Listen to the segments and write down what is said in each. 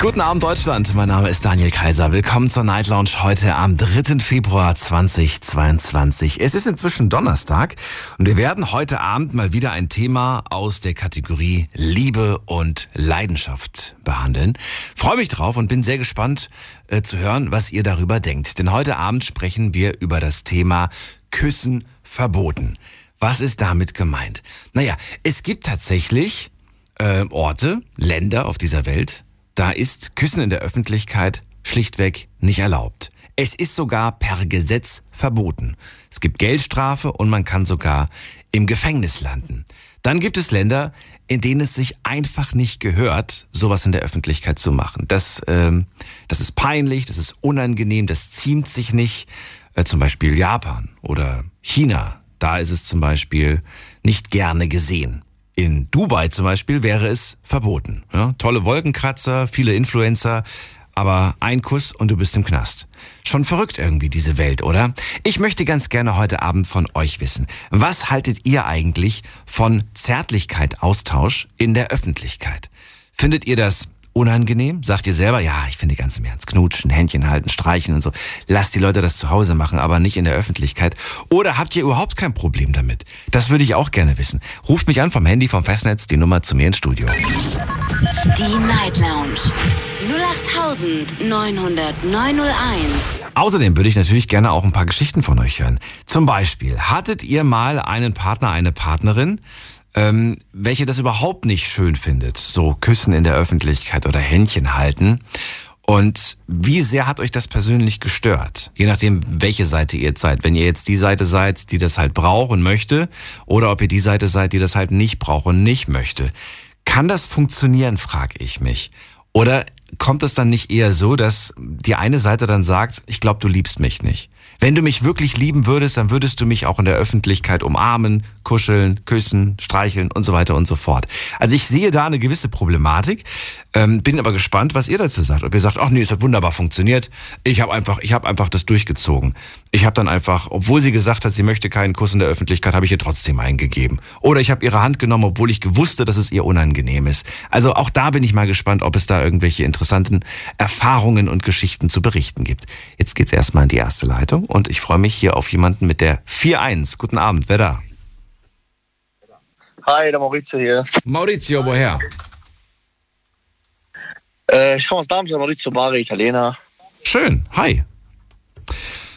Guten Abend Deutschland, mein Name ist Daniel Kaiser. Willkommen zur Night Lounge heute am 3. Februar 2022. Es ist inzwischen Donnerstag und wir werden heute Abend mal wieder ein Thema aus der Kategorie Liebe und Leidenschaft behandeln. Freue mich drauf und bin sehr gespannt äh, zu hören, was ihr darüber denkt. Denn heute Abend sprechen wir über das Thema Küssen verboten. Was ist damit gemeint? Naja, es gibt tatsächlich äh, Orte, Länder auf dieser Welt, da ist Küssen in der Öffentlichkeit schlichtweg nicht erlaubt. Es ist sogar per Gesetz verboten. Es gibt Geldstrafe und man kann sogar im Gefängnis landen. Dann gibt es Länder, in denen es sich einfach nicht gehört, sowas in der Öffentlichkeit zu machen. Das, ähm, das ist peinlich, das ist unangenehm, das ziemt sich nicht. Äh, zum Beispiel Japan oder China. Da ist es zum Beispiel nicht gerne gesehen. In Dubai zum Beispiel wäre es verboten. Ja, tolle Wolkenkratzer, viele Influencer, aber ein Kuss und du bist im Knast. Schon verrückt irgendwie diese Welt, oder? Ich möchte ganz gerne heute Abend von euch wissen. Was haltet ihr eigentlich von Zärtlichkeit, Austausch in der Öffentlichkeit? Findet ihr das unangenehm? Sagt ihr selber, ja, ich finde ganz im Ernst, knutschen, Händchen halten, streichen und so. Lasst die Leute das zu Hause machen, aber nicht in der Öffentlichkeit. Oder habt ihr überhaupt kein Problem damit? Das würde ich auch gerne wissen. Ruft mich an vom Handy, vom Festnetz, die Nummer zu mir ins Studio. Die Night Lounge. 0890901. Außerdem würde ich natürlich gerne auch ein paar Geschichten von euch hören. Zum Beispiel, hattet ihr mal einen Partner, eine Partnerin, ähm, welche das überhaupt nicht schön findet, so Küssen in der Öffentlichkeit oder Händchen halten. Und wie sehr hat euch das persönlich gestört? Je nachdem, welche Seite ihr seid. Wenn ihr jetzt die Seite seid, die das halt braucht und möchte, oder ob ihr die Seite seid, die das halt nicht braucht und nicht möchte. Kann das funktionieren, frage ich mich. Oder kommt es dann nicht eher so, dass die eine Seite dann sagt, ich glaube, du liebst mich nicht? Wenn du mich wirklich lieben würdest, dann würdest du mich auch in der Öffentlichkeit umarmen, kuscheln, küssen, streicheln und so weiter und so fort. Also ich sehe da eine gewisse Problematik, ähm, bin aber gespannt, was ihr dazu sagt. Ob ihr sagt, ach nee, es hat wunderbar funktioniert. Ich habe einfach, ich habe einfach das durchgezogen. Ich habe dann einfach, obwohl sie gesagt hat, sie möchte keinen Kuss in der Öffentlichkeit, habe ich ihr trotzdem eingegeben. Oder ich habe ihre Hand genommen, obwohl ich gewusste, dass es ihr unangenehm ist. Also auch da bin ich mal gespannt, ob es da irgendwelche interessanten Erfahrungen und Geschichten zu berichten gibt. Jetzt geht's erstmal in die erste Leitung und ich freue mich hier auf jemanden mit der 4-1. Guten Abend, wer da? Hi, der Maurizio hier. Maurizio, woher? Äh, ich komme aus Darmstadt, Maurizio Bari, Italiener. Schön, hi.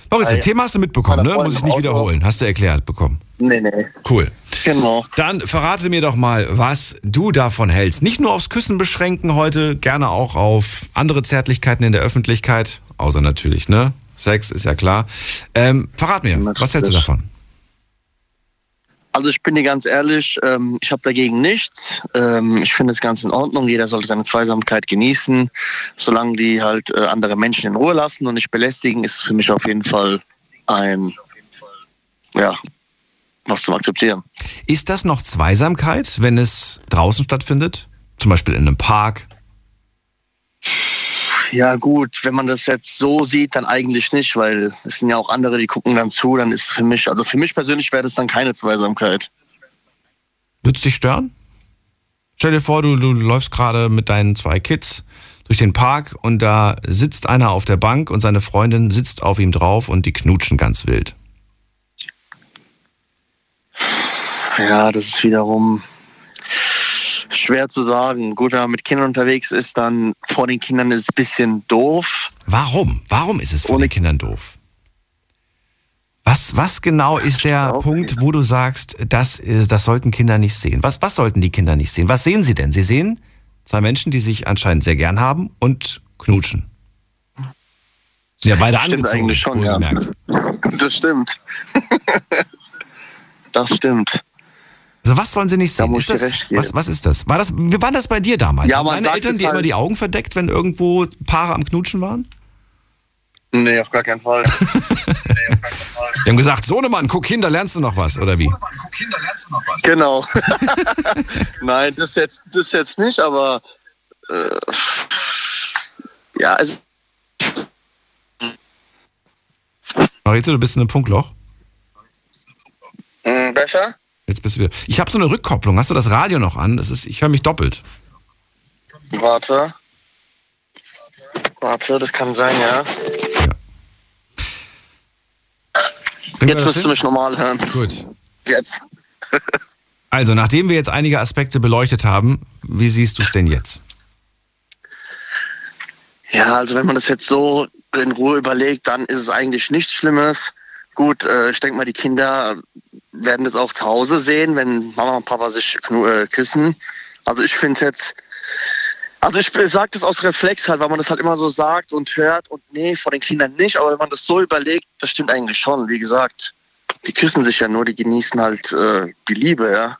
Maurizio, Hi. Thema hast du mitbekommen, ne? Muss ich nicht wiederholen. Hast du erklärt bekommen. Nee, nee. Cool. Genau. Dann verrate mir doch mal, was du davon hältst. Nicht nur aufs Küssen beschränken heute, gerne auch auf andere Zärtlichkeiten in der Öffentlichkeit. Außer natürlich, ne? Sex ist ja klar. Ähm, verrat mir, was hältst du Natürlich. davon? Also ich bin dir ganz ehrlich, ähm, ich habe dagegen nichts. Ähm, ich finde es ganz in Ordnung. Jeder sollte seine Zweisamkeit genießen, solange die halt äh, andere Menschen in Ruhe lassen und nicht belästigen, ist es für mich auf jeden Fall ein, ja, was zum Akzeptieren. Ist das noch Zweisamkeit, wenn es draußen stattfindet? Zum Beispiel in einem Park? Ja gut, wenn man das jetzt so sieht, dann eigentlich nicht, weil es sind ja auch andere, die gucken dann zu, dann ist es für mich, also für mich persönlich wäre das dann keine Zweisamkeit. Würde es dich stören? Stell dir vor, du, du läufst gerade mit deinen zwei Kids durch den Park und da sitzt einer auf der Bank und seine Freundin sitzt auf ihm drauf und die knutschen ganz wild. Ja, das ist wiederum schwer zu sagen. Gut, wenn man mit Kindern unterwegs ist, dann vor den Kindern ist es ein bisschen doof. Warum? Warum ist es für die Kindern doof? Was, was genau ist der Punkt, wo du sagst, das, ist, das sollten Kinder nicht sehen? Was, was sollten die Kinder nicht sehen? Was sehen sie denn? Sie sehen zwei Menschen, die sich anscheinend sehr gern haben und knutschen. Sind ja beide Stimmt angezogen, eigentlich schon, ja. Das stimmt. das stimmt. Also was sollen sie nicht sehen? Da ist das, was, was, ist das? War das? Wie war das bei dir damals? Ja, Meine Eltern, die halt immer die Augen verdeckt, wenn irgendwo Paare am Knutschen waren? Nee, auf gar keinen Fall. Die haben gesagt, Sohnemann, guck hin, da lernst du noch was, oder wie? Sohnemann, guck hin, da lernst du noch was. Genau. Nein, das jetzt, das jetzt nicht, aber äh, ja, also. Maritze, du bist in einem Funkloch. Hm, besser? Jetzt bist du wieder. Ich habe so eine Rückkopplung. Hast du das Radio noch an? Das ist, ich höre mich doppelt. Warte. Warte, das kann sein, ja. Wir Jetzt das müsst du mich normal hören. Gut. Jetzt. Also, nachdem wir jetzt einige Aspekte beleuchtet haben, wie siehst du es denn jetzt? Ja, also wenn man das jetzt so in Ruhe überlegt, dann ist es eigentlich nichts Schlimmes. Gut, äh, ich denke mal, die Kinder werden das auch zu Hause sehen, wenn Mama und Papa sich äh, küssen. Also ich finde es jetzt, also ich sage das aus Reflex halt, weil man das halt immer so sagt und hört und nee, vor den Kindern nicht. Aber wenn man das so überlegt, das stimmt eigentlich schon. Wie gesagt, die küssen sich ja nur, die genießen halt äh, die Liebe, ja.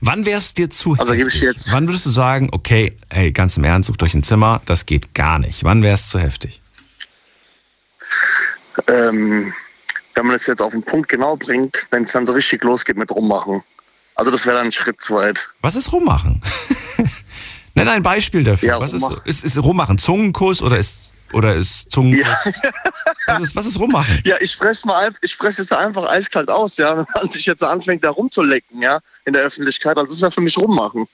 Wann wäre es dir zu Also gebe ich heftig? jetzt- Wann würdest du sagen, okay, ey, ganz im Ernst, sucht euch ein Zimmer, das geht gar nicht. Wann wäre es zu heftig? ähm, wenn man das jetzt auf den Punkt genau bringt, wenn es dann so richtig losgeht mit Rummachen. Also das wäre dann ein Schritt zu weit. Was ist rummachen? Nenn ein Beispiel dafür. Ja, was ist, rummachen. ist, ist rummachen Zungenkuss oder ist, oder ist Zungenkuss? Ja. Was, ist, was ist rummachen? Ja, ich spreche mal, ich spreche es einfach eiskalt aus, ja, wenn man sich jetzt anfängt, da rumzulecken, ja, in der Öffentlichkeit. Also das wäre für mich rummachen.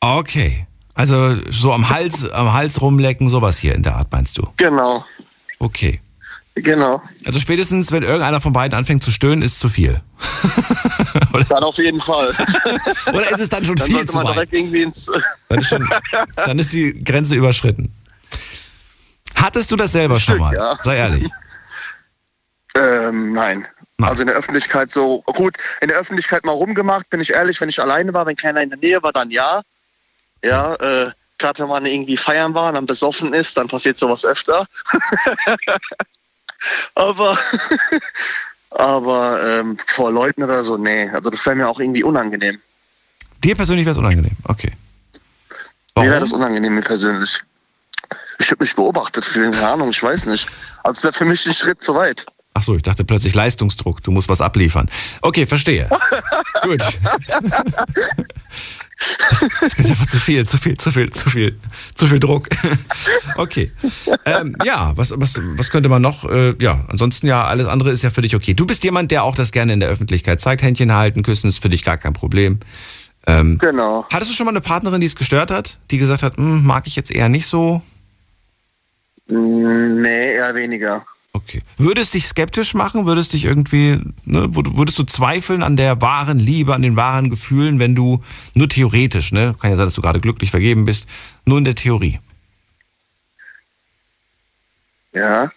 Okay. Also so am Hals, am Hals rumlecken, sowas hier in der Art meinst du? Genau, Okay. Genau. Also spätestens, wenn irgendeiner von beiden anfängt zu stöhnen, ist zu viel. Dann auf jeden Fall. Oder ist es dann schon Dann viel zu weit? ins. Dann ist, schon, dann ist die Grenze überschritten. Hattest du das selber schon mal? ja. Sei ehrlich. Ähm, nein. Nein. Also in der Öffentlichkeit so, gut, in der Öffentlichkeit mal rumgemacht, bin ich ehrlich, wenn ich alleine war, wenn keiner in der Nähe war, dann ja. Ja, äh, gerade wenn man irgendwie feiern war und dann besoffen ist, dann passiert sowas öfter. aber aber ähm, vor Leuten oder so, nee. Also das wäre mir auch irgendwie unangenehm. Dir persönlich wäre es unangenehm. Okay. Mir wäre Warum? das unangenehm mir persönlich. Ich würde mich beobachtet fühlen, keine Ahnung, ich weiß nicht. Also es wäre für mich ein Schritt zu weit. Ach so, ich dachte plötzlich Leistungsdruck. Du musst was abliefern. Okay, verstehe. Gut. Das, ist einfach zu viel, zu viel, zu viel, zu viel, zu viel Druck. Okay. Ähm, ja, was, was, was könnte man noch? Äh, ja, ansonsten ja, alles andere ist ja für dich okay. Du bist jemand, der auch das gerne in der Öffentlichkeit zeigt. Händchen halten, küssen ist für dich gar kein Problem. Ähm, Genau. hattest du schon mal eine Partnerin, die es gestört hat? Die gesagt hat, "Hm, mag ich jetzt eher nicht so? Mm, Nee, eher weniger. Okay. Würde es dich skeptisch machen? Würde es dich irgendwie, ne, würd- würdest du zweifeln an der wahren Liebe, an den wahren Gefühlen, wenn du nur theoretisch, ne? Kann ja sein, dass du gerade glücklich vergeben bist, nur in der Theorie. Ja.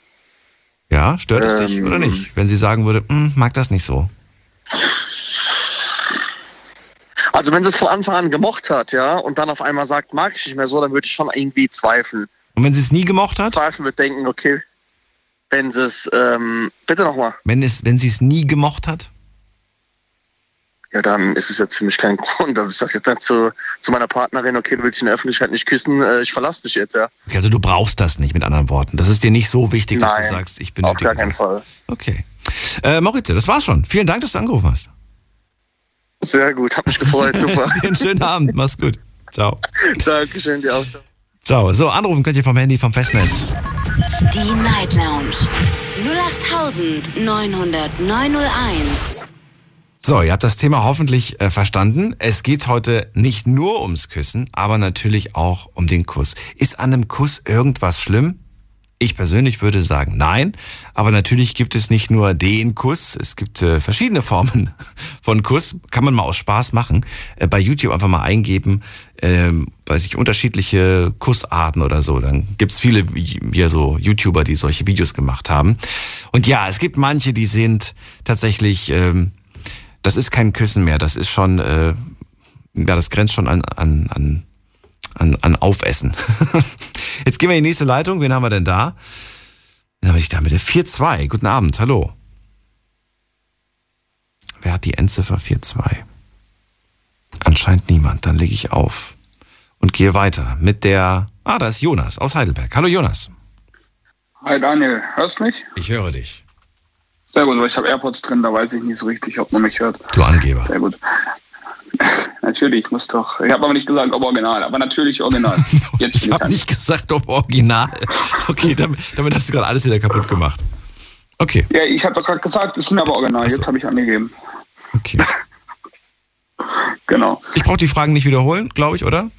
Ja, stört es dich Ähm. oder nicht? Wenn sie sagen würde, "Hm, mag das nicht so. Also wenn sie es von Anfang an gemocht hat, ja, und dann auf einmal sagt, mag ich nicht mehr so, dann würde ich schon irgendwie zweifeln. Und wenn sie es nie gemocht hat? Zweifeln würde denken, okay, wenn sie es, ähm, bitte nochmal. Wenn, es, wenn sie es nie gemocht hat? Ja, dann ist es für mich kein Grund. Also ich sage jetzt nicht zu, zu meiner Partnerin, okay, du willst dich in der Öffentlichkeit nicht küssen, äh, ich verlasse dich jetzt, ja. Okay, also du brauchst das nicht mit anderen Worten. Das ist dir nicht so wichtig, dass du Nein, sagst, ich Auf benötige gar keinen das. Fall. Okay. Äh, Maurizio, das war's schon. Vielen Dank, dass du angerufen hast. Sehr gut, hab mich gefreut, super. Dir einen schönen Abend. Mach's gut. Ciao. Dankeschön, dir auch. Ciao. So, anrufen könnt ihr vom Handy, vom Festnetz. Die Night Lounge 0890901. So, ihr habt das Thema hoffentlich äh, verstanden. Es geht heute nicht nur ums Küssen, aber natürlich auch um den Kuss. Ist an einem Kuss irgendwas schlimm? Ich persönlich würde sagen nein, aber natürlich gibt es nicht nur den Kuss, es gibt äh, verschiedene Formen von Kuss, kann man mal aus Spaß machen. Äh, bei YouTube einfach mal eingeben, ähm, weiß ich, unterschiedliche Kussarten oder so. Dann gibt's viele hier so YouTuber, die solche Videos gemacht haben. Und ja, es gibt manche, die sind tatsächlich, ähm, das ist kein Küssen mehr, das ist schon, äh, ja, das grenzt schon an, an, an, an, an Aufessen. Jetzt gehen wir in die nächste Leitung. Wen haben wir denn da? Wen habe ich da mit der 4-2? Guten Abend, hallo. Wer hat die Endziffer 4-2? Anscheinend niemand. Dann lege ich auf und gehe weiter mit der. Ah, da ist Jonas aus Heidelberg. Hallo Jonas. Hi Daniel, hörst du mich? Ich höre dich. Sehr gut, weil ich habe AirPods drin, da weiß ich nicht so richtig, ob man mich hört. Du Angeber. Sehr gut. natürlich, muss doch. Ich habe aber nicht gesagt, ob original, aber natürlich original. Jetzt Ich ich habe nicht gesagt, ob original. Okay, damit, damit hast du gerade alles wieder kaputt gemacht. Okay, Ja, ich habe doch gerade gesagt, das sind aber original. So. Jetzt habe ich angegeben. okay. Genau. Ich brauche die Fragen nicht wiederholen, glaube ich, oder?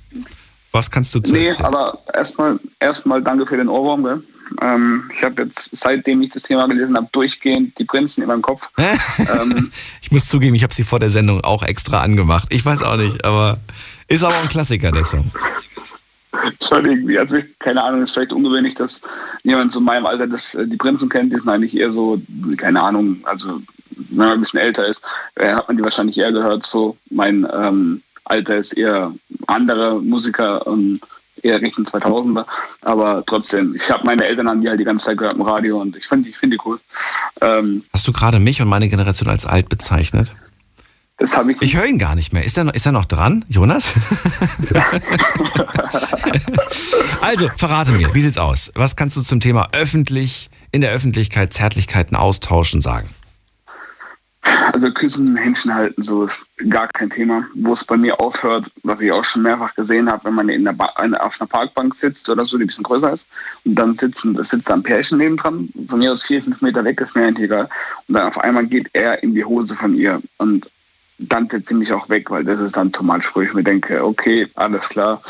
Was kannst du zu Nee, erzählen? aber erstmal erstmal danke für den Ohrwurm. Gell? Ähm, ich habe jetzt, seitdem ich das Thema gelesen habe, durchgehend die Prinzen in meinem Kopf. ähm, Ich muss zugeben, ich habe sie vor der Sendung auch extra angemacht. Ich weiß auch nicht, aber ist aber ein Klassiker, der Song. schon irgendwie, also keine Ahnung, ist vielleicht ungewöhnlich, dass jemand in meinem Alter das, äh, die Prinzen kennt. Die sind eigentlich eher so, keine Ahnung, also wenn man ein bisschen älter ist, äh, hat man die wahrscheinlich eher gehört. So mein ähm, Alter ist eher andere Musiker, ähm, eher Richtung 2000er. Aber trotzdem, ich habe meine Eltern haben die halt die ganze Zeit gehört im Radio und ich finde die, find die cool. Ähm, Hast du gerade mich und meine Generation als alt bezeichnet? das habe ich, Ich höre ihn gar nicht mehr. Ist er noch, ist er noch dran, Jonas? also, verrate mir, wie sieht's aus? Was kannst du zum Thema öffentlich, in der Öffentlichkeit Zärtlichkeiten austauschen sagen? Also Küssen, Händchen halten, so ist gar kein Thema. Wo es bei mir aufhört, was ich auch schon mehrfach gesehen habe, wenn man in der in- auf einer Parkbank sitzt oder so, die ein bisschen größer ist, und dann sitzen, sitzt da ein Pärchen nebendran, von mir aus vier, fünf Meter weg, ist mir eigentlich egal. Und dann auf einmal geht er in die Hose von ihr und dann setzt sie mich auch weg, weil das ist dann too much, wo ich mir denke, okay, alles klar,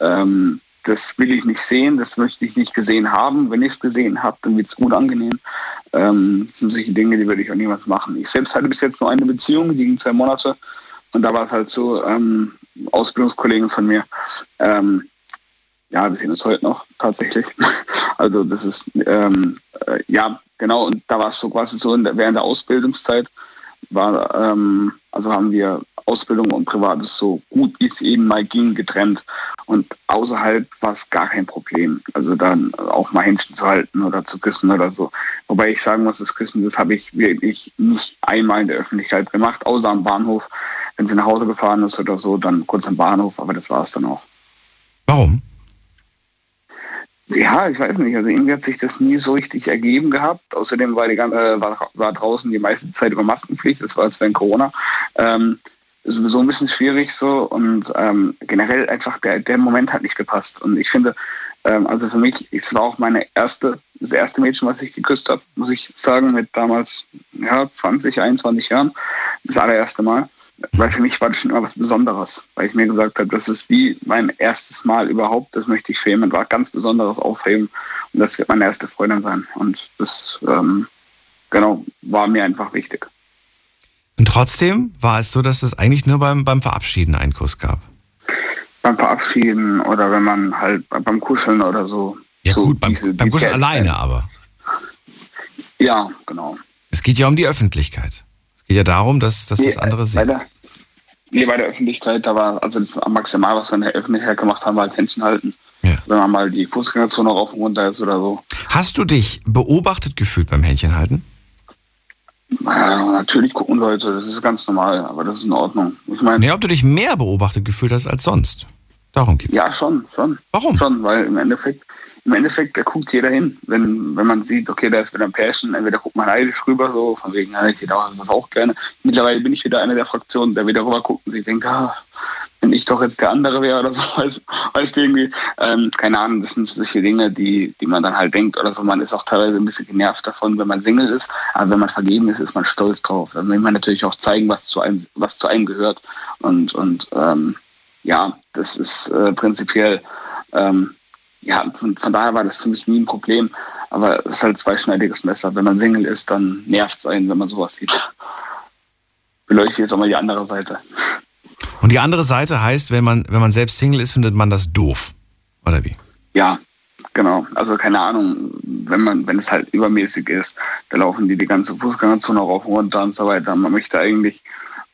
ähm, das will ich nicht sehen, das möchte ich nicht gesehen haben. Wenn ich es gesehen habe, dann wird es unangenehm. Ähm, das sind solche Dinge, die würde ich auch niemals machen. Ich selbst hatte bis jetzt nur eine Beziehung, die ging zwei Monate. Und da war es halt so, ähm, Ausbildungskollegen von mir, ähm, ja, wir sehen uns heute noch tatsächlich. Also das ist, ähm, äh, ja, genau, und da war es so quasi so während der Ausbildungszeit war, ähm, also haben wir Ausbildung und Privates so gut wie es eben mal ging getrennt. Und außerhalb war es gar kein Problem. Also dann auch mal Händchen zu halten oder zu küssen oder so. Wobei ich sagen muss, das Küssen, das habe ich wirklich nicht einmal in der Öffentlichkeit gemacht, außer am Bahnhof. Wenn sie nach Hause gefahren ist oder so, dann kurz am Bahnhof, aber das war es dann auch. Warum? Ja, ich weiß nicht. Also irgendwie hat sich das nie so richtig ergeben gehabt. Außerdem war, die, äh, war, war draußen die meiste Zeit über Maskenpflicht. Das war jetzt während Corona. Ähm, sowieso ein bisschen schwierig so. Und ähm, generell einfach der, der Moment hat nicht gepasst. Und ich finde, ähm, also für mich, es war auch meine erste, das erste Mädchen, was ich geküsst habe, muss ich sagen, mit damals ja, 20, 21 Jahren. Das allererste Mal. Weil für mich war das schon immer was Besonderes, weil ich mir gesagt habe, das ist wie mein erstes Mal überhaupt, das möchte ich filmen, war ganz Besonderes aufheben und das wird meine erste Freundin sein. Und das, ähm, genau, war mir einfach wichtig. Und trotzdem war es so, dass es eigentlich nur beim, beim Verabschieden einen Kuss gab. Beim Verabschieden oder wenn man halt beim Kuscheln oder so. Ja so gut, beim, diese- beim Kuscheln alleine aber. Ja, genau. Es geht ja um die Öffentlichkeit. Es geht ja darum, dass, dass das Nee, andere bei sehen. der, nee, bei der Öffentlichkeit, da war, also das maximal, was wir in der Öffentlichkeit gemacht haben, war halt Händchen halten. Ja. Wenn man mal die Fußgängerzone rauf und runter ist oder so. Hast du dich beobachtet gefühlt beim Händchenhalten? Ja, natürlich gucken Leute, das ist ganz normal, aber das ist in Ordnung. Ich meine, Nee, ob du dich mehr beobachtet gefühlt hast als sonst. Darum geht's. ja, schon, schon. Warum? Schon, weil im Endeffekt, im Endeffekt, da guckt jeder hin. Wenn, wenn man sieht, okay, da ist wieder ein Pärchen, entweder guckt man neidisch rüber, so von wegen, ja, ich hätte das auch gerne. Mittlerweile bin ich wieder einer der Fraktionen, der wieder rüber guckt und sich denkt, ah, wenn ich doch jetzt der andere wäre oder so, weißt, weißt du irgendwie, ähm, keine Ahnung, das sind solche Dinge, die, die man dann halt denkt oder so. Man ist auch teilweise ein bisschen genervt davon, wenn man Single ist, aber wenn man vergeben ist, ist man stolz drauf. Dann will man natürlich auch zeigen, was zu einem, was zu einem gehört. Und, und ähm, ja, das ist äh, prinzipiell, ähm, ja, von, von daher war das für mich nie ein Problem. Aber es ist halt zweischneidiges Messer. Wenn man Single ist, dann nervt es einen, wenn man sowas sieht. Beleuchte jetzt auch mal die andere Seite. Und die andere Seite heißt, wenn man, wenn man selbst Single ist, findet man das doof. Oder wie? Ja, genau. Also keine Ahnung, wenn man, wenn es halt übermäßig ist, da laufen die die ganze Fußgängerzone rauf und runter und so weiter. Man möchte eigentlich,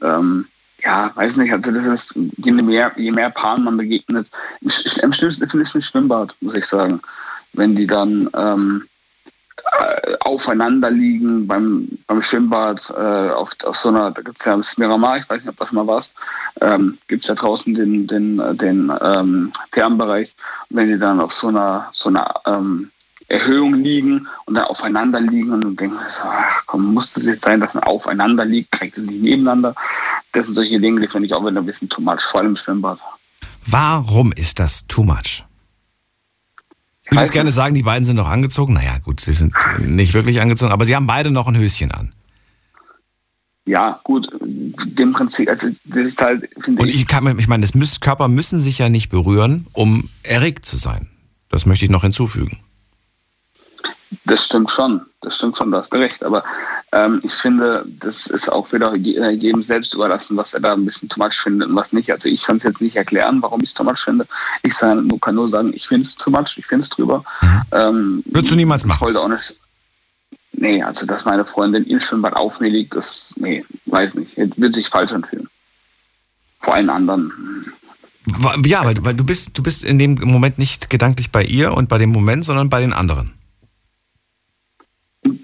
ähm, ja, weiß nicht, also das ist, je mehr, je mehr Paaren man begegnet, am schlimmsten finde ich es ein Schwimmbad, muss ich sagen. Wenn die dann ähm, äh, aufeinander liegen beim, beim Schwimmbad äh, auf, auf so einer, da gibt es ja das Miramar, ich weiß nicht, ob das mal warst, ähm, gibt es ja draußen den, den, äh, den ähm, Thermenbereich. Und wenn die dann auf so einer, so einer ähm, Erhöhung liegen und dann aufeinander liegen und denken so, ach komm, muss das jetzt sein, dass man aufeinander liegt, kriegt es nicht nebeneinander. Das sind solche Dinge, die finde ich auch wieder ein bisschen too much, vor allem im Schwimmbad. Warum ist das too much? Ich würde gerne sagen, die beiden sind noch angezogen. Naja, gut, sie sind nicht wirklich angezogen, aber sie haben beide noch ein Höschen an. Ja, gut, dem Prinzip, also das ist halt, finde ich. Und ich, kann, ich meine, das Körper müssen sich ja nicht berühren, um erregt zu sein. Das möchte ich noch hinzufügen. Das stimmt schon, das stimmt schon, da hast du recht. Aber ähm, ich finde, das ist auch wieder äh, jedem selbst überlassen, was er da ein bisschen too much findet und was nicht. Also ich kann es jetzt nicht erklären, warum ich es too much finde. Ich kann nur sagen, ich finde es too much, ich finde es drüber. Mhm. Ähm, Würdest du niemals machen? Ich wollte auch nicht. Nee, also dass meine Freundin im Schwimmbad auf mir liegt, das, nee, weiß nicht. Wird sich falsch anfühlen. Vor allen anderen. Ja, weil, weil du bist, du bist in dem Moment nicht gedanklich bei ihr und bei dem Moment, sondern bei den anderen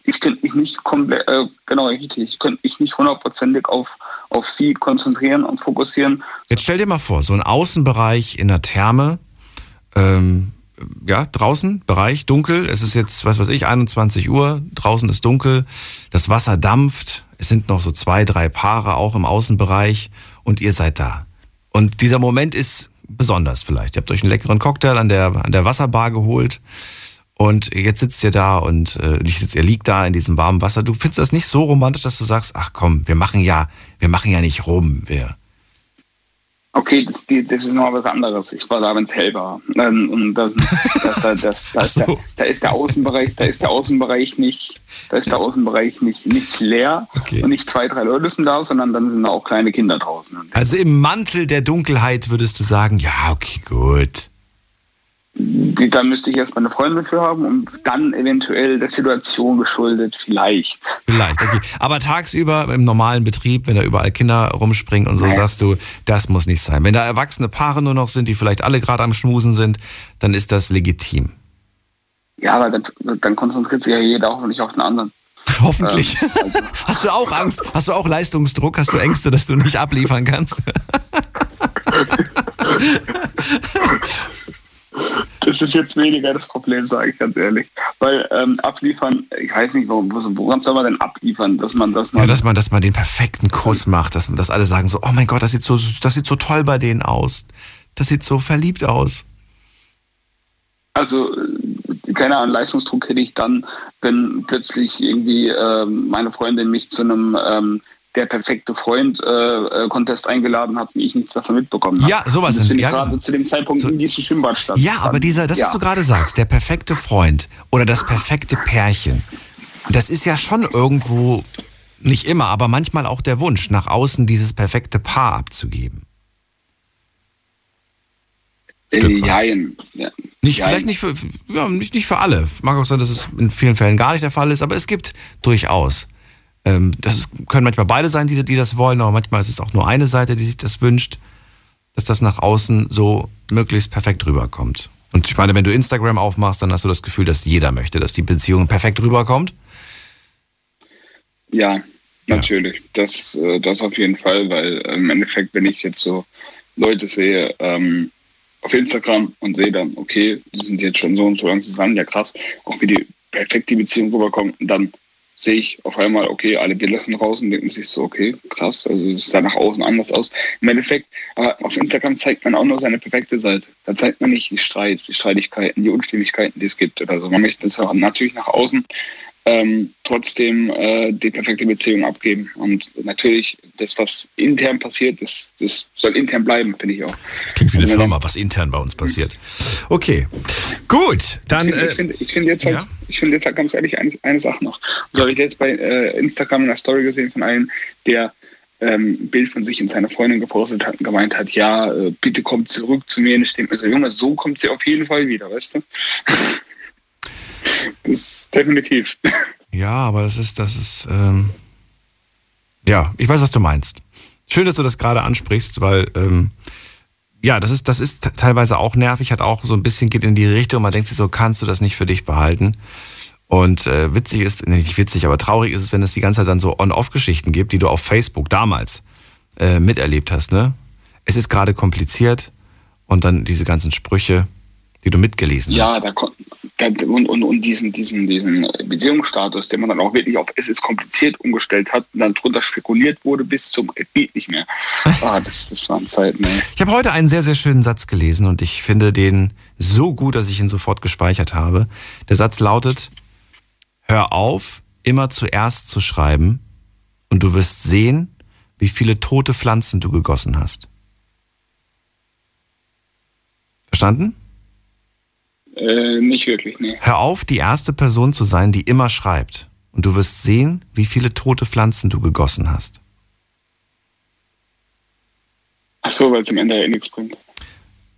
ich könnte mich nicht komplett, äh, genau ich könnte mich nicht hundertprozentig auf, auf sie konzentrieren und fokussieren. Jetzt stell dir mal vor, so ein Außenbereich in der Therme, ähm, ja, draußen, Bereich, dunkel, es ist jetzt, was weiß ich, 21 Uhr, draußen ist dunkel, das Wasser dampft, es sind noch so zwei, drei Paare auch im Außenbereich und ihr seid da. Und dieser Moment ist besonders vielleicht. Ihr habt euch einen leckeren Cocktail an der, an der Wasserbar geholt und jetzt sitzt ihr da und äh, ihr liegt da in diesem warmen Wasser. Du findest das nicht so romantisch, dass du sagst, ach komm, wir machen ja, wir machen ja nicht rum, wir. Okay, das, das ist noch was anderes. Ich war da, wenn es hell war. Ähm, und das, das, das, das, das so. da, da, ist der Außenbereich, da ist der Außenbereich nicht, da ist der Außenbereich nicht, nicht leer okay. und nicht zwei, drei Leute sind da, sondern dann sind da auch kleine Kinder draußen. Also im Mantel der Dunkelheit würdest du sagen, ja, okay, gut da müsste ich erst meine Freundin für haben und dann eventuell der Situation geschuldet, vielleicht. Vielleicht, okay. Aber tagsüber im normalen Betrieb, wenn da überall Kinder rumspringen und so, nee. sagst du, das muss nicht sein. Wenn da erwachsene Paare nur noch sind, die vielleicht alle gerade am Schmusen sind, dann ist das legitim. Ja, aber dann, dann konzentriert sich ja jeder auch nicht auf den anderen. Hoffentlich. Ähm, also. Hast du auch Angst? Hast du auch Leistungsdruck? Hast du Ängste, dass du nicht abliefern kannst? Das ist jetzt weniger das Problem, sage ich ganz ehrlich. Weil ähm, abliefern, ich weiß nicht, worum, woran soll man denn abliefern, dass man das mal. Ja, dass man, dass man den perfekten Kuss macht, dass, dass alle sagen so, oh mein Gott, das sieht so, das sieht so toll bei denen aus. Das sieht so verliebt aus. Also, äh, keine Ahnung, Leistungsdruck hätte ich dann, wenn plötzlich irgendwie ähm, meine Freundin mich zu einem ähm, der perfekte Freund äh, Contest eingeladen hat und ich nichts davon mitbekommen habe. Ja, sowas. Und das ja, gerade genau. zu dem Zeitpunkt so, in diesem Schwimmbad statt. Ja, aber dieser, das, ja. was du gerade sagst, der perfekte Freund oder das perfekte Pärchen, das ist ja schon irgendwo, nicht immer, aber manchmal auch der Wunsch, nach außen dieses perfekte Paar abzugeben. Äh, jein. Ja. Nicht, Jein. Vielleicht nicht für, ja, nicht, nicht für alle. Mag auch sein, dass es in vielen Fällen gar nicht der Fall ist, aber es gibt durchaus das können manchmal beide sein, die, die das wollen, aber manchmal ist es auch nur eine Seite, die sich das wünscht, dass das nach außen so möglichst perfekt rüberkommt. Und ich meine, wenn du Instagram aufmachst, dann hast du das Gefühl, dass jeder möchte, dass die Beziehung perfekt rüberkommt. Ja, natürlich. Ja. Das, äh, das auf jeden Fall, weil im Endeffekt, wenn ich jetzt so Leute sehe ähm, auf Instagram und sehe dann, okay, die sind jetzt schon so und so lange zusammen, ja krass, auch wie die perfekt die Beziehung rüberkommt, und dann sehe ich auf einmal, okay, alle lassen raus und denken sich so, okay, krass, also es sah nach außen anders aus. Im Endeffekt, aber auf Instagram zeigt man auch nur seine perfekte Seite. Da zeigt man nicht die Streits, die Streitigkeiten, die Unstimmigkeiten, die es gibt oder so. Man möchte das natürlich nach außen ähm, trotzdem äh, die perfekte Beziehung abgeben. Und natürlich, das, was intern passiert, das, das soll intern bleiben, finde ich auch. Das klingt wie eine also, Firma, was intern bei uns passiert. Okay, gut, dann. Ich finde, äh, find, ich find jetzt, halt, ja? find jetzt halt ganz ehrlich eine, eine Sache noch. So habe ich jetzt bei äh, Instagram eine Story gesehen von einem, der ähm, ein Bild von sich und seiner Freundin gepostet hat und gemeint hat, ja, äh, bitte kommt zurück zu mir. Und ich denke mir so, Junge, so kommt sie auf jeden Fall wieder, weißt du? Das definitiv. Ja, aber das ist, das ist, ähm, ja, ich weiß, was du meinst. Schön, dass du das gerade ansprichst, weil, ähm, ja, das ist, das ist teilweise auch nervig, hat auch so ein bisschen geht in die Richtung, man denkt sich so, kannst du das nicht für dich behalten? Und äh, witzig ist, nicht witzig, aber traurig ist es, wenn es die ganze Zeit dann so On-Off-Geschichten gibt, die du auf Facebook damals äh, miterlebt hast, ne? Es ist gerade kompliziert und dann diese ganzen Sprüche, die du mitgelesen Ja, hast. da, kon- da und, und, und diesen, diesen, diesen Beziehungsstatus, den man dann auch wirklich auf es ist kompliziert umgestellt hat und dann drunter spekuliert wurde bis zum es geht nicht mehr. Ah, das, das waren Zeiten, ey. Ich habe heute einen sehr, sehr schönen Satz gelesen und ich finde den so gut, dass ich ihn sofort gespeichert habe. Der Satz lautet, hör auf, immer zuerst zu schreiben und du wirst sehen, wie viele tote Pflanzen du gegossen hast. Verstanden? Äh, nicht wirklich, nee. Hör auf, die erste Person zu sein, die immer schreibt. Und du wirst sehen, wie viele tote Pflanzen du gegossen hast. Ach so, weil es am Ende ja eh nichts bringt.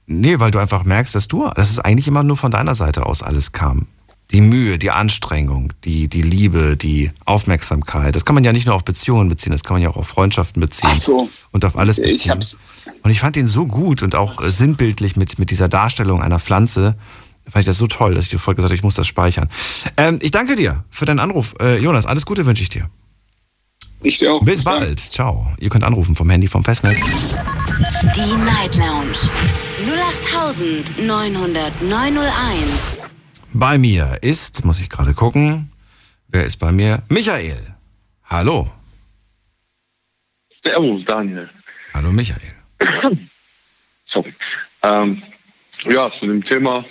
Nee, weil du einfach merkst, dass du, dass es eigentlich immer nur von deiner Seite aus alles kam. Die Mühe, die Anstrengung, die, die Liebe, die Aufmerksamkeit. Das kann man ja nicht nur auf Beziehungen beziehen, das kann man ja auch auf Freundschaften beziehen. Ach so. Und auf alles Ich beziehen. hab's- Und ich fand den so gut und auch sinnbildlich mit, mit dieser Darstellung einer Pflanze. Fand ich das so toll, dass ich sofort gesagt habe, ich muss das speichern. Ähm, ich danke dir für deinen Anruf. Äh, Jonas, alles Gute wünsche ich dir. Ich dir auch. Bis dann. bald. Ciao. Ihr könnt anrufen vom Handy vom Festnetz. Die Night Lounge 0890901. Bei mir ist, muss ich gerade gucken, wer ist bei mir? Michael. Hallo. Servus, Daniel. Hallo Michael. Sorry. Ähm, ja, zu dem Thema.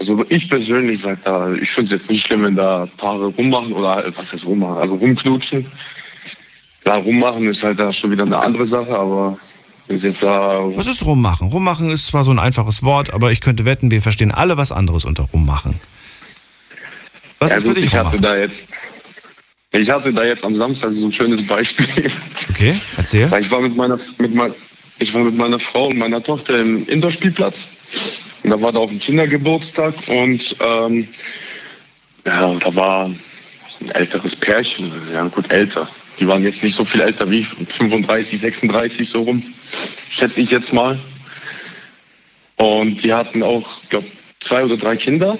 Also ich persönlich sag da, ich finde es jetzt nicht schlimm, wenn da Paare rummachen oder äh, was heißt rummachen, also rumknutschen. Klar, rummachen ist halt da schon wieder eine andere Sache, aber es jetzt da Was ist rummachen? Rummachen ist zwar so ein einfaches Wort, aber ich könnte wetten, wir verstehen alle was anderes unter rummachen. Was ja, ist für gut, dich ich hatte rummachen? da jetzt ich hatte da jetzt am Samstag so ein schönes Beispiel. Okay, erzähl. Ich war mit meiner, mit mein, ich war mit meiner Frau und meiner Tochter im Indoor-Spielplatz. Und da war da auch ein Kindergeburtstag und ähm, ja, da war ein älteres Pärchen, ja gut älter. Die waren jetzt nicht so viel älter wie ich, 35, 36 so rum, schätze ich jetzt mal. Und die hatten auch, glaube zwei oder drei Kinder.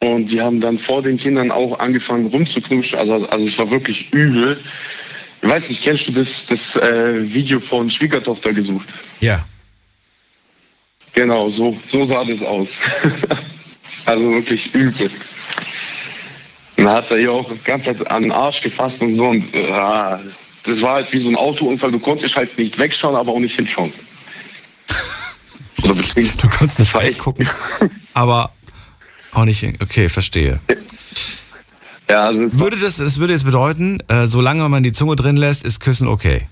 Und die haben dann vor den Kindern auch angefangen rumzuknutschen. Also, also es war wirklich übel. Ich weiß nicht, kennst du das, das äh, Video von Schwiegertochter gesucht? Ja. Genau, so, so sah das aus. also wirklich übel. Und dann hat er ihr auch die ganze Zeit an den Arsch gefasst und so. Und äh, das war halt wie so ein Autounfall. Du konntest halt nicht wegschauen, aber auch nicht hinschauen. Oder Du konntest nicht weggucken, aber auch nicht. Okay, verstehe. Ja, also war, Würde das, das würde jetzt bedeuten, äh, solange man die Zunge drin lässt, ist Küssen okay.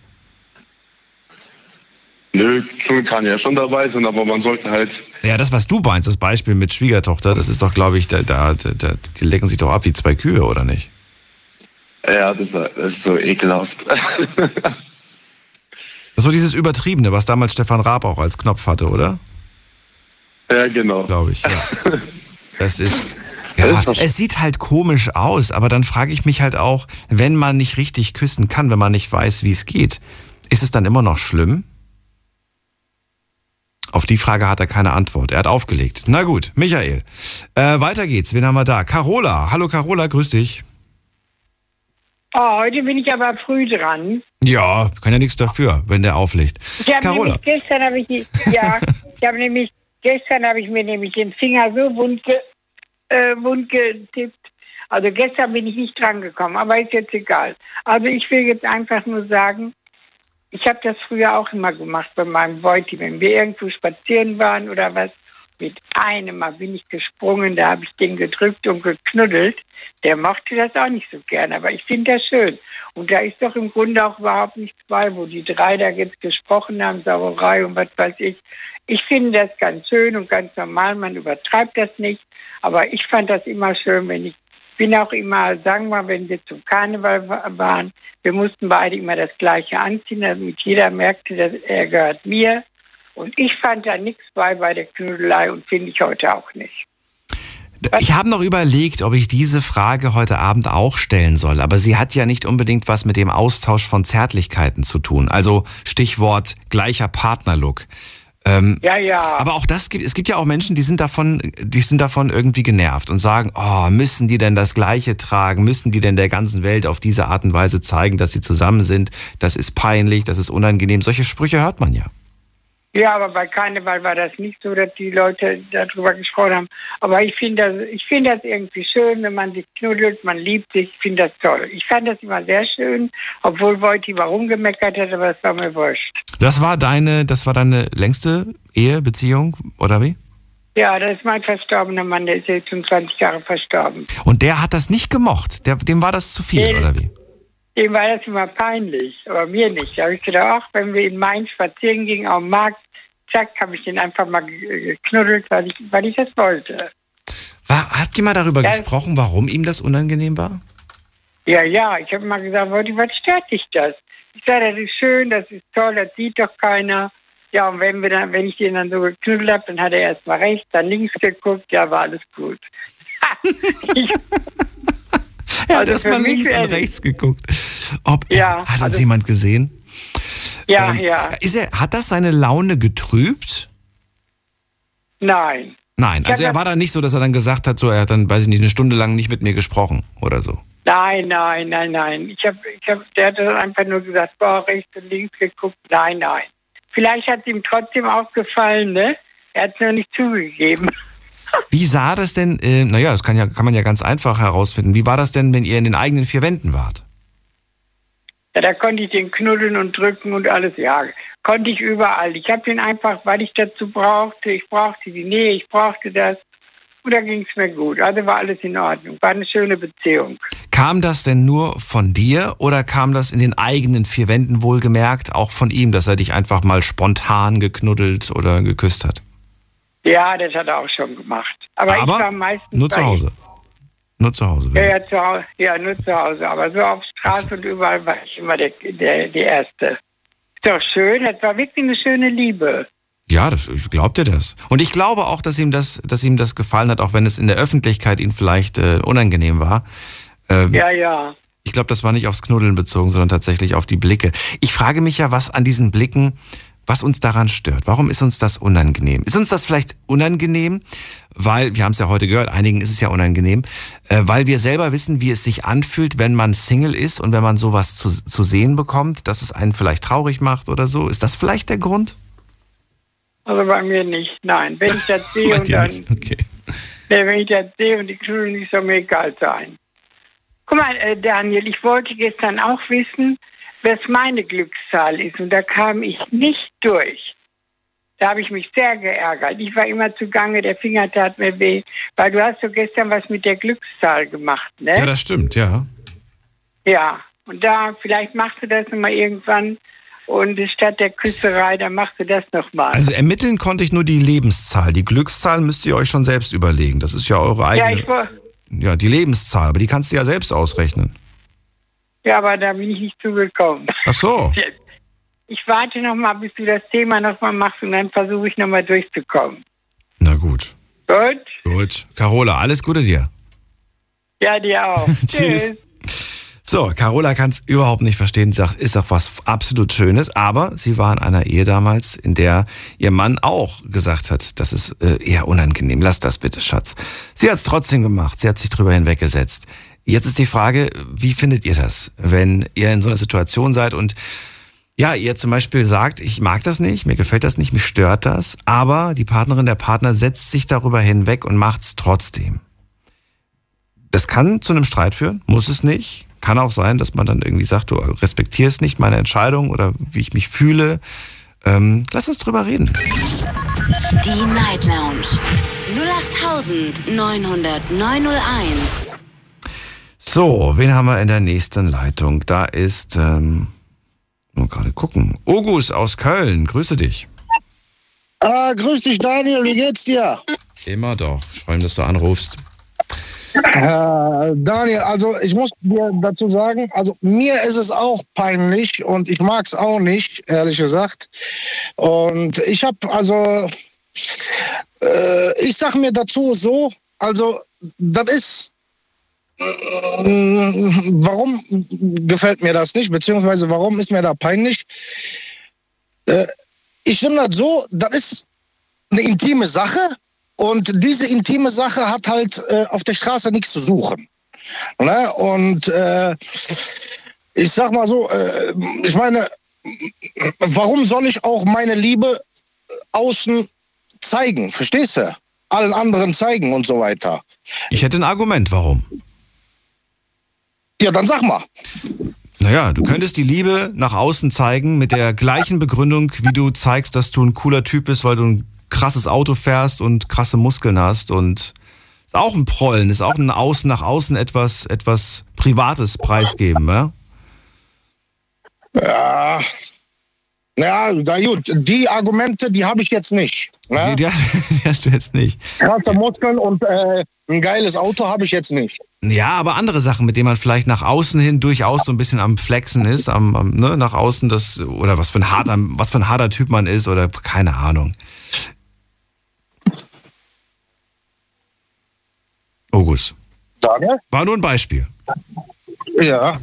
nö, Zunge kann ja schon dabei sein, aber man sollte halt Ja, das, was du meinst, das Beispiel mit Schwiegertochter, das ist doch, glaube ich, da, da, da, die lecken sich doch ab wie zwei Kühe, oder nicht? Ja, das, das ist so ekelhaft. Das ist so dieses Übertriebene, was damals Stefan Raab auch als Knopf hatte, oder? ja, genau. Glaube ich, ja. Das ist. Ja, es sieht halt komisch aus, aber dann frage ich mich halt auch, wenn man nicht richtig küssen kann, wenn man nicht weiß, wie es geht, ist es dann immer noch schlimm? Auf die Frage hat er keine Antwort. Er hat aufgelegt. Na gut, Michael. Äh, weiter geht's. Wen haben wir da? Carola. Hallo Carola, grüß dich. Oh, heute bin ich aber früh dran. Ja, kann ja nichts dafür, wenn der auflegt. Ich Carola. nämlich gestern habe ich ja, ich habe nämlich gestern habe ich mir nämlich den Finger so wund, ge, äh, wund getippt. Also gestern bin ich nicht dran gekommen, aber ist jetzt egal. Also ich will jetzt einfach nur sagen, ich habe das früher auch immer gemacht bei meinem Beuti, wenn wir irgendwo spazieren waren oder was. Mit einem Mal bin ich gesprungen, da habe ich den gedrückt und geknuddelt. Der mochte das auch nicht so gern, aber ich finde das schön. Und da ist doch im Grunde auch überhaupt nichts bei, wo die drei da jetzt gesprochen haben, Sauerei und was weiß ich. Ich finde das ganz schön und ganz normal, man übertreibt das nicht. Aber ich fand das immer schön, wenn ich bin auch immer, sagen wir wenn wir zum Karneval wa- waren, wir mussten beide immer das Gleiche anziehen, damit jeder merkte, dass er gehört mir. Und ich fand da nichts bei bei der Knüdelei und finde ich heute auch nicht. Ich habe noch überlegt, ob ich diese Frage heute Abend auch stellen soll, aber sie hat ja nicht unbedingt was mit dem Austausch von Zärtlichkeiten zu tun. Also Stichwort gleicher Partnerlook. Ähm, Ja, ja. aber auch das gibt, es gibt ja auch Menschen, die sind davon, die sind davon irgendwie genervt und sagen, oh, müssen die denn das Gleiche tragen? Müssen die denn der ganzen Welt auf diese Art und Weise zeigen, dass sie zusammen sind? Das ist peinlich, das ist unangenehm. Solche Sprüche hört man ja. Ja, aber bei Karneval war das nicht so, dass die Leute darüber gesprochen haben. Aber ich finde das, ich finde das irgendwie schön, wenn man sich knuddelt, man liebt sich, ich finde das toll. Ich fand das immer sehr schön, obwohl Wojti warum gemeckert hat, aber es war mir wurscht. Das war deine, das war deine längste Ehe, Beziehung, oder wie? Ja, das ist mein verstorbener Mann, der ist jetzt schon 20 Jahre verstorben. Und der hat das nicht gemocht. Der, dem war das zu viel, Nee. oder wie? Dem war das immer peinlich, aber mir nicht. Da habe ich gedacht, ach, wenn wir in Mainz spazieren gingen am Markt, zack, habe ich den einfach mal ge- geknuddelt, weil ich, weil ich das wollte. War, habt ihr mal darüber Ja. gesprochen, warum ihm das unangenehm war? Ja, ja, ich habe mal gesagt, was stört dich das? Ich sage, das ist schön, das ist toll, das sieht doch keiner. Ja, und wenn, wir dann, wenn ich den dann so geknuddelt habe, dann hat er erst mal rechts, dann links geguckt, ja, war alles gut. ich, Er hat Also erst mal für mich links und rechts geguckt. Ob er, Ja, hat uns also- jemand gesehen? ja, Ähm, ja, Ist er, hat das seine Laune getrübt? nein. Nein, also er war dann nicht so, dass er dann gesagt hat, so er hat dann, weiß ich nicht, eine Stunde lang nicht mit mir gesprochen oder so. Nein, nein, nein, nein. Ich hab, ich hab, der hat dann einfach nur gesagt, boah, rechts und links geguckt. Nein, nein. Vielleicht hat es ihm trotzdem aufgefallen, ne? Er hat es nur nicht zugegeben. Wie sah das denn, äh, naja, das kann, ja, kann man ja ganz einfach herausfinden. Wie war das denn, wenn ihr in den eigenen vier Wänden wart? Ja, da konnte ich den knuddeln und drücken und alles. Ja, konnte ich überall. Ich habe den einfach, weil ich dazu brauchte, ich brauchte die Nähe, ich brauchte das. Und da ging es mir gut. Also war alles in Ordnung. War eine schöne Beziehung. Kam das denn nur von dir oder kam das in den eigenen vier Wänden wohlgemerkt auch von ihm, dass er dich einfach mal spontan geknuddelt oder geküsst hat? Ja, das hat er auch schon gemacht. Aber, Aber ich war meistens Nur zu. Hause. Nur zu Hause. Ja, ja, zu Hause, ja, nur zu Hause. Aber so auf Straße und überall war ich immer der, der, die Erste. Ist doch schön, das war wirklich eine schöne Liebe. Ja, das, ich glaub dir das. Und ich glaube auch, dass ihm das, dass ihm das gefallen hat, auch wenn es in der Öffentlichkeit ihm vielleicht äh, unangenehm war. Ähm, Ja, ja. Ich glaube, das war nicht aufs Knuddeln bezogen, sondern tatsächlich auf die Blicke. Ich frage mich ja, was an diesen Blicken, was uns daran stört. Warum ist uns das unangenehm? Ist uns das vielleicht unangenehm, weil, wir haben es ja heute gehört, einigen ist es ja unangenehm, äh, weil wir selber wissen, wie es sich anfühlt, wenn man Single ist und wenn man sowas zu, zu sehen bekommt, dass es einen vielleicht traurig macht oder so. Ist das vielleicht der Grund? Also bei mir nicht. Nein, wenn ich das sehe und dann. Okay. nee, wenn ich das sehe und die Knuddel nicht, soll mir egal sein. Guck mal, äh, Daniel, ich wollte gestern auch wissen, was meine Glückszahl ist. Und da kam ich nicht durch. Da habe ich mich sehr geärgert. Ich war immer zugange, der Finger tat mir weh. Weil du hast so gestern was mit der Glückszahl gemacht, ne? Ja, das stimmt, ja. Ja, und da, vielleicht machst du das nochmal irgendwann und statt der Küsserei, dann machst du das nochmal. Also ermitteln konnte ich nur die Lebenszahl. Die Glückszahl müsst ihr euch schon selbst überlegen. Das ist ja eure ja, eigene. ich, wo- Ja, die Lebenszahl, aber die kannst du ja selbst ausrechnen. Ja, aber da bin ich nicht zugekommen. Ach so. Ich warte nochmal, bis du das Thema nochmal machst und dann versuche ich nochmal durchzukommen. Na gut. Gut? Gut. Carola, alles Gute dir. Ja, dir auch. Tschüss. So, Carola kann es überhaupt nicht verstehen, sagt, ist auch was absolut Schönes, aber sie war in einer Ehe damals, in der ihr Mann auch gesagt hat, das ist äh, eher unangenehm, lass das bitte, Schatz. Sie hat es trotzdem gemacht, sie hat sich drüber hinweggesetzt. Jetzt ist die Frage, wie findet ihr das, wenn ihr in so einer Situation seid und ja, ihr zum Beispiel sagt, ich mag das nicht, mir gefällt das nicht, mich stört das, aber die Partnerin, der Partner setzt sich darüber hinweg und macht es trotzdem. Das kann zu einem Streit führen, muss es nicht. Kann auch sein, dass man dann irgendwie sagt, du respektierst nicht meine Entscheidung oder wie ich mich fühle. Ähm, lass uns drüber reden. Die Night Lounge 0890901. So, wen haben wir in der nächsten Leitung? Da ist, ähm, nur gerade gucken. Ogus aus Köln, grüße dich. Ah, grüß dich, Daniel, wie geht's dir? Immer doch. Ich freue mich, dass du anrufst. Äh, Daniel, also ich muss dir dazu sagen, also mir ist es auch peinlich und ich mag es auch nicht, ehrlich gesagt. Und ich habe also, äh, ich sag mir dazu so, also das ist, warum gefällt mir das nicht, beziehungsweise warum ist mir da peinlich? Äh, ich finde das so, das ist eine intime Sache und diese intime Sache hat halt äh, auf der Straße nichts zu suchen. Ne? Und äh, ich sag mal so, ich meine, warum soll ich auch meine Liebe außen zeigen, verstehst du? Allen anderen zeigen und so weiter. Ich hätte ein Argument, warum? Ja, dann sag mal. Naja, du könntest die Liebe nach außen zeigen mit der gleichen Begründung, wie du zeigst, dass du ein cooler Typ bist, weil du ein krasses Auto fährst und krasse Muskeln hast und ist auch ein Prollen, ist auch ein Außen nach außen etwas, etwas Privates preisgeben, ja? Ja. Ja, na gut, die Argumente, die habe ich jetzt nicht. Ne? Die, die, die hast du jetzt nicht. Krasse Muskeln und äh, ein geiles Auto habe ich jetzt nicht. Ja, aber andere Sachen, mit denen man vielleicht nach außen hin durchaus so ein bisschen am Flexen ist, am, am ne, nach außen das oder was für ein harter, was für ein harter Typ man ist oder keine Ahnung. August. Daniel? War nur ein Beispiel. Ja.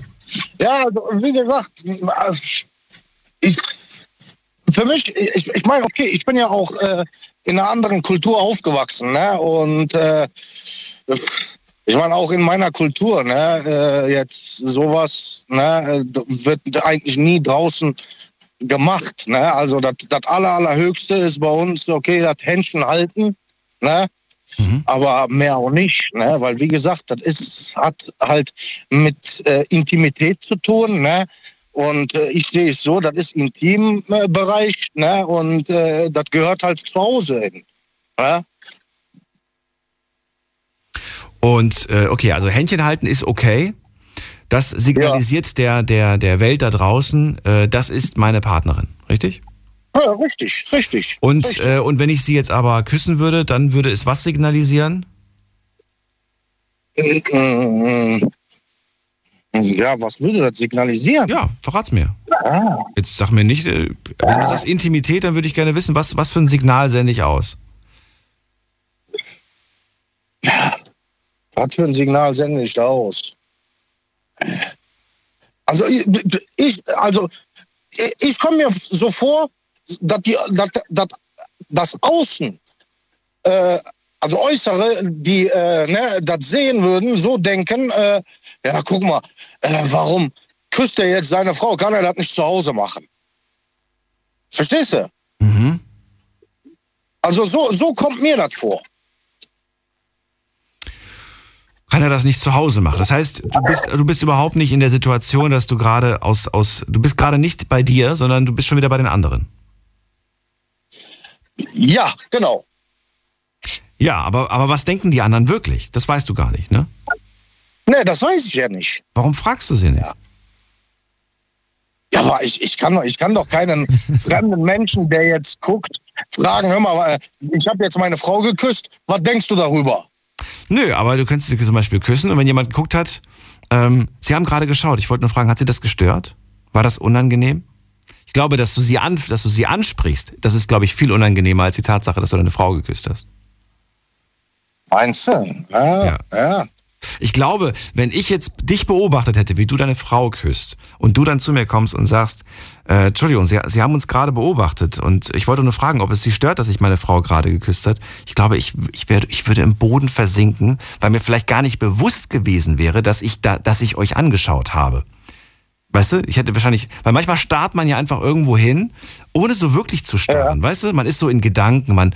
Ja, also, wie gesagt, ich, für mich, ich, ich meine, okay, ich bin ja auch äh, in einer anderen Kultur aufgewachsen, ne? Und äh, ich meine, auch in meiner Kultur, ne, äh, jetzt sowas, ne, wird eigentlich nie draußen gemacht, ne? Also das, aller, allerhöchste ist bei uns, okay, das Händchen halten, ne? Mhm. Aber mehr auch nicht, ne? weil wie gesagt, das ist, hat halt mit äh, Intimität zu tun. Ne? Und äh, ich sehe es so, das ist Intimbereich ne? und äh, das gehört halt zu Hause hin. Ne? Und äh, okay, also Händchen halten ist okay. Das signalisiert ja. der, der, der Welt da draußen, äh, das ist meine Partnerin, richtig? Ja, richtig, richtig. Und, richtig. Äh, und wenn ich sie jetzt aber küssen würde, dann würde es was signalisieren? Ja, was würde das signalisieren? Ja, verrat's mir. Ah. Jetzt sag mir nicht, äh, wenn du sagst Intimität, dann würde ich gerne wissen, was, was für ein Signal sende ich aus? Was für ein Signal sende ich da aus? Also ich, also ich, ich komme mir so vor, dass, die, dass, dass das Außen, äh, also Äußere, die äh, ne, das sehen würden, so denken, äh, ja, guck mal, äh, warum küsst er jetzt seine Frau? Kann er das nicht zu Hause machen? Verstehst du? Mhm. Also so, so kommt mir das vor. Kann er das nicht zu Hause machen? Das heißt, du bist, du bist überhaupt nicht in der Situation, dass du gerade aus, aus, du bist gerade nicht bei dir, sondern du bist schon wieder bei den anderen. Ja, genau. Ja, aber, aber was denken die anderen wirklich? Das weißt du gar nicht, ne? Ne, das weiß ich ja nicht. Warum fragst du sie nicht? Ja. Ja, aber ich, ich, kann, doch, ich kann doch keinen fremden Menschen, der jetzt guckt, fragen, hör mal, ich habe jetzt meine Frau geküsst, was denkst du darüber? Nö, aber du könntest sie zum Beispiel küssen und wenn jemand geguckt hat, ähm, sie haben gerade geschaut, ich wollte nur fragen, hat sie das gestört? War das unangenehm? Ich glaube, dass du sie, an, dass du sie ansprichst, das ist, glaube ich, viel unangenehmer als die Tatsache, dass du deine Frau geküsst hast. Meinst du? Ja, ja. ja. Ich glaube, wenn ich jetzt dich beobachtet hätte, wie du deine Frau küsst und du dann zu mir kommst und sagst, äh, Entschuldigung, Sie, Sie haben uns gerade beobachtet und ich wollte nur fragen, ob es Sie stört, dass ich meine Frau gerade geküsst hat. Ich glaube, ich, ich, werde, ich würde im Boden versinken, weil mir vielleicht gar nicht bewusst gewesen wäre, dass ich, da, dass ich euch angeschaut habe. Weißt du, ich hätte wahrscheinlich, weil manchmal starrt man ja einfach irgendwo hin, ohne so wirklich zu starren. Ja. Weißt du, man ist so in Gedanken, man,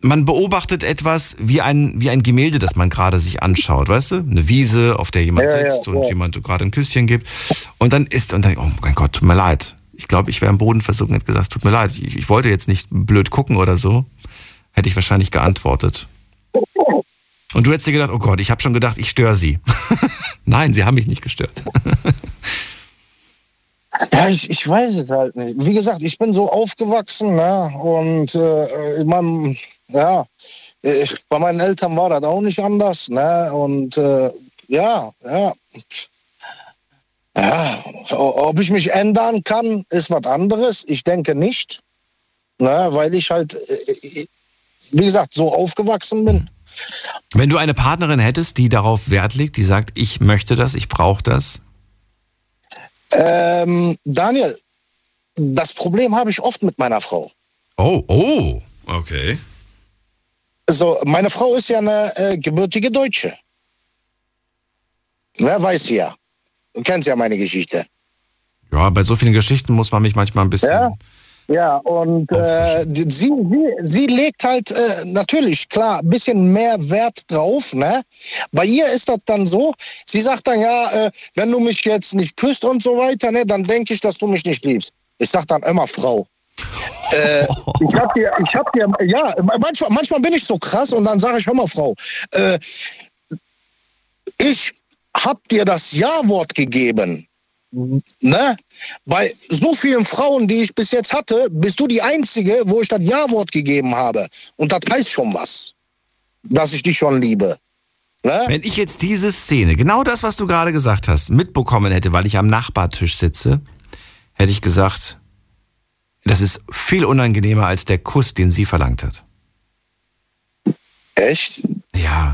man beobachtet etwas wie ein, wie ein Gemälde, das man gerade sich anschaut, weißt du? Eine Wiese, auf der jemand ja, sitzt ja, und jemand gerade ein Küsschen gibt. Und dann ist, und dann, oh mein Gott, tut mir leid. Ich glaube, ich wäre im Boden versunken und hätte gesagt, tut mir leid, ich, ich wollte jetzt nicht blöd gucken oder so. Hätte ich wahrscheinlich geantwortet. Und du hättest dir gedacht, oh Gott, ich habe schon gedacht, ich störe sie. Nein, sie haben mich nicht gestört. Ja, ich, ich weiß es halt nicht. Wie gesagt, ich bin so aufgewachsen, ne? Und äh, man, ja, ich, bei meinen Eltern war das auch nicht anders, ne? Und äh, ja, ja. Ja, ob ich mich ändern kann, ist was anderes. Ich denke nicht, ne? weil ich halt, äh, wie gesagt, so aufgewachsen bin. Wenn du eine Partnerin hättest, die darauf Wert legt, die sagt, ich möchte das, ich brauche das, ähm, Daniel, das Problem habe ich oft mit meiner Frau. Oh, oh, okay. So, meine Frau ist ja eine äh, gebürtige Deutsche. Wer weiß ja. Du kennst ja meine Geschichte. Ja, bei so vielen Geschichten muss man mich manchmal ein bisschen, ja? Ja, und äh, sie, sie, sie legt halt äh, natürlich, klar, ein bisschen mehr Wert drauf. Ne? Bei ihr ist das dann so, sie sagt dann, ja, äh, wenn du mich jetzt nicht küsst und so weiter, ne, dann denke ich, dass du mich nicht liebst. Ich sag dann immer Frau. Äh, ich hab dir, ich hab dir, ja, manchmal, manchmal bin ich so krass und dann sage ich, hör mal, Frau, äh, ich hab dir das Ja-Wort gegeben ne? Bei so vielen Frauen, die ich bis jetzt hatte, bist du die Einzige, wo ich das Ja-Wort gegeben habe. Und das heißt schon was, dass ich dich schon liebe. Ne? Wenn ich jetzt diese Szene, genau das, was du gerade gesagt hast, mitbekommen hätte, weil ich am Nachbartisch sitze, hätte ich gesagt, das ist viel unangenehmer als der Kuss, den sie verlangt hat. Echt? Ja.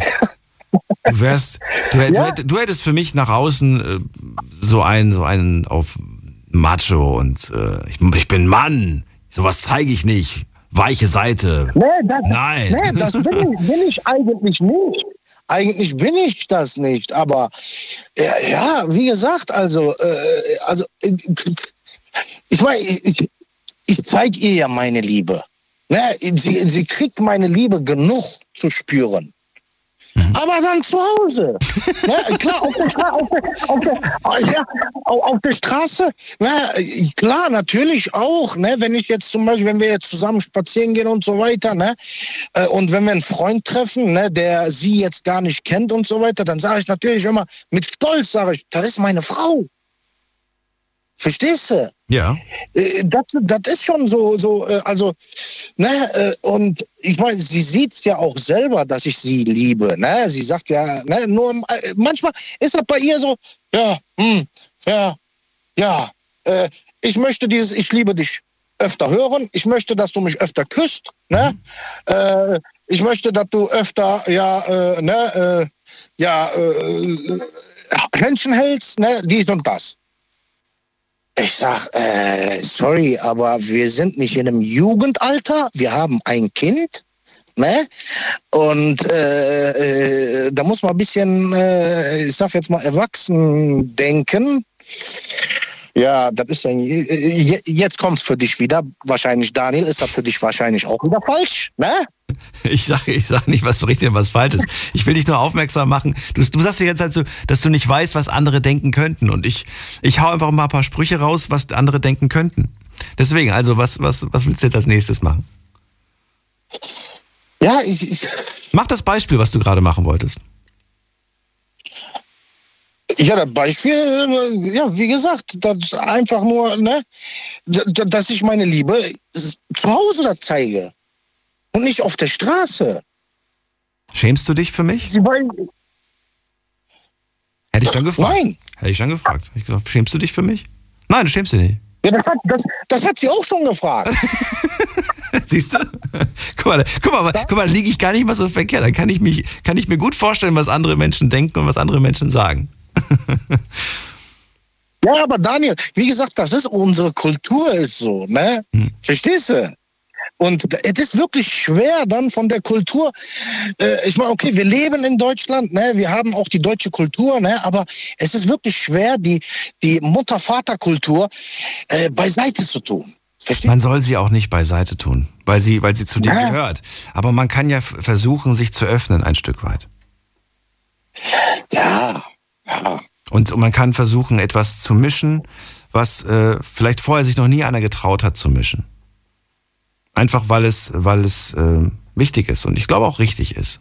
Du wärst, du, ja. du, du, hättest für mich nach außen äh, so einen, so einen auf Macho und äh, ich, ich bin Mann. Sowas zeige ich nicht. Weiche Seite. Nee, das, Nein. Nee, das bin ich, bin ich eigentlich nicht. Eigentlich bin ich das nicht. Aber ja, ja wie gesagt, also, äh, also ich meine, ich, ich zeige ihr ja meine Liebe. Ne? Sie, sie kriegt meine Liebe genug zu spüren. Mhm. Aber dann zu Hause. ne? Klar, auf der, Stra auf, der, auf, der, ja, auf der Straße. Ne? Klar, natürlich auch. Ne? Wenn ich jetzt zum Beispiel, wenn wir jetzt zusammen spazieren gehen und so weiter, ne? Äh, und wenn wir einen Freund treffen, ne, der sie jetzt gar nicht kennt und so weiter, dann sage ich natürlich immer mit Stolz, sage ich, das ist meine Frau. Verstehst du? Ja. Äh, das, das ist schon so, so äh, also, ne, äh, und ich meine, sie sieht ja auch selber, dass ich sie liebe, ne? Sie sagt ja, ne, nur manchmal ist das bei ihr so, ja, hm, ja, ja, äh, ich möchte dieses Ich liebe dich öfter hören, ich möchte, dass du mich öfter küsst, ne? Mhm. Äh, ich möchte, dass du öfter, ja, äh, ne, ja, Händchen hältst, ne, dies und das. Ich sag, äh, sorry, aber wir sind nicht in einem Jugendalter. Wir haben ein Kind. Ne? Und äh, äh, da muss man ein bisschen, äh, ich sag jetzt mal, erwachsen denken. Ja, das ist ja, jetzt kommt's für dich wieder. Wahrscheinlich, Daniel, ist das für dich wahrscheinlich auch wieder falsch, ne? Ich sage ich sag nicht, was richtig und was falsch ist. Ich will dich nur aufmerksam machen. Du, du sagst dir jetzt halt so, dass du nicht weißt, was andere denken könnten. Und ich, ich hau einfach mal ein paar Sprüche raus, was andere denken könnten. Deswegen, also, was, was, was willst du jetzt als nächstes machen? Ja, ich, ich Mach das Beispiel, was du gerade machen wolltest. Ja, das Beispiel, ja, wie gesagt, das einfach nur, ne, dass ich meine Liebe zu Hause da zeige und nicht auf der Straße. Schämst du dich für mich? Sie wollen. Hätte ich dann gefragt. Nein. Hätte ich dann gefragt. Hätte ich gesagt, schämst du dich für mich? Nein, du schämst dich nicht. Ja, das hat, das, das hat sie auch schon gefragt. Siehst du? Guck mal, guck mal, guck mal, liege ich gar nicht mal so verkehrt. Da kann ich, mich, kann ich mir gut vorstellen, was andere Menschen denken und was andere Menschen sagen. ja, aber Daniel, wie gesagt, das ist unsere Kultur ist so, ne? Hm. Verstehst du? Und es ist wirklich schwer dann von der Kultur. Äh, ich meine, okay, wir leben in Deutschland, ne? wir haben auch die deutsche Kultur, ne? aber es ist wirklich schwer, die, die Mutter-Vater-Kultur äh, beiseite zu tun. Versteht? Man soll sie auch nicht beiseite tun, weil sie, weil sie zu dir ja. gehört. Aber man kann ja versuchen, sich zu öffnen ein Stück weit. Ja, ja. Und, und man kann versuchen, etwas zu mischen, was äh, vielleicht vorher sich noch nie einer getraut hat zu mischen. Einfach weil es, weil es äh, wichtig ist und ich glaube auch richtig ist.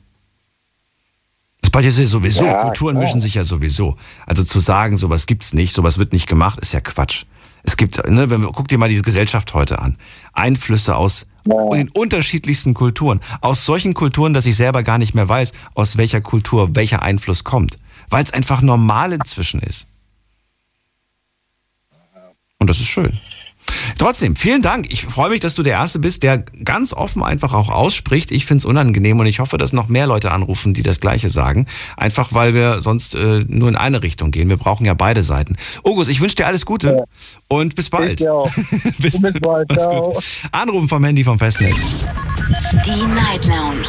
Das passiert ja sowieso. Ja, Kulturen klar. mischen sich ja sowieso. Also zu sagen, sowas gibt's nicht, sowas wird nicht gemacht, ist ja Quatsch. Es gibt, ne, wenn wir, guck dir mal diese Gesellschaft heute an. Einflüsse aus ja. den unterschiedlichsten Kulturen. Aus solchen Kulturen, dass ich selber gar nicht mehr weiß, aus welcher Kultur welcher Einfluss kommt. Weil es einfach normal inzwischen ist. Und das ist schön. Trotzdem, vielen Dank. Ich freue mich, dass du der Erste bist, der ganz offen einfach auch ausspricht. Ich finde es unangenehm und ich hoffe, dass noch mehr Leute anrufen, die das Gleiche sagen. Einfach, weil wir sonst äh, nur in eine Richtung gehen. Wir brauchen ja beide Seiten. August, ich wünsche dir alles Gute ja. und bis bald. bis, bis bald. Ciao. Anrufen vom Handy vom Festnetz. Die Night Lounge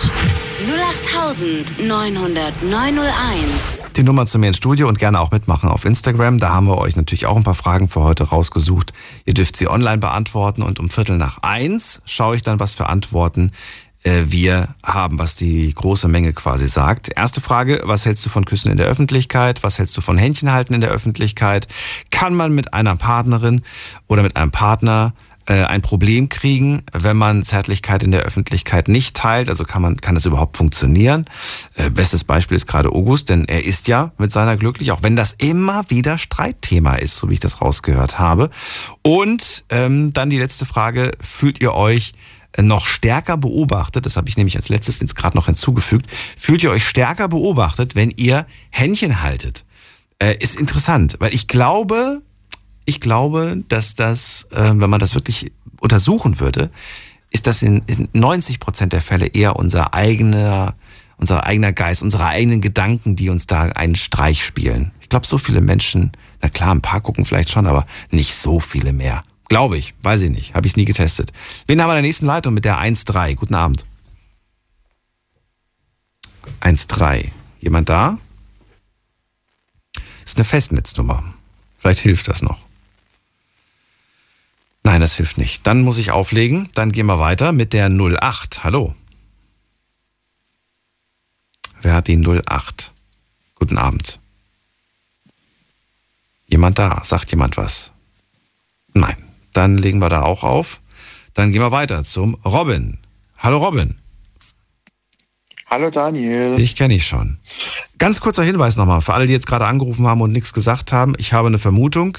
0890901. die Nummer zu mir ins Studio und gerne auch mitmachen auf Instagram. Da haben wir euch natürlich auch ein paar Fragen für heute rausgesucht. Ihr dürft sie online beantworten und um Viertel nach eins schaue ich dann, was für Antworten äh, wir haben, was die große Menge quasi sagt. Erste Frage, was hältst du von Küssen in der Öffentlichkeit? Was hältst du von Händchenhalten in der Öffentlichkeit? Kann man mit einer Partnerin oder mit einem Partner ein Problem kriegen, wenn man Zärtlichkeit in der Öffentlichkeit nicht teilt. Also kann man, kann das überhaupt funktionieren? Äh, bestes Beispiel ist gerade August, denn er ist ja mit seiner glücklich, auch wenn das immer wieder Streitthema ist, so wie ich das rausgehört habe. Und ähm, dann die letzte Frage, fühlt ihr euch noch stärker beobachtet, das habe ich nämlich als letztes jetzt gerade noch hinzugefügt, fühlt ihr euch stärker beobachtet, wenn ihr Händchen haltet? Äh, ist interessant, weil ich glaube, ich glaube, dass das, äh, wenn man das wirklich untersuchen würde, ist das in, in 90 Prozent der Fälle eher unser eigener, unser eigener Geist, unsere eigenen Gedanken, die uns da einen Streich spielen. Ich glaube, so viele Menschen, na klar, ein paar gucken vielleicht schon, aber nicht so viele mehr. Glaube ich, weiß ich nicht, habe ich nie getestet. Wen haben wir in der nächsten Leitung mit der 1.3? Guten Abend. 1.3. Jemand da? Das ist eine Festnetznummer. Vielleicht hilft das noch. Nein, das hilft nicht. Dann muss ich auflegen. Dann gehen wir weiter mit der 08. Hallo. Wer hat die 08? Guten Abend. Jemand da? Sagt jemand was? Nein. Dann legen wir da auch auf. Dann gehen wir weiter zum Robin. Hallo Robin. Hallo Daniel. Ich kenne dich schon. Ganz kurzer Hinweis nochmal für alle, die jetzt gerade angerufen haben und nichts gesagt haben. Ich habe eine Vermutung,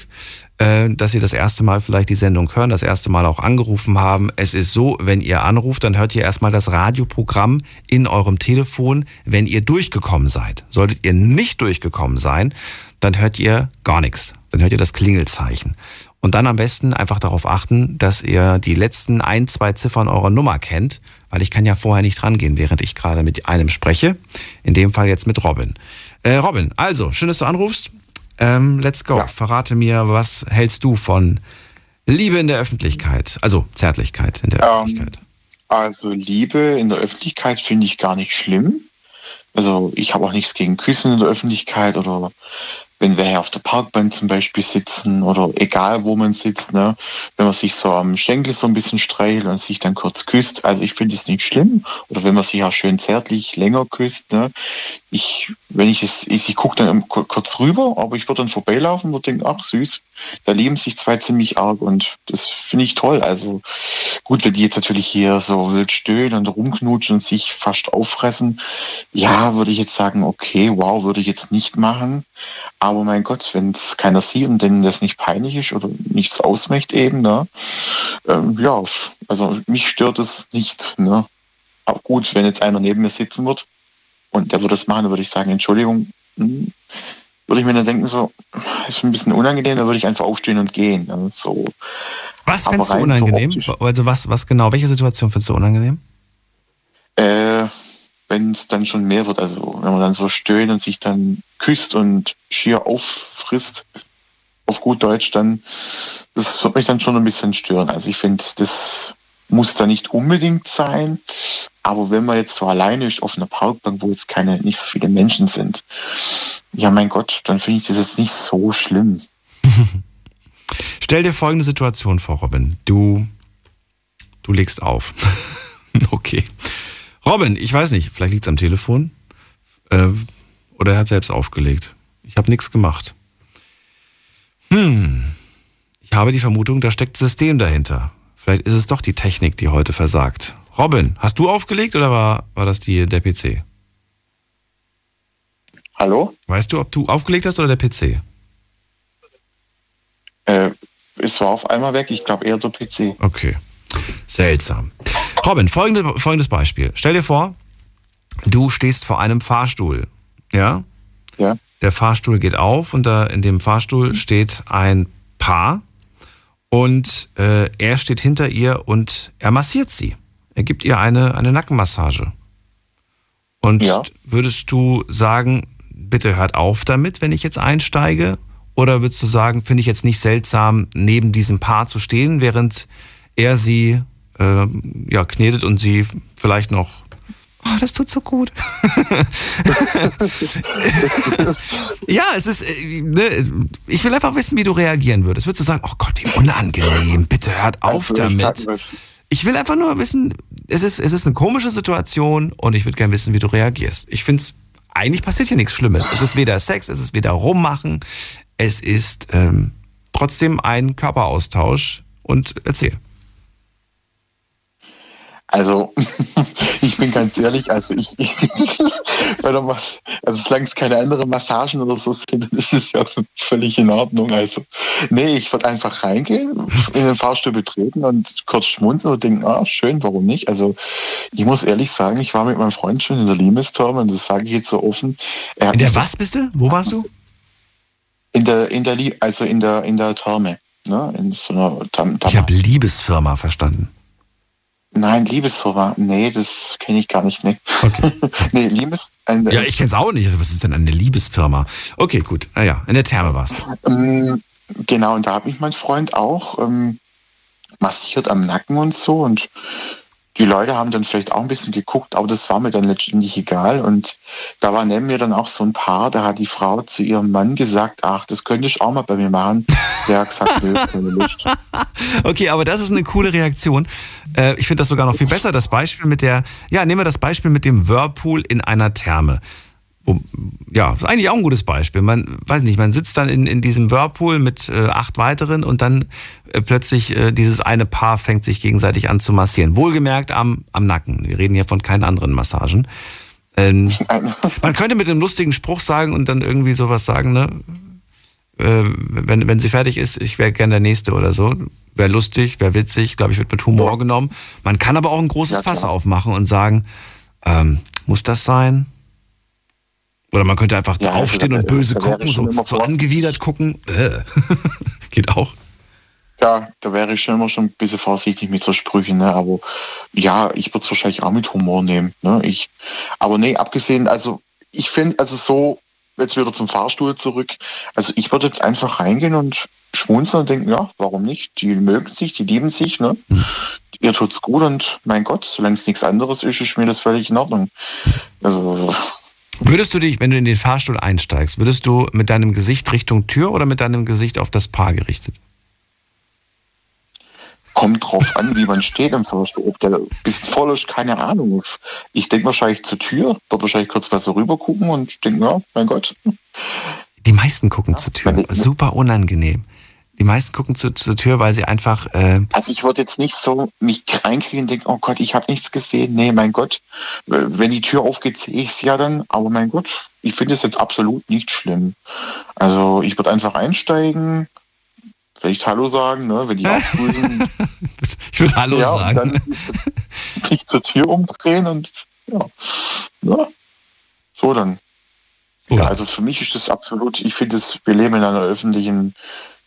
äh, dass Sie das erste Mal vielleicht die Sendung hören, das erste Mal auch angerufen haben. Es ist so, wenn ihr anruft, dann hört ihr erstmal das Radioprogramm in eurem Telefon, wenn ihr durchgekommen seid. Solltet ihr nicht durchgekommen sein, dann hört ihr gar nichts. Dann hört ihr das Klingelzeichen. Und dann am besten einfach darauf achten, dass ihr die letzten ein, zwei Ziffern eurer Nummer kennt, weil ich kann ja vorher nicht rangehen, während ich gerade mit einem spreche. In dem Fall jetzt mit Robin. Äh, Robin, also, schön, dass du anrufst. Ähm, let's go. Ja. Verrate mir, was hältst du von Liebe in der Öffentlichkeit? Also Zärtlichkeit in der ähm, Öffentlichkeit. Also Liebe in der Öffentlichkeit finde ich gar nicht schlimm. Also ich habe auch nichts gegen Küssen in der Öffentlichkeit oder wenn wir auf der Parkbank zum Beispiel sitzen oder egal wo man sitzt, ne, wenn man sich so am Schenkel so ein bisschen streichelt und sich dann kurz küsst, also ich finde es nicht schlimm. Oder wenn man sich auch schön zärtlich länger küsst, ne. Ich, wenn ich es, ich, ich gucke dann kurz rüber, aber ich würde dann vorbeilaufen und denke, ach süß, da lieben sich zwei ziemlich arg und das finde ich toll. Also gut, wenn die jetzt natürlich hier so wild stöhnen und rumknutschen und sich fast auffressen, ja, würde ich jetzt sagen, okay, wow, würde ich jetzt nicht machen. Aber mein Gott, wenn es keiner sieht und denen das nicht peinlich ist oder nichts ausmacht eben, ne? Ähm, ja, also mich stört es nicht. Ne? Aber gut, wenn jetzt einer neben mir sitzen wird und der würde das machen, dann würde ich sagen, Entschuldigung, hm, würde ich mir dann denken, so, ist ein bisschen unangenehm, dann würde ich einfach aufstehen und gehen. Ne? So. Was findest du unangenehm? So also was, was genau, welche Situation findest du unangenehm? Äh, wenn es dann schon mehr wird, also wenn man dann so stöhnt und sich dann küsst und schier auffrisst, auf gut Deutsch, dann, das wird mich dann schon ein bisschen stören. Also ich finde, das muss da nicht unbedingt sein, aber wenn man jetzt so alleine ist auf einer Parkbank, wo jetzt keine, nicht so viele Menschen sind, ja mein Gott, dann finde ich das jetzt nicht so schlimm. Stell dir folgende Situation vor, Robin. Du, du legst auf. okay. Robin, ich weiß nicht, vielleicht liegt es am Telefon. Äh, oder er hat selbst aufgelegt. Ich habe nichts gemacht. Hm. Ich habe die Vermutung, da steckt System dahinter. Vielleicht ist es doch die Technik, die heute versagt. Robin, hast du aufgelegt oder war, war das die, der PC? Hallo? Weißt du, ob du aufgelegt hast oder der PC? Äh, es war auf einmal weg. Ich glaube eher der PC. Okay. Seltsam. Robin, folgende, folgendes Beispiel. Stell dir vor, du stehst vor einem Fahrstuhl. Ja? Ja. Der Fahrstuhl geht auf und da in dem Fahrstuhl steht ein Paar und äh, er steht hinter ihr und er massiert sie. Er gibt ihr eine, eine Nackenmassage. Und ja. würdest du sagen, bitte hört auf damit, wenn ich jetzt einsteige? Oder würdest du sagen, finde ich jetzt nicht seltsam, neben diesem Paar zu stehen, während er sie äh, ja, knetet und sie vielleicht noch Oh, das tut so gut. ja, es ist, äh, ne, ich will einfach wissen, wie du reagieren würdest. Würdest du sagen, oh Gott, wie unangenehm, bitte hört auf Also, damit. Ich will einfach nur wissen, es ist, es ist eine komische Situation und ich würde gerne wissen, wie du reagierst. Ich finde es, eigentlich passiert hier nichts Schlimmes. Es ist weder Sex, es ist weder Rummachen, es ist ähm, trotzdem ein Körperaustausch und erzähl. Also, ich bin ganz ehrlich, also ich, bei der Mas also solange es keine anderen Massagen oder so sind, dann ist es ja völlig in Ordnung. Also, nee, ich würde einfach reingehen, in den Fahrstuhl betreten und kurz schmunzeln und denken, ah, schön, warum nicht? Also, ich muss ehrlich sagen, ich war mit meinem Freund schon in der Limestürme und das sage ich jetzt so offen. In der was bist du? Wo warst du? In der, in der, also in der, in der Therme, ne, in so einer Tam Ich habe Liebesfirma verstanden. Nein, Liebesfirma, nee, das kenne ich gar nicht, ne. nee, Liebes, eine, Ja, ich kenn's auch nicht. Also, was ist denn eine Liebesfirma? Okay, gut. Ah ja, in der Therme warst du. Ähm, genau, und da hat mich mein Freund auch ähm, massiert am Nacken und so. Und die Leute haben dann vielleicht auch ein bisschen geguckt, aber das war mir dann letztendlich egal. Und da war neben mir dann auch so ein Paar, da hat die Frau zu ihrem Mann gesagt, ach, das könnte ich auch mal bei mir machen. Der hat gesagt, nö, keine Lust. Okay, aber das ist eine coole Reaktion. Äh, ich finde das sogar noch viel besser. Das Beispiel mit der, ja, nehmen wir das Beispiel mit dem Whirlpool in einer Therme. Wo, ja, ist eigentlich auch ein gutes Beispiel. Man weiß nicht, man sitzt dann in, in diesem Whirlpool mit äh, acht weiteren und dann äh, plötzlich äh, dieses eine Paar fängt sich gegenseitig an zu massieren. Wohlgemerkt am, am Nacken. Wir reden hier von keinen anderen Massagen. Ähm, man könnte mit einem lustigen Spruch sagen und dann irgendwie sowas sagen, ne? Äh, wenn, wenn sie fertig ist, ich wäre gern der Nächste oder so. Wäre lustig, wäre witzig, glaube ich, wird mit Humor genommen. Man kann aber auch ein großes Ja. Fass aufmachen und sagen, ähm, muss das sein? Oder man könnte einfach Ja, also aufstehen da- und böse da gucken, so, so angewidert gucken. Äh. Geht auch. Da, da wäre ich schon immer schon ein bisschen vorsichtig mit so Sprüchen, ne? Aber ja, ich würde es wahrscheinlich auch mit Humor nehmen. Ne? Ich, aber nee, abgesehen, also ich finde, also so, jetzt wieder zum Fahrstuhl zurück, also ich würde jetzt einfach reingehen und schmunzeln und denken, ja, warum nicht? Die mögen sich, die lieben sich, ne? Ihr tut's gut und mein Gott, solange es nichts anderes ist, ist mir das völlig in Ordnung. Also Würdest du dich, wenn du in den Fahrstuhl einsteigst, würdest du mit deinem Gesicht Richtung Tür oder mit deinem Gesicht auf das Paar gerichtet? kommt drauf an, wie man steht im Fahrstuhl. Ob der bisschen voll ist, keine Ahnung. Ich denke wahrscheinlich zur Tür, dort wahrscheinlich kurz mal so rüber gucken und denke, ja, mein Gott. Die meisten gucken zur Tür. Super unangenehm. Die meisten gucken zu, zur Tür, weil sie einfach. Äh, Also ich würde jetzt nicht so mich reinkriegen und denken, oh Gott, ich habe nichts gesehen. Nee, mein Gott. Wenn die Tür aufgeht, sehe ich es ja dann. Aber mein Gott, ich finde es jetzt absolut nicht schlimm. Also ich würde einfach einsteigen, vielleicht Hallo sagen, ne, wenn die aufgrüßen. ich würde Hallo ja, sagen. Und dann mich, mich zur Tür umdrehen und ja. ja. So dann. Ja, also für mich ist das absolut, ich finde es, wir leben in einer öffentlichen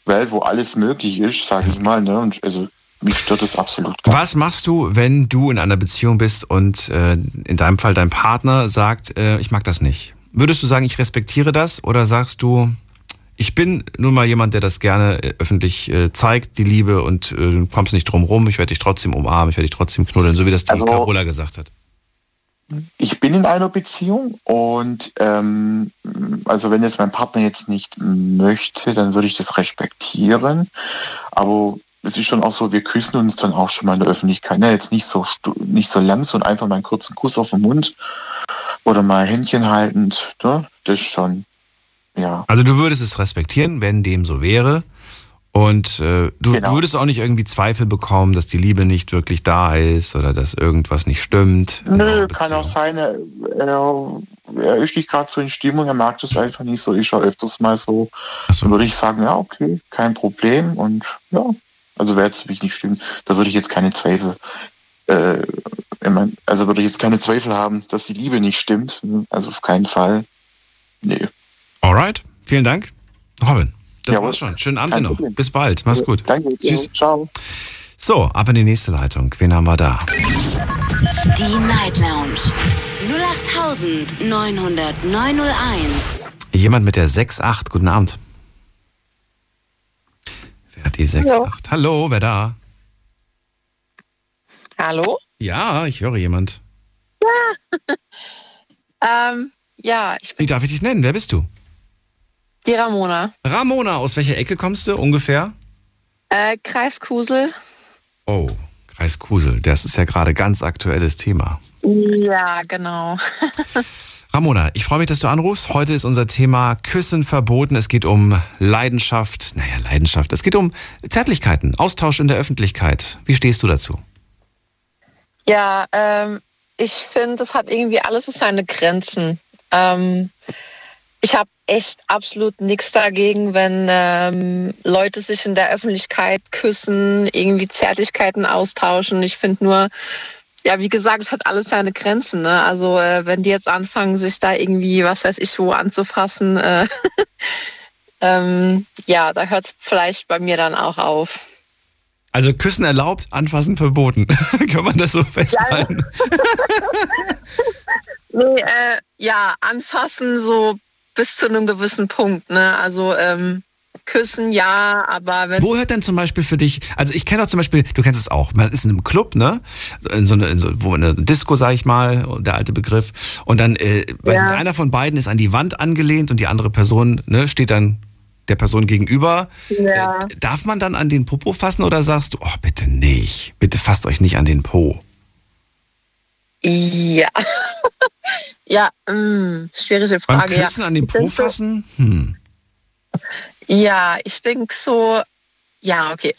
Welt, wo alles möglich ist, sage ich mal. Ne? Und also mich stört das absolut gar Was machst du, wenn du in einer Beziehung bist und äh, in deinem Fall dein Partner sagt, äh, ich mag das nicht? Würdest du sagen, ich respektiere das oder sagst du, ich bin nun mal jemand, der das gerne äh, öffentlich äh, zeigt, die Liebe und äh, du kommst nicht drum rum, ich werde dich trotzdem umarmen, ich werde dich trotzdem knuddeln, so wie das die Also- Carola gesagt hat. Ich bin in einer Beziehung und ähm, also wenn jetzt mein Partner jetzt nicht möchte, dann würde ich das respektieren. Aber es ist schon auch so, wir küssen uns dann auch schon mal in der Öffentlichkeit. Ne? Jetzt nicht so nicht so lang, sondern einfach mal einen kurzen Kuss auf den Mund oder mal Händchen haltend. Ne? Das schon. Ja. Also du würdest es respektieren, wenn dem so wäre. Und äh, du, du würdest auch nicht irgendwie Zweifel bekommen, dass die Liebe nicht wirklich da ist oder dass irgendwas nicht stimmt. Nö, kann auch sein, er, ist nicht gerade so in Stimmung, er mag das einfach nicht so, ist er öfters mal so. Dann würde ich sagen, ja, okay, kein Problem. Und ja, also wäre jetzt für mich nicht stimmt, da würde ich jetzt keine Zweifel, äh, mein, also würde ich jetzt keine Zweifel haben, dass die Liebe nicht stimmt. Also auf keinen Fall. Nee. Alright, vielen Dank. Robin, das Jawohl. war's schon. Schönen Abend Kein dir noch. Problem. Bis bald. Mach's gut. Danke. Tschüss. Ciao. So, ab in die nächste Leitung. Wen haben wir da? Die Night Lounge 0890901. Jemand mit der 6.8. Guten Abend. Wer hat die 6.8? Hallo. wer da? Hallo? Ja, ich höre jemand. Ähm, ja, ich Wie darf ich dich nennen? Wer bist du? Die Ramona. Ramona, aus welcher Ecke kommst du ungefähr? Äh, Kreis Kusel. Oh, Kreis Kusel, das ist ja gerade ganz aktuelles Thema. Ja, genau. Ramona, ich freue mich, dass du anrufst. Heute ist unser Thema Küssen verboten. Es geht um Leidenschaft. Naja, Leidenschaft. Es geht um Zärtlichkeiten, Austausch in der Öffentlichkeit. Wie stehst du dazu? Ja, ähm, ich finde, es hat irgendwie alles seine Grenzen. Ähm, ich habe echt absolut nichts dagegen, wenn ähm, Leute sich in der Öffentlichkeit küssen, irgendwie Zärtlichkeiten austauschen. Ich finde nur, ja, wie gesagt, es hat alles seine Grenzen. Ne? Also äh, wenn die jetzt anfangen, sich da irgendwie, was weiß ich, wo anzufassen, äh, ähm, ja, da hört es vielleicht bei mir dann auch auf. Also Küssen erlaubt, Anfassen verboten. Kann man das so festhalten? Nee, äh, ja, anfassen so bis zu einem gewissen Punkt. Ne? Also ähm, küssen ja, aber wenn Wo hört denn zum Beispiel für dich, also ich kenne auch zum Beispiel, du kennst es auch, man ist in einem Club, ne? In so, eine, in so wo eine Disco, sag ich mal, der alte Begriff. Und dann, äh, weiß Ja. nicht, einer von beiden ist an die Wand angelehnt und die andere Person ne, steht dann der Person gegenüber. Ja. Äh, darf man dann an den Popo fassen oder sagst du, oh, bitte nicht, bitte fasst euch nicht an den Po? Ja. ja, mh, schwierige Beim Frage. Küssen ja. an den Po fassen? Hm. Ja, ich denke so, ja, okay.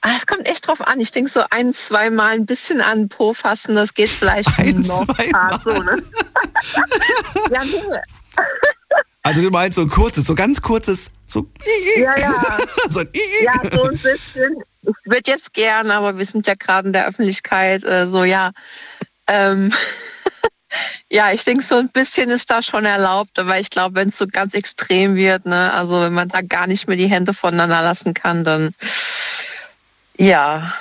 Ah, Es kommt echt drauf an. Ich denke so ein, zweimal ein bisschen an den Po fassen, das geht vielleicht Ein, im Nordpart so, ne? ja, nee. Also du meinst so ein kurzes, so ganz kurzes, so, Ja, ja. so ein Ja, so ein bisschen. Ich würde jetzt gern, aber wir sind ja gerade in der Öffentlichkeit, äh, so ja. Ähm, ja, ich denke, so ein bisschen ist da schon erlaubt, aber ich glaube, wenn es so ganz extrem wird, ne, also wenn man da gar nicht mehr die Hände voneinander lassen kann, dann ja,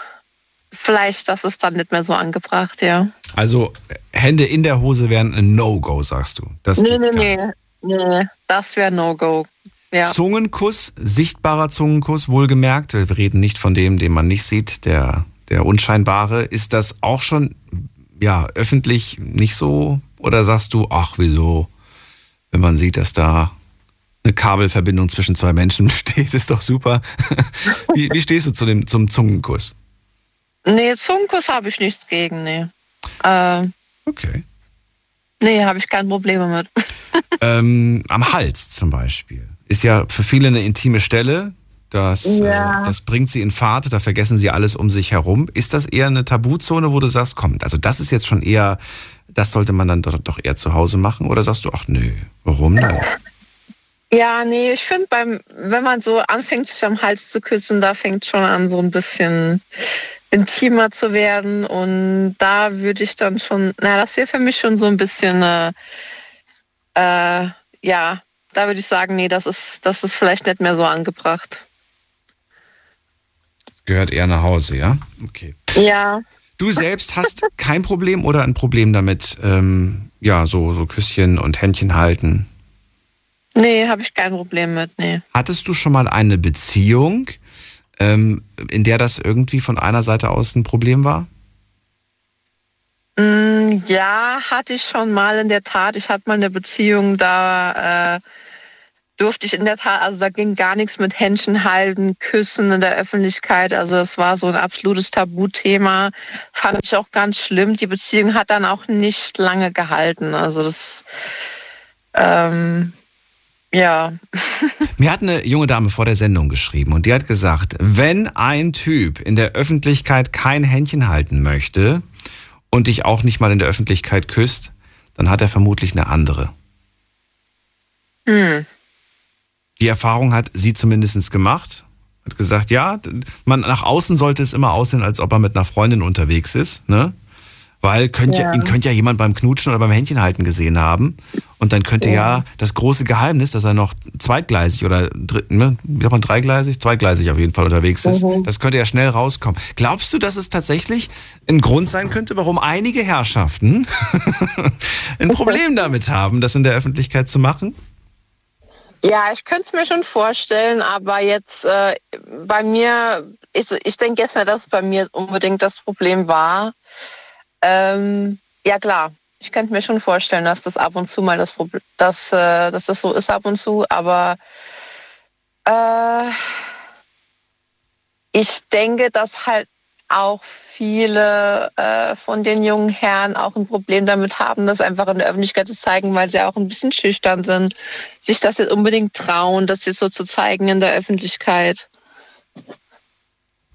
vielleicht, das ist dann nicht mehr so angebracht, ja. Also Hände in der Hose wären ein No-Go, sagst du. Das nee, nee, nee, nee, das wäre No-Go. Ja. Zungenkuss, sichtbarer Zungenkuss, wohlgemerkt. Wir reden nicht von dem, den man nicht sieht, der, der unscheinbare. Ist das auch schon ja, öffentlich nicht so? Oder sagst du, ach, wieso? Wenn man sieht, dass da eine Kabelverbindung zwischen zwei Menschen besteht, ist doch super. wie, wie stehst du zu dem, zum Zungenkuss? Nee, Zungenkuss habe ich nichts gegen, nee. Äh, Okay. nee, habe ich kein Problem mit. ähm, am Hals zum Beispiel. Ist ja für viele eine intime Stelle. Das, Ja. äh, das bringt sie in Fahrt, da vergessen sie alles um sich herum. Ist das eher eine Tabuzone, wo du sagst, komm, also das ist jetzt schon eher, das sollte man dann doch, doch eher zu Hause machen? Oder sagst du, ach nö, warum denn? Ja, nee, ich finde beim, wenn man so anfängt, sich am Hals zu küssen, da fängt schon an, so ein bisschen intimer zu werden. Und da würde ich dann schon, na, das wäre für mich schon so ein bisschen, äh, äh, ja, da würde ich sagen, nee, das ist, das ist vielleicht nicht mehr so angebracht. Gehört eher nach Hause, ja? Okay. Ja. Du selbst hast kein Problem oder ein Problem damit, ähm, ja, so, so Küsschen und Händchen halten? Nee, habe ich kein Problem mit, nee. Hattest du schon mal eine Beziehung, ähm, in der das irgendwie von einer Seite aus ein Problem war? Mm, Ja, hatte ich schon mal in der Tat. Ich hatte mal eine Beziehung, da äh, durfte ich in der Tat, also da ging gar nichts mit Händchen halten, Küssen in der Öffentlichkeit. Also das war so ein absolutes Tabuthema. Fand ich auch ganz schlimm. Die Beziehung hat dann auch nicht lange gehalten. Also das, ähm, ja. Mir hat eine junge Dame vor der Sendung geschrieben und die hat gesagt, wenn ein Typ in der Öffentlichkeit kein Händchen halten möchte und dich auch nicht mal in der Öffentlichkeit küsst, dann hat er vermutlich eine andere. Hm. Die Erfahrung hat sie zumindest gemacht. Hat gesagt, ja, man nach außen sollte es immer aussehen, als ob er mit einer Freundin unterwegs ist, ne? Weil könnte ja. Ja. ihn könnte ja jemand beim Knutschen oder beim Händchen halten gesehen haben. Und dann könnte ja, Ja. das große Geheimnis, dass er noch zweigleisig oder dr- ne, wie sagt man, dreigleisig? Zweigleisig auf jeden Fall unterwegs ist. Mhm. Das könnte ja schnell rauskommen. Glaubst du, dass es tatsächlich ein Grund sein könnte, warum einige Herrschaften ein Problem damit haben, das in der Öffentlichkeit zu machen? Ja, ich könnte es mir schon vorstellen, aber jetzt äh, bei mir, ich, ich denke jetzt nicht, dass es bei mir unbedingt das Problem war. Ähm, ja klar, ich könnte mir schon vorstellen, dass das ab und zu mal das Problem, dass, äh, dass das so ist ab und zu, aber äh, ich denke, dass halt auch viele äh, von den jungen Herren auch ein Problem damit haben, das einfach in der Öffentlichkeit zu zeigen, weil sie auch ein bisschen schüchtern sind, sich das jetzt unbedingt trauen, das jetzt so zu zeigen in der Öffentlichkeit.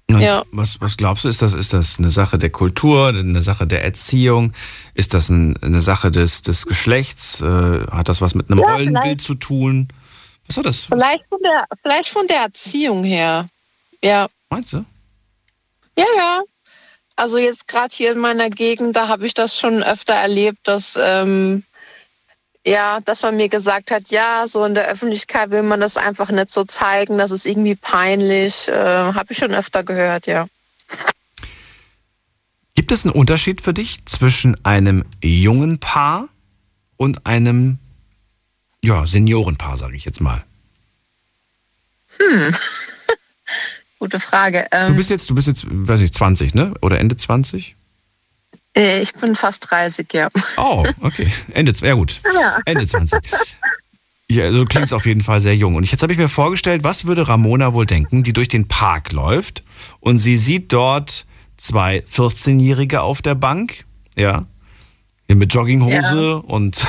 Und ja. was, was glaubst du, ist das, ist das eine Sache der Kultur, eine Sache der Erziehung? Ist das ein, eine Sache des, des Geschlechts? Äh, hat das was mit einem ja, Rollenbild zu tun? Was war das? Vielleicht von der, vielleicht von der Erziehung her. Ja. Meinst du? Ja, ja. Also jetzt gerade hier in meiner Gegend, da habe ich das schon öfter erlebt, dass ähm, ja, dass man mir gesagt hat, ja, so in der Öffentlichkeit will man das einfach nicht so zeigen, das ist irgendwie peinlich. Äh, habe ich schon öfter gehört, ja. Gibt es einen Unterschied für dich zwischen einem jungen Paar und einem ja, Seniorenpaar, sage ich jetzt mal? Hm. Gute Frage. Ähm, du bist jetzt, du bist jetzt, weiß ich, 20, ne? Oder Ende 20? Äh, ich bin fast 30, ja. Oh, okay. Ende, ja gut. Ja. Ende 20. Ja, also du klingst auf jeden Fall sehr jung. Und jetzt habe ich mir vorgestellt, was würde Ramona wohl denken, die durch den Park läuft und sie sieht dort zwei 14-Jährige auf der Bank, ja, mit Jogginghose ja. und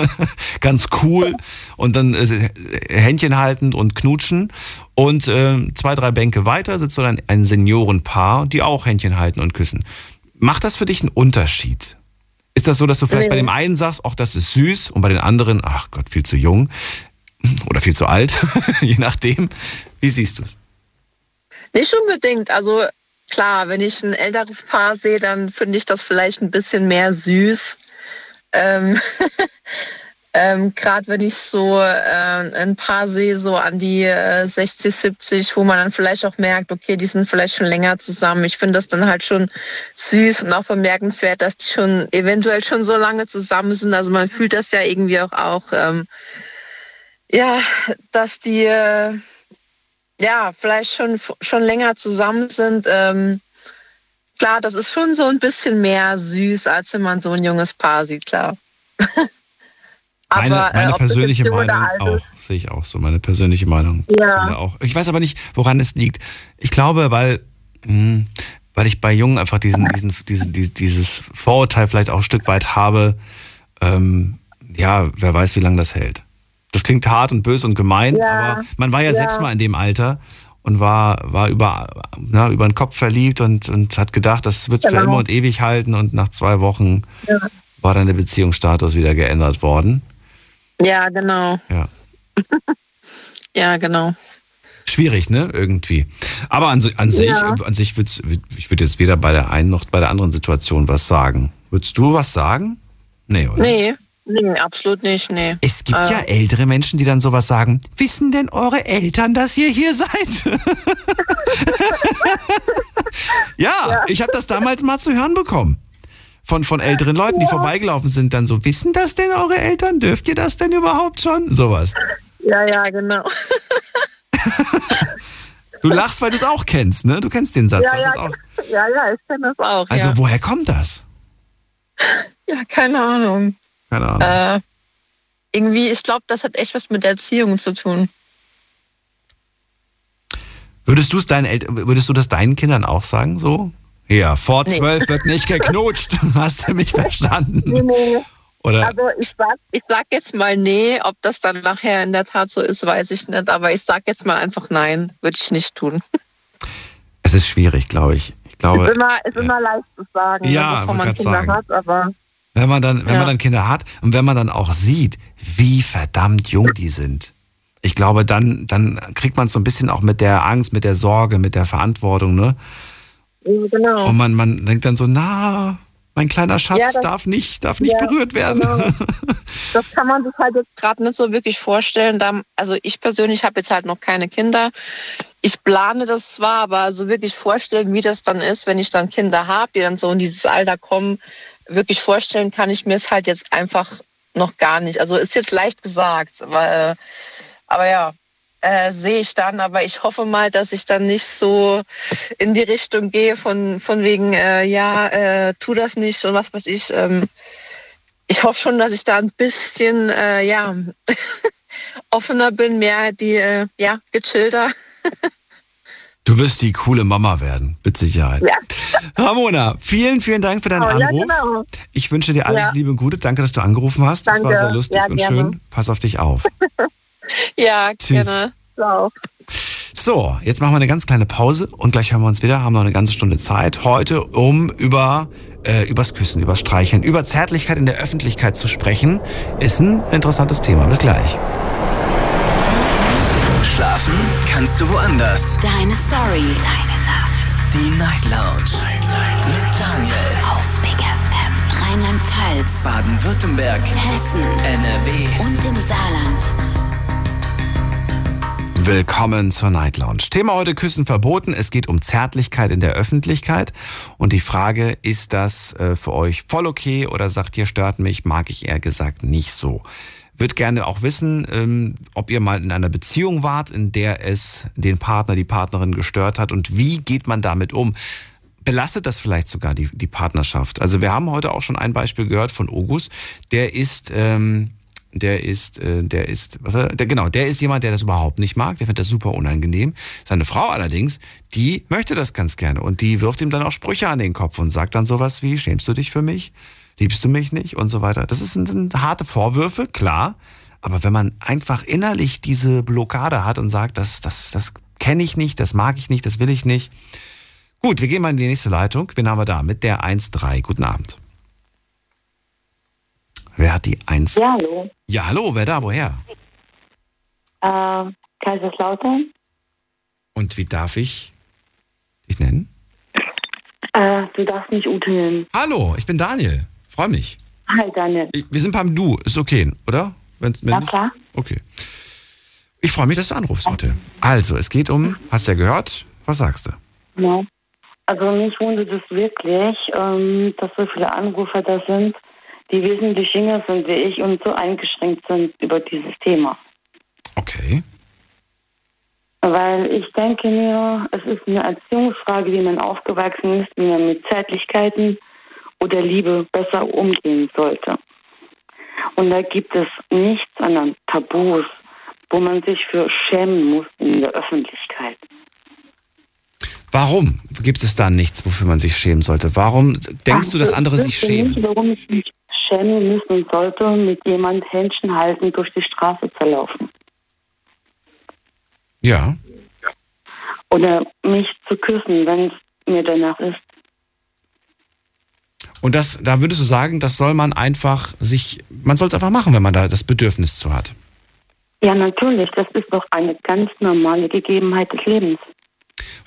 ganz cool und dann äh, Händchen haltend und knutschen. Und äh, zwei, drei Bänke weiter sitzt ein, ein Seniorenpaar, die auch Händchen halten und küssen. Macht das für dich einen Unterschied? Ist das so, dass du vielleicht nee. bei dem einen sagst, ach, das ist süß und bei den anderen, ach Gott, viel zu jung oder viel zu alt, je nachdem. Wie siehst du es? Nicht unbedingt. Also klar, wenn ich ein älteres Paar sehe, dann finde ich das vielleicht ein bisschen mehr süß. Ähm, ähm, Gerade wenn ich so äh, ein Paar sehe, so an die äh, 60, 70, wo man dann vielleicht auch merkt, okay, die sind vielleicht schon länger zusammen. Ich finde das dann halt schon süß und auch bemerkenswert, dass die schon eventuell schon so lange zusammen sind. Also man fühlt das ja irgendwie auch, auch ähm, ja, dass die äh, ja, vielleicht schon, schon länger zusammen sind. Ähm, klar, das ist schon so ein bisschen mehr süß, als wenn man so ein junges Paar sieht, klar. Aber, meine, meine äh, persönliche Meinung auch, sehe ich auch so, meine persönliche Meinung. Ja. Auch. Ich weiß aber nicht, woran es liegt. Ich glaube, weil, mh, hm, weil ich bei Jungen einfach diesen, diesen, diesen, dieses Vorurteil vielleicht auch ein Stück weit habe, ähm, ja, wer weiß, wie lange das hält. Das klingt hart und böse und gemein, ja. aber man war ja, ja, selbst mal in dem Alter und war, war über, na, über den Kopf verliebt und, und hat gedacht, das wird genau. für immer und ewig halten und nach zwei Wochen ja. war dann der Beziehungsstatus wieder geändert worden. Ja, genau. Ja, ja genau. Schwierig, ne? Irgendwie. Aber an, an sich, an sich würd, ich würde jetzt weder bei der einen noch bei der anderen Situation was sagen. Würdest du was sagen? Nee, oder? Nee. Nee, absolut nicht, nee. Es gibt äh, ja ältere Menschen, die dann sowas sagen. Wissen denn eure Eltern, dass ihr hier seid? ja, ja, ich habe das damals mal zu hören bekommen. Von, von älteren Leuten, die vorbeigelaufen sind, dann so, wissen das denn eure Eltern? Dürft ihr das denn überhaupt schon? Sowas. Ja, ja, genau. du lachst, weil du es auch kennst, ne? Du kennst den Satz. Ja, ja, auch... ja, ja, ich kenne das auch. Also woher kommt das? Ja, keine Ahnung. Keine Ahnung. Äh, irgendwie, ich glaube, das hat echt was mit Erziehung zu tun. Würdest du es deinen Eltern, würdest du das deinen Kindern auch sagen, so? Ja, vor zwölf nee. wird nicht geknutscht. Hast du mich verstanden? Nee, nee. Oder? Also ich sag, ich sag jetzt mal nee, ob das dann nachher in der Tat so ist, weiß ich nicht. Aber ich sag jetzt mal einfach nein, würde ich nicht tun. Es ist schwierig, glaube ich. Ich glaube. Es ist immer, ist immer leicht zu sagen, ja, bevor man Kinder sagen. hat, aber. Wenn man dann, wenn ja. man dann Kinder hat und wenn man dann auch sieht, wie verdammt jung die sind. Ich glaube, dann, dann kriegt man es so ein bisschen auch mit der Angst, mit der Sorge, mit der Verantwortung, ne? Genau. Und man, man denkt dann so, na, mein kleiner Schatz ja, das, darf nicht, darf nicht ja, berührt werden. Genau. Das kann man sich halt jetzt gerade nicht so wirklich vorstellen. Da, also ich persönlich habe jetzt halt noch keine Kinder. Ich plane das zwar, aber so wirklich vorstellen, wie das dann ist, wenn ich dann Kinder habe, die dann so in dieses Alter kommen, wirklich vorstellen kann ich mir es halt jetzt einfach noch gar nicht. Also ist jetzt leicht gesagt, weil, aber ja, äh, sehe ich dann. Aber ich hoffe mal, dass ich dann nicht so in die Richtung gehe von, von wegen, äh, ja, äh, tu das nicht und was weiß ich. Ähm, ich hoffe schon, dass ich da ein bisschen äh, ja, offener bin, mehr die äh, ja, gechillter. Du wirst die coole Mama werden, mit Sicherheit. Ja. Ramona, vielen, vielen Dank für deinen oh, Anruf. Ja, genau. Ich wünsche dir alles ja. Liebe und Gute. Danke, dass du angerufen hast. Danke. Das war sehr lustig und schön. Pass auf dich auf. ja, Tschüss. gerne. Ciao. So, jetzt machen wir eine ganz kleine Pause und gleich hören wir uns wieder. Haben noch eine ganze Stunde Zeit heute, um über äh, übers Küssen, übers Streicheln, über Zärtlichkeit in der Öffentlichkeit zu sprechen. Ist ein interessantes Thema. Bis gleich. Kannst du woanders. Deine Story. Deine Nacht. Die Night Lounge. Night, Night. Mit Daniel. Auf Big FM. Rheinland-Pfalz. Baden-Württemberg. Hessen. NRW. Und im Saarland. Willkommen zur Night Lounge. Thema heute Küssen verboten. Es geht um Zärtlichkeit in der Öffentlichkeit. Und die Frage, ist das äh, für euch voll okay oder sagt ihr, stört mich, mag ich eher gesagt nicht so würde gerne auch wissen, ähm, ob ihr mal in einer Beziehung wart, in der es den Partner, die Partnerin gestört hat und wie geht man damit um? Belastet das vielleicht sogar die, die Partnerschaft? Also wir haben heute auch schon ein Beispiel gehört von Ogus, der ist, ähm, der ist, äh, der ist, was, der, genau, der ist jemand, der das überhaupt nicht mag, der findet das super unangenehm. Seine Frau allerdings, die möchte das ganz gerne und die wirft ihm dann auch Sprüche an den Kopf und sagt dann sowas wie, schämst du dich für mich? Liebst du mich nicht und so weiter. Das sind, sind harte Vorwürfe, klar. Aber wenn man einfach innerlich diese Blockade hat und sagt, das, das, das kenne ich nicht, das mag ich nicht, das will ich nicht. Gut, wir gehen mal in die nächste Leitung. Wen haben wir da? Mit der 1.3. Guten Abend. Wer hat die 1? Ja, hallo. Ja, hallo, wer da? Woher? Äh, Kaiserslautern. Und wie darf ich dich nennen? Äh, du darfst mich Ute nennen. Hallo, ich bin Daniel. Freue mich. Hi, Daniel. wir sind beim Du, ist okay, oder? Wenn, wenn ja, nicht? klar. Okay. Ich freue mich, dass du anrufst heute. Also, es geht um, hast du ja gehört, was sagst du? Ja. Also mich wundert es wirklich, ähm, dass so viele Anrufer da sind, die wesentlich jünger sind wie ich und so eingeschränkt sind über dieses Thema. Okay. Weil ich denke mir, es ist eine Erziehungsfrage, wie man aufgewachsen ist, wie man mit Zärtlichkeiten oder Liebe besser umgehen sollte. Und da gibt es nichts an Tabus, wo man sich für schämen muss in der Öffentlichkeit. Warum gibt es da nichts, wofür man sich schämen sollte? Warum denkst Ach, du, dass andere sich schämen? Nicht, warum ich mich schämen müssen sollte, mit jemand Händchen halten durch die Straße zu laufen. Ja. Oder mich zu küssen, wenn es mir danach ist. Und das, da würdest du sagen, das soll man einfach sich, man soll es einfach machen, wenn man da das Bedürfnis zu hat. Ja, natürlich. Das ist doch eine ganz normale Gegebenheit des Lebens.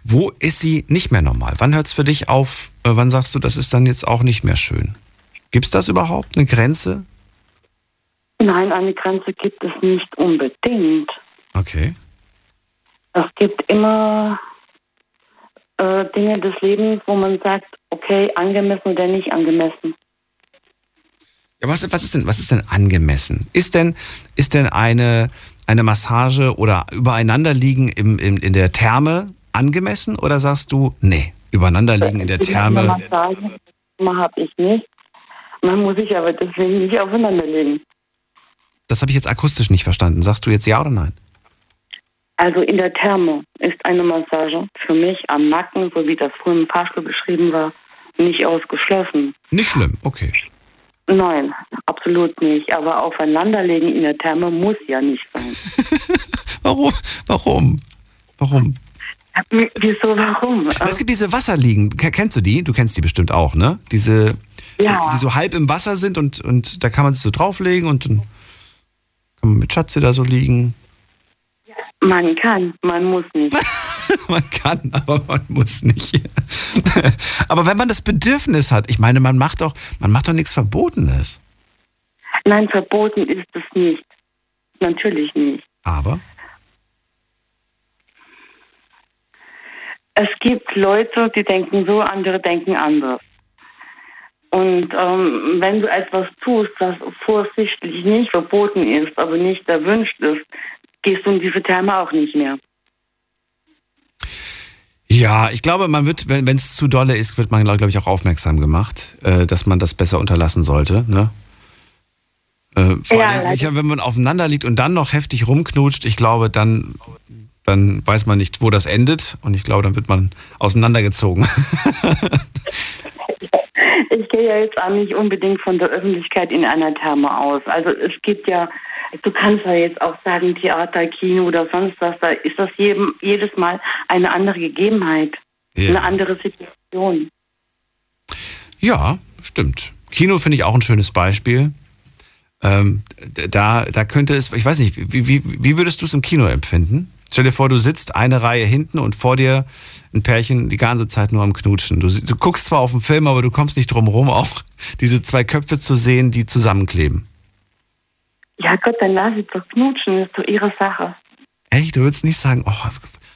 Wo ist sie nicht mehr normal? Wann hört es für dich auf? Äh, wann sagst du, das ist dann jetzt auch nicht mehr schön? Gibt es das überhaupt, eine Grenze? Nein, eine Grenze gibt es nicht unbedingt. Okay. Es gibt immer äh, Dinge des Lebens, wo man sagt, okay, angemessen oder nicht angemessen. Ja, was, was, ist denn, was ist denn angemessen? Ist denn, ist denn eine, eine Massage oder übereinanderliegen im, im, in der Therme angemessen oder sagst du, nee, übereinanderliegen in der Therme? Massage habe ich nicht. Man muss sich aber deswegen nicht aufeinanderlegen. Das habe ich jetzt akustisch nicht verstanden. Sagst du jetzt ja oder nein? Also in der Therme ist eine Massage für mich am Nacken, so wie das früher im Fahrstuhl beschrieben war, nicht ausgeschlossen. Nicht schlimm, okay. Nein, absolut nicht. Aber aufeinanderlegen in der Therme muss ja nicht sein. warum? Warum? Warum? Wieso, warum? Es gibt diese Wasserliegen. Kennst du die? Du kennst die bestimmt auch, ne? Diese, ja. die so halb im Wasser sind und, und da kann man sich so drauflegen und dann kann man mit Schatze da so liegen. Man kann, man muss nicht. man kann, aber man muss nicht. aber wenn man das Bedürfnis hat, ich meine, man macht doch, man macht doch nichts Verbotenes. Nein, verboten ist es nicht. Natürlich nicht. Aber? Es gibt Leute, die denken so, andere denken anders. Und ähm, wenn du etwas tust, das vorsichtlich nicht verboten ist, aber nicht erwünscht ist, gehst du in diese Therme auch nicht mehr. Ja, ich glaube, man wird, wenn es zu dolle ist, wird man, glaube ich, auch aufmerksam gemacht, äh, dass man das besser unterlassen sollte. Ne? Äh, vor ja, allem, ich, wenn man aufeinander liegt und dann noch heftig rumknutscht, ich glaube, dann, dann weiß man nicht, wo das endet. Und ich glaube, dann wird man auseinandergezogen. ich gehe ja jetzt auch nicht unbedingt von der Öffentlichkeit in einer Therme aus. Also es gibt ja, du kannst ja jetzt auch sagen, Theater, Kino oder sonst was, da ist das jedem, jedes Mal eine andere Gegebenheit, yeah. eine andere Situation. Ja, stimmt. Kino finde ich auch ein schönes Beispiel. Ähm, da, da könnte es, ich weiß nicht, wie, wie, wie würdest du es im Kino empfinden? Stell dir vor, du sitzt eine Reihe hinten und vor dir ein Pärchen die ganze Zeit nur am Knutschen. Du, du guckst zwar auf den Film, aber du kommst nicht drum rum, auch diese zwei Köpfe zu sehen, die zusammenkleben. Ja Gott, dann lass ich doch knutschen, das ist doch ihre Sache. Echt? Du würdest nicht sagen, oh,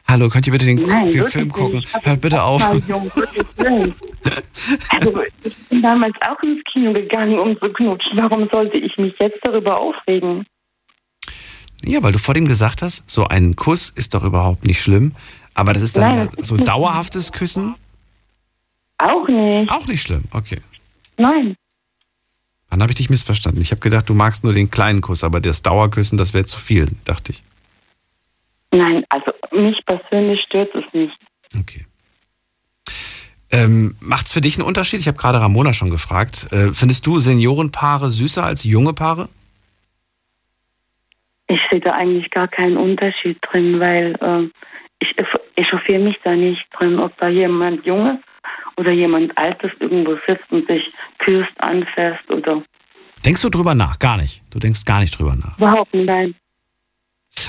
hallo, könnt ihr bitte den, Nein, den Film gucken? Hört bitte auf. Jung, also, ich bin damals auch ins Kino gegangen, um zu knutschen. Warum sollte ich mich jetzt darüber aufregen? Ja, weil du vor dem gesagt hast, so ein Kuss ist doch überhaupt nicht schlimm. Aber das ist dann Nein, das so ist dauerhaftes Küssen? Auch nicht. Auch nicht schlimm, okay. Nein. Dann habe ich dich missverstanden. Ich habe gedacht, du magst nur den kleinen Kuss, aber das Dauerküssen, das wäre zu viel, dachte ich. Nein, also mich persönlich stört es nicht. Okay. Ähm, Macht es für dich einen Unterschied? Ich habe gerade Ramona schon gefragt. Äh, findest du Seniorenpaare süßer als junge Paare? Ich sehe da eigentlich gar keinen Unterschied drin, weil äh, ich echauffiere mich da nicht drin, ob da jemand Junges oder jemand Altes irgendwo sitzt und sich küsst, anfasst oder. Denkst du drüber nach? Gar nicht. Du denkst gar nicht drüber nach. Überhaupt nicht, nein.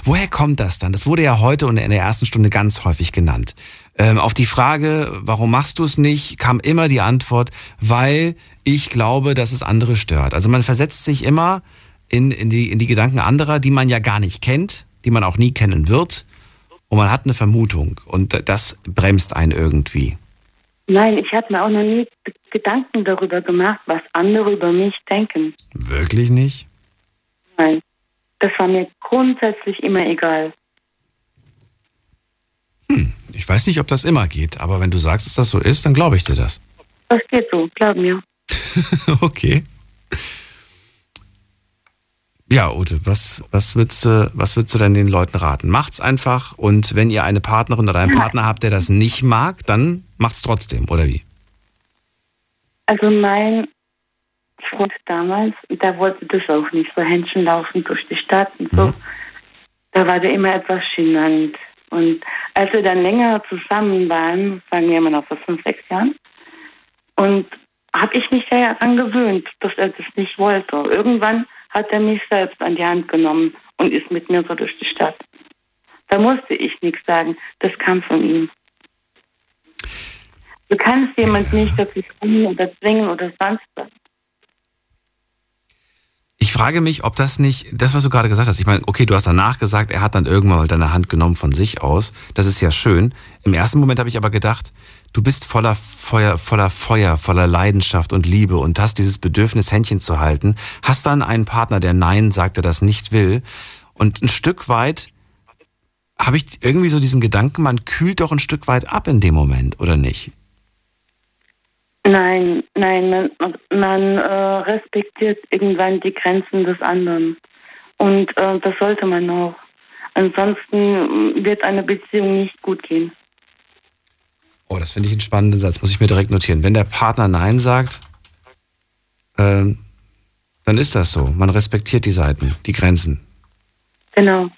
Woher kommt das dann? Das wurde ja heute und in der ersten Stunde ganz häufig genannt. Ähm, auf die Frage, warum machst du es nicht, kam immer die Antwort, weil ich glaube, dass es andere stört. Also man versetzt sich immer in, in, die, in die Gedanken anderer, die man ja gar nicht kennt, die man auch nie kennen wird. Und man hat eine Vermutung und das bremst einen irgendwie. Nein, ich habe mir auch noch nie Gedanken darüber gemacht, was andere über mich denken. Wirklich nicht? Nein, das war mir grundsätzlich immer egal. Hm, ich weiß nicht, ob das immer geht, aber wenn du sagst, dass das so ist, dann glaube ich dir das. Das geht so, glaub mir. okay. Ja, Ute, was, was, würdest du, was würdest du denn den Leuten raten? Macht's einfach und wenn ihr eine Partnerin oder einen Partner habt, der das nicht mag, dann macht's trotzdem, oder wie? Also mein Freund damals, der wollte das auch nicht, so Händchen laufen durch die Stadt und so. Mhm. Da war der immer etwas genannt. Und als wir dann länger zusammen waren, sagen wir immer noch vor fünf, sechs Jahren, und habe ich mich daran gewöhnt, dass er das nicht wollte. Irgendwann hat er mich selbst an die Hand genommen und ist mit mir so durch die Stadt. Da musste ich nichts sagen. Das kam von ihm. Du kannst jemand nicht dazu zwingen oder zwingen oder sonst was. Ich frage mich, ob das nicht, das, was du gerade gesagt hast, ich meine, okay, du hast danach gesagt, er hat dann irgendwann mal deine Hand genommen von sich aus. Das ist ja schön. Im ersten Moment habe ich aber gedacht, du bist voller Feuer, voller Feuer, voller Leidenschaft und Liebe und hast dieses Bedürfnis, Händchen zu halten, hast dann einen Partner, der Nein sagt, der das nicht will. Und ein Stück weit habe ich irgendwie so diesen Gedanken, man kühlt doch ein Stück weit ab in dem Moment, oder nicht? Nein, nein, man, man äh, respektiert irgendwann die Grenzen des anderen. Und äh, das sollte man auch. Ansonsten wird eine Beziehung nicht gut gehen. Oh, das finde ich einen spannenden Satz, muss ich mir direkt notieren. Wenn der Partner Nein sagt, äh, dann ist das so. Man respektiert die Seiten, die Grenzen. Genau.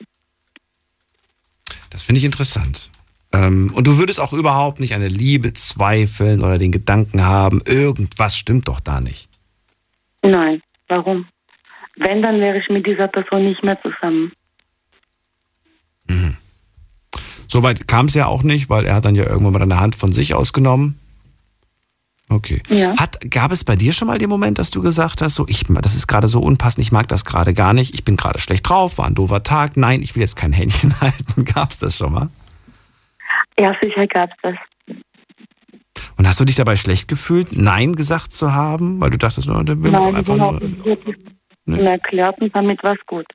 Das finde ich interessant. Ähm, und du würdest auch überhaupt nicht eine Liebe zweifeln oder den Gedanken haben, irgendwas stimmt doch da nicht. Nein, warum? Wenn, dann wäre ich mit dieser Person nicht mehr zusammen. Mhm. Soweit kam es ja auch nicht, weil er hat dann ja irgendwann mal eine Hand von sich ausgenommen. Okay. Ja. Hat, gab es bei dir schon mal den Moment, dass du gesagt hast, so ich, das ist gerade so unpassend, ich mag das gerade gar nicht, ich bin gerade schlecht drauf, war ein doofer Tag, nein, ich will jetzt kein Händchen halten. Gab es das schon mal? Ja, sicher gab es das. Und hast du dich dabei schlecht gefühlt, Nein gesagt zu haben, weil du dachtest, no, der will Nein, einfach nur... Erklärt und damit war es gut.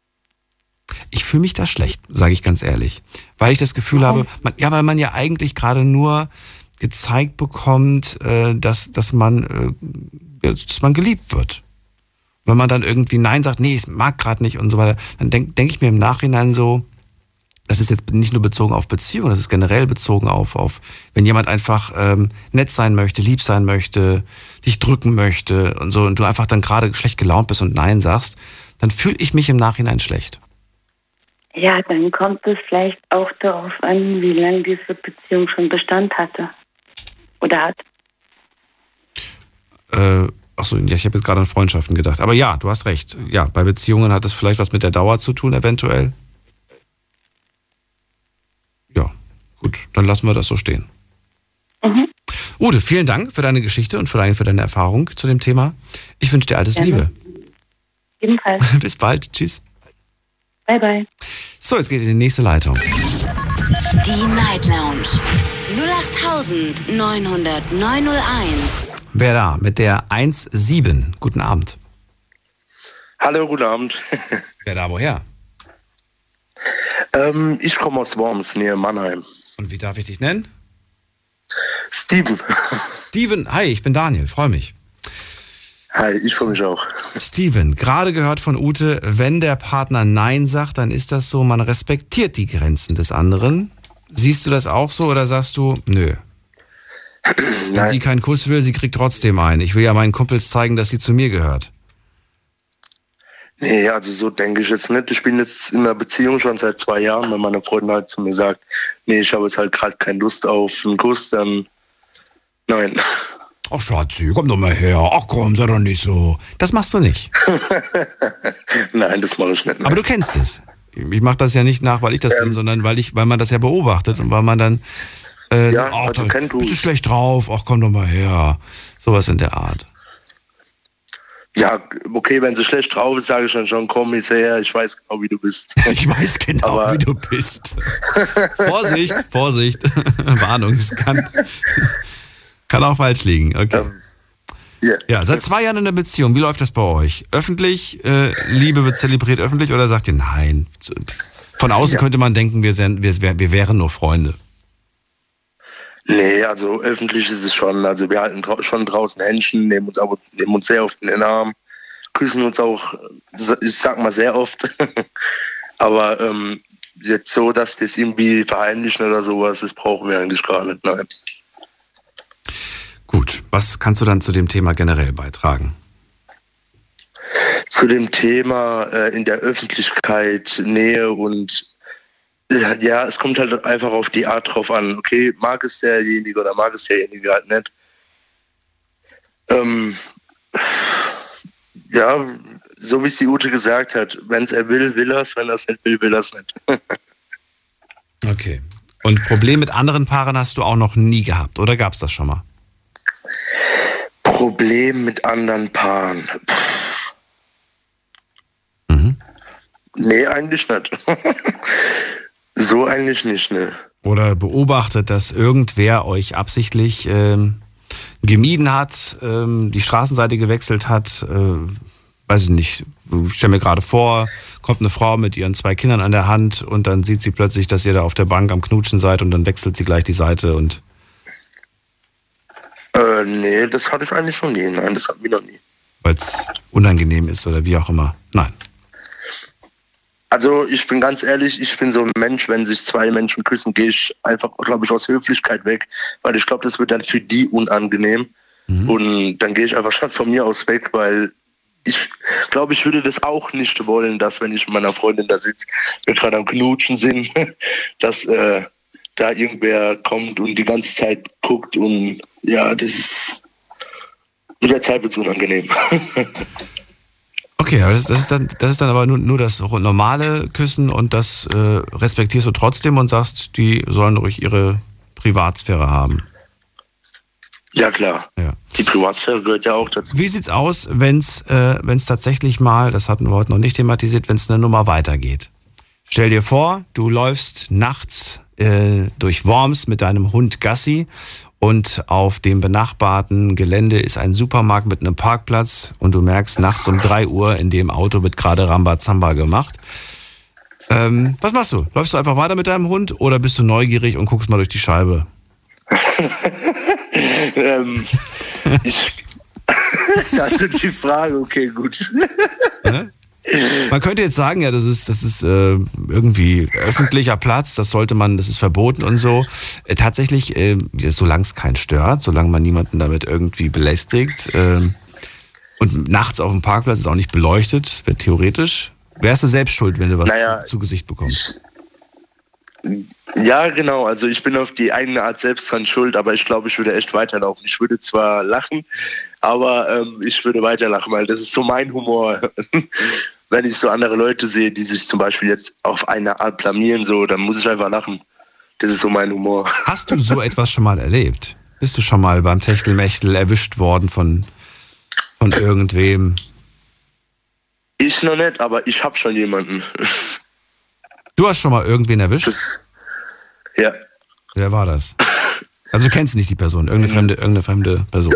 Ich fühle mich da schlecht, sage ich ganz ehrlich. Weil ich das Gefühl habe, man, ja, weil man ja eigentlich gerade nur gezeigt bekommt, äh, dass, dass, man, äh, dass man geliebt wird. wenn man dann irgendwie Nein sagt, nee, ich mag gerade nicht und so weiter, dann denke denk ich mir im Nachhinein so, das ist jetzt nicht nur bezogen auf Beziehungen, das ist generell bezogen auf, auf wenn jemand einfach ähm, nett sein möchte, lieb sein möchte, dich drücken möchte und so und du einfach dann gerade schlecht gelaunt bist und Nein sagst, dann fühle ich mich im Nachhinein schlecht. Ja, dann kommt es vielleicht auch darauf an, wie lange diese Beziehung schon Bestand hatte. Oder hat. Äh, achso, ja, ich habe jetzt gerade an Freundschaften gedacht. Aber ja, du hast recht. Ja, bei Beziehungen hat es vielleicht was mit der Dauer zu tun, eventuell. Ja, gut, dann lassen wir das so stehen. Mhm. Ute, vielen Dank für deine Geschichte und für deine, für deine Erfahrung zu dem Thema. Ich wünsche dir alles Gerne. Liebe. Ebenfalls. Bis bald. Tschüss. Bye, bye. So, jetzt geht in die nächste Leitung. Die Night Lounge 0890901. Wer da mit der 1.7? Guten Abend. Hallo, guten Abend. Wer da woher? Ähm, ich komme aus Worms, nähe Mannheim. Und wie darf ich dich nennen? Steven. Steven, hi, ich bin Daniel, freue mich. Hi, ich freue mich auch. Steven, gerade gehört von Ute, wenn der Partner Nein sagt, dann ist das so, man respektiert die Grenzen des anderen. Siehst du das auch so oder sagst du, nö? Wenn sie keinen Kuss will, sie kriegt trotzdem einen. Ich will ja meinen Kumpels zeigen, dass sie zu mir gehört. Nee, also so denke ich jetzt nicht. Ich bin jetzt in einer Beziehung schon seit zwei Jahren. Wenn meine Freundin halt zu mir sagt, nee, ich habe jetzt halt gerade keine Lust auf einen Kuss, dann nein. Ach Schatzi, komm doch mal her. Ach komm, sei doch nicht so. Das machst du nicht. nein, das mache ich nicht. Aber du kennst es. Ich mache das ja nicht nach, weil ich das bin, sondern weil ich, weil man das ja beobachtet und weil man dann äh, Ja, ach, also kenn du. bist du schlecht drauf, ach komm doch mal her. Sowas in der Art. Ja, okay, wenn sie schlecht drauf ist, sage ich dann schon, komm, ich her, ich weiß genau, wie du bist. Ich weiß genau, wie du bist. Vorsicht, Vorsicht. Warnung, es kann, kann auch falsch liegen. Okay. Ähm, yeah. Ja, seit zwei Jahren in der Beziehung. Wie läuft das bei euch? Öffentlich? Äh, Liebe wird zelebriert öffentlich oder sagt ihr nein? Von außen Ja. könnte man denken, wir, wären- wir, wir wären nur Freunde. Nee, also öffentlich ist es schon. Also wir halten schon draußen Händchen, nehmen uns, aber, nehmen uns sehr oft in den Arm, küssen uns auch, ich sag mal sehr oft. aber ähm, jetzt so, dass wir es irgendwie verheimlichen oder sowas, das brauchen wir eigentlich gar nicht. Nein. Gut, was kannst du dann zu dem Thema generell beitragen? Zu dem Thema äh, in der Öffentlichkeit, Nähe und äh, ja, es kommt halt einfach auf die Art drauf an. Okay, mag es derjenige oder mag es derjenige halt nicht. Ähm, ja, so wie es die Ute gesagt hat, wenn es er will, will er es, wenn er es nicht will, will er es nicht. Okay. Und Problem mit anderen Paaren hast du auch noch nie gehabt, oder gab es das schon mal? Problem mit anderen Paaren. Nee, eigentlich nicht. so eigentlich nicht, ne. Oder beobachtet, dass irgendwer euch absichtlich ähm, gemieden hat, ähm, die Straßenseite gewechselt hat, äh, weiß ich nicht, ich stelle mir gerade vor, kommt eine Frau mit ihren zwei Kindern an der Hand und dann sieht sie plötzlich, dass ihr da auf der Bank am Knutschen seid und dann wechselt sie gleich die Seite und Äh, nee, das hatte ich eigentlich schon nie. Nein, das hatten wir noch nie. weil es unangenehm ist oder wie auch immer. Nein. Also ich bin ganz ehrlich, ich bin so ein Mensch, wenn sich zwei Menschen küssen, gehe ich einfach, glaube ich, aus Höflichkeit weg, weil ich glaube, das wird dann für die unangenehm. Und dann gehe ich einfach schon von mir aus weg, weil ich glaube, ich würde das auch nicht wollen, dass wenn ich mit meiner Freundin da sitze, wir gerade am Knutschen sind, dass äh, da irgendwer kommt und die ganze Zeit guckt und ja, das ist mit der Zeit wird es unangenehm. Okay, aber das, das, ist dann, das ist dann aber nur, nur das normale Küssen und das äh, respektierst du trotzdem und sagst, die sollen ruhig ihre Privatsphäre haben. ja klar, Ja. die Privatsphäre gehört ja auch dazu. Wie sieht's aus, wenn's äh, wenn's tatsächlich mal, das hatten wir heute noch nicht thematisiert, wenn es eine Nummer weitergeht? Stell dir vor, du läufst nachts äh, durch Worms mit deinem Hund Gassi und auf dem benachbarten Gelände ist ein Supermarkt mit einem Parkplatz und du merkst nachts um 3 Uhr, in dem Auto wird gerade Rambazamba gemacht. Ähm, was machst du? Läufst du einfach weiter mit deinem Hund oder bist du neugierig und guckst mal durch die Scheibe? ähm, ich, Also die Frage, okay, gut. Ne? Man könnte jetzt sagen, ja, das ist, das ist äh, irgendwie öffentlicher Platz, das sollte man, das ist verboten und so. Äh, tatsächlich, äh, solange es keinen stört, solange man niemanden damit irgendwie belästigt äh, und nachts auf dem Parkplatz ist auch nicht beleuchtet, wäre theoretisch, wärst du selbst schuld, wenn du was Naja, zu, zu Gesicht bekommst. Ja, genau. Also ich bin auf die eigene Art selbst dran schuld, aber ich glaube, ich würde echt weiterlaufen. Ich würde zwar lachen, aber ähm, ich würde weiterlachen, weil das ist so mein Humor. Wenn ich so andere Leute sehe, die sich zum Beispiel jetzt auf eine Art blamieren, so, dann muss ich einfach lachen. Das ist so mein Humor. Hast du so etwas schon mal erlebt? Bist du schon mal beim Techtelmechtel erwischt worden von, von irgendwem? Ich noch nicht, aber ich habe schon jemanden. Du hast schon mal irgendwen erwischt? ja. Wer war das? Also du kennst nicht die Person, irgendeine fremde, irgendeine fremde Person.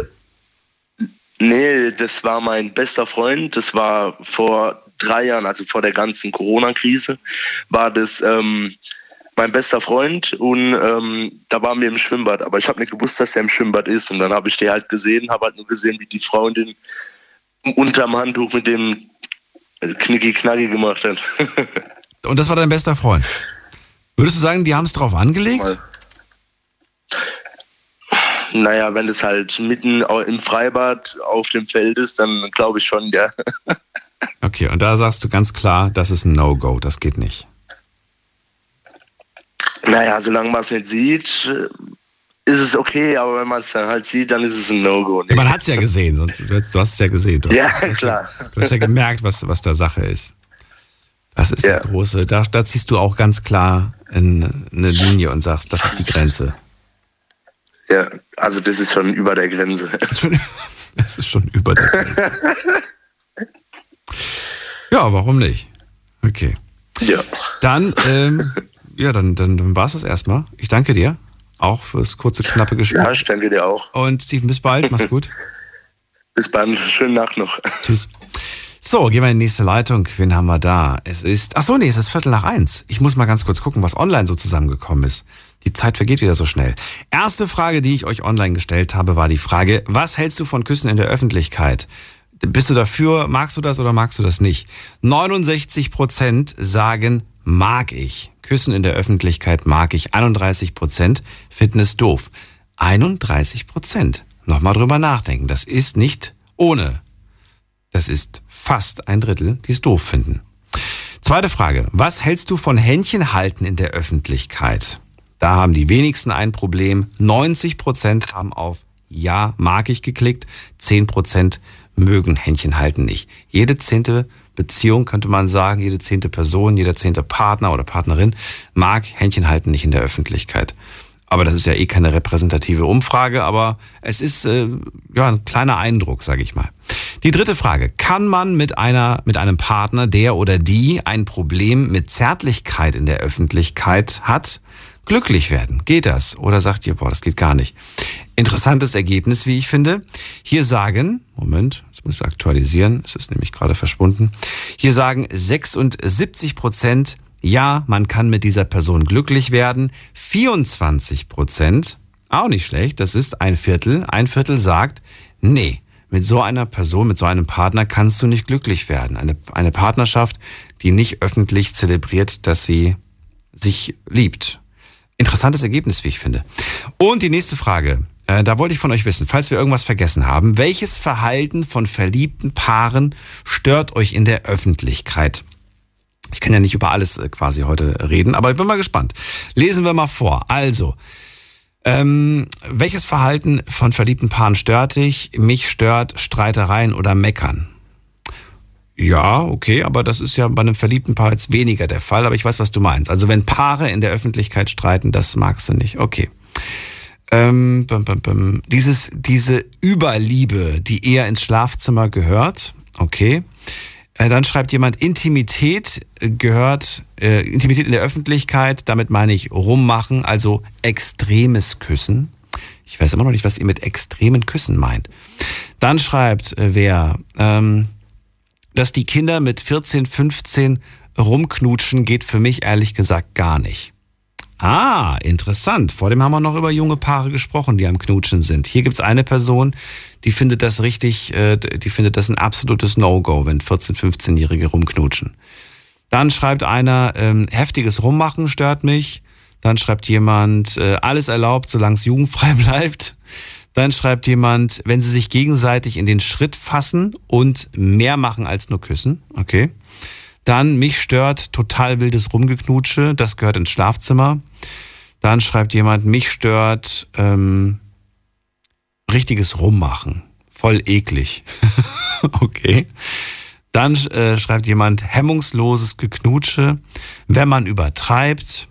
Nee, das war mein bester Freund. Das war vor drei Jahren, also vor der ganzen Corona-Krise, war das ähm, mein bester Freund und ähm, da waren wir im Schwimmbad. Aber ich habe nicht gewusst, dass er im Schwimmbad ist. Und dann habe ich die halt gesehen, habe halt nur gesehen, wie die Freundin unterm Handtuch mit dem Knicki-Knacki gemacht hat. Und das war dein bester Freund. Würdest du sagen, die haben es drauf angelegt? naja, wenn es halt mitten im Freibad auf dem Feld ist, dann glaube ich schon, ja. Okay, und da sagst du ganz klar, das ist ein No-Go, das geht nicht. Naja, solange man es nicht sieht, äh, ist es okay, aber wenn man es dann halt sieht, dann ist es ein No-Go. Ja, man hat es ja gesehen, sonst, du hast es ja gesehen. Hast, Ja, klar. Du hast ja gemerkt, was, was da Sache ist. Das ist der große, da, da ziehst du auch ganz klar in, eine Linie und sagst, das ist die Grenze. Ja, also das ist schon über der Grenze. Das ist schon über der Grenze. Ja, warum nicht? Okay. Ja. Dann, ähm, ja, dann, dann, dann war es das erstmal. Ich danke dir auch fürs kurze, knappe Gespräch. Ja, ich danke dir auch. Und Steven, bis bald. Mach's gut. Bis bald. Schönen Nacht noch. Tschüss. So, gehen wir in die nächste Leitung. Wen haben wir da? Es ist, ach so, nee, es ist Viertel nach eins. Ich muss mal ganz kurz gucken, was online so zusammengekommen ist. Die Zeit vergeht wieder so schnell. Erste Frage, die ich euch online gestellt habe, war die Frage, was hältst du von Küssen in der Öffentlichkeit? Bist du dafür, magst du das oder magst du das nicht? 69 Prozent sagen, mag ich. Küssen in der Öffentlichkeit mag ich. 31 Prozent finden es doof. 31 Prozent. Nochmal drüber nachdenken. Das ist nicht ohne. Das ist fast ein Drittel, die es doof finden. Zweite Frage. Was hältst du von Händchenhalten in der Öffentlichkeit? Da haben die wenigsten ein Problem. 90 Prozent haben auf Ja, mag ich geklickt. 10 Prozent mögen Händchenhalten nicht. Jede zehnte Beziehung, könnte man sagen, jede zehnte Person, jeder zehnte Partner oder Partnerin mag Händchenhalten nicht in der Öffentlichkeit. Aber das ist ja eh keine repräsentative Umfrage, aber es ist äh, ja ein kleiner Eindruck, sage ich mal. Die dritte Frage: Kann man mit einer mit einem Partner, der oder die ein Problem mit Zärtlichkeit in der Öffentlichkeit hat, glücklich werden? Geht das? Oder sagt ihr, boah, das geht gar nicht? Interessantes Ergebnis, wie ich finde. Hier sagen, Moment, das muss ich aktualisieren, es ist nämlich gerade verschwunden. Hier sagen 76 Prozent, ja, man kann mit dieser Person glücklich werden. 24 Prozent, auch nicht schlecht, das ist ein Viertel. Ein Viertel sagt, nee, mit so einer Person, mit so einem Partner kannst du nicht glücklich werden. Eine, eine Partnerschaft, die nicht öffentlich zelebriert, dass sie sich liebt. Interessantes Ergebnis, wie ich finde. Und die nächste Frage. Äh, Da wollte ich von euch wissen, falls wir irgendwas vergessen haben, welches Verhalten von verliebten Paaren stört euch in der Öffentlichkeit? Ich kann ja nicht über alles äh, quasi heute reden, aber ich bin mal gespannt. Lesen wir mal vor. Also, ähm, welches Verhalten von verliebten Paaren stört dich? Mich stört Streitereien oder Meckern. Ja, okay, aber das ist ja bei einem verliebten Paar jetzt weniger der Fall, aber ich weiß, was du meinst. Also wenn Paare in der Öffentlichkeit streiten, das magst du nicht. Okay. Ähm, bum, bum, bum. Dieses, diese Überliebe, die eher ins Schlafzimmer gehört, okay. Äh, Dann schreibt jemand, Intimität gehört, äh, Intimität in der Öffentlichkeit, damit meine ich rummachen, also extremes Küssen. Ich weiß immer noch nicht, was ihr mit extremen Küssen meint. Dann schreibt äh, wer, ähm, dass die Kinder mit 14, 15 rumknutschen, geht für mich ehrlich gesagt gar nicht. Ah, interessant. Vor dem haben wir noch über junge Paare gesprochen, die am Knutschen sind. Hier gibt es eine Person, die findet das richtig, äh, die findet das ein absolutes No-Go, wenn 14-, 15-Jährige rumknutschen. Dann schreibt einer, ähm, heftiges Rummachen stört mich. Dann schreibt jemand, äh, alles erlaubt, solange es jugendfrei bleibt. Dann schreibt jemand, wenn sie sich gegenseitig in den Schritt fassen und mehr machen als nur küssen. Okay. Dann mich stört total wildes Rumgeknutsche, das gehört ins Schlafzimmer. Dann schreibt jemand, mich stört ähm, richtiges Rummachen. Voll eklig. okay. Dann äh, schreibt jemand, hemmungsloses Geknutsche, wenn man übertreibt.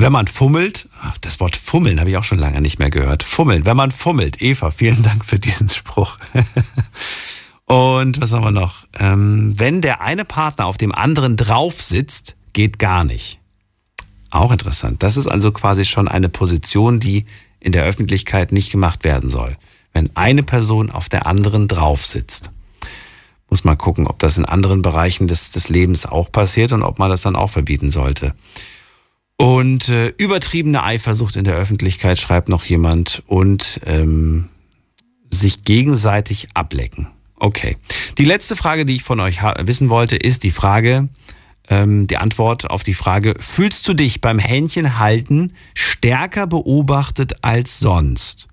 Wenn man fummelt, ach, das Wort fummeln habe ich auch schon lange nicht mehr gehört. Fummeln, wenn man fummelt. Eva, vielen Dank für diesen Spruch. Und was haben wir noch? Ähm, wenn der eine Partner auf dem anderen drauf sitzt, geht gar nicht. Auch interessant. Das ist also quasi schon eine Position, die in der Öffentlichkeit nicht gemacht werden soll. Wenn eine Person auf der anderen drauf sitzt. Muss mal gucken, ob das in anderen Bereichen des, des Lebens auch passiert und ob man das dann auch verbieten sollte. Und äh, übertriebene Eifersucht in der Öffentlichkeit schreibt noch jemand und ähm, sich gegenseitig ablecken. Okay. Die letzte Frage, die ich von euch wissen wollte, ist die Frage, ähm, die Antwort auf die Frage, fühlst du dich beim Händchenhalten stärker beobachtet als sonst?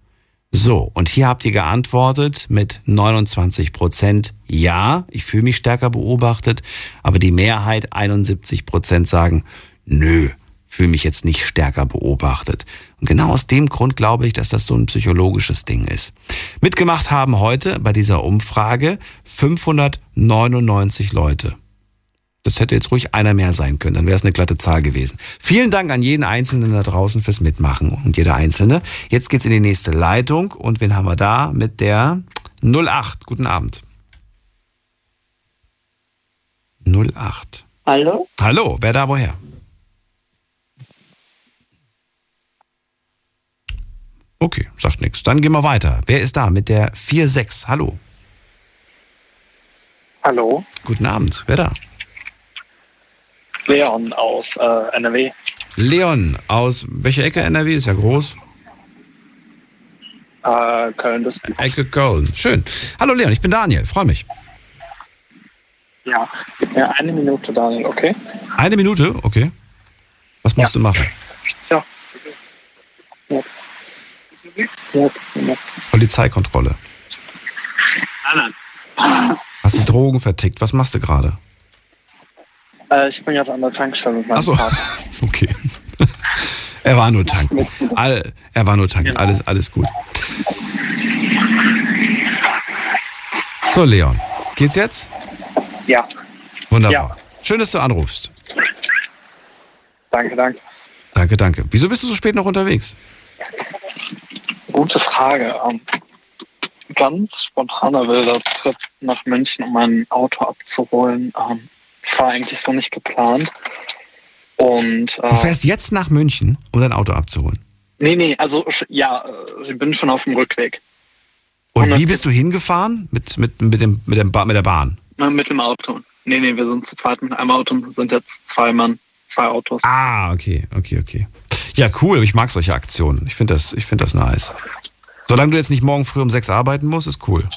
So, und hier habt ihr geantwortet mit 29 Prozent ja, ich fühle mich stärker beobachtet, aber die Mehrheit, 71 Prozent sagen, nö, fühle mich jetzt nicht stärker beobachtet. Und genau aus dem Grund glaube ich, dass das so ein psychologisches Ding ist. Mitgemacht haben heute bei dieser Umfrage 599 Leute. Das hätte jetzt ruhig einer mehr sein können, dann wäre es eine glatte Zahl gewesen. Vielen Dank an jeden Einzelnen da draußen fürs Mitmachen und jeder Einzelne. Jetzt geht's in die nächste Leitung und wen haben wir da? Mit der 08. Guten Abend. 08. Hallo? Hallo, wer da woher? Okay, sagt nichts. Dann gehen wir weiter. Wer ist da mit der 4-6? Hallo. Hallo. Guten Abend. Wer da? Leon aus äh, NRW. Leon aus welcher Ecke NRW? Ist ja groß. Äh, Köln, das. Ecke Köln. Schön. Hallo Leon, ich bin Daniel. Freue mich. Ja. ja, eine Minute, Daniel, okay? Eine Minute? Okay. Was musst ja. du machen? Ja. Polizeikontrolle. Hast du Drogen vertickt? Was machst du gerade? Äh, ich bin gerade an der Tankstelle mit meinem Achso, okay. er war nur tanken. All, er war nur tanken. Genau. Alles, alles gut. So, Leon. Geht's jetzt? Ja. Wunderbar. Ja. Schön, dass du anrufst. Danke, danke. Danke, danke. Wieso bist du so spät noch unterwegs? Gute Frage. Ähm, ganz spontaner wilder Trip nach München, um mein Auto abzuholen. Ähm, das war eigentlich so nicht geplant. Und, äh, du fährst jetzt nach München, um dein Auto abzuholen? Nee, nee, also ja, äh, ich bin schon auf dem Rückweg. Und wie bist du hingefahren? Mit, mit, mit, dem, mit, dem mit der Bahn? Mit dem Auto. Nee, nee, wir sind zu zweit mit einem Auto, sind jetzt zwei Mann, zwei Autos. Ah, okay, okay, okay. Ja, cool. Ich mag solche Aktionen. Ich finde das, find das nice. Solange du jetzt nicht morgen früh um sechs arbeiten musst, ist cool.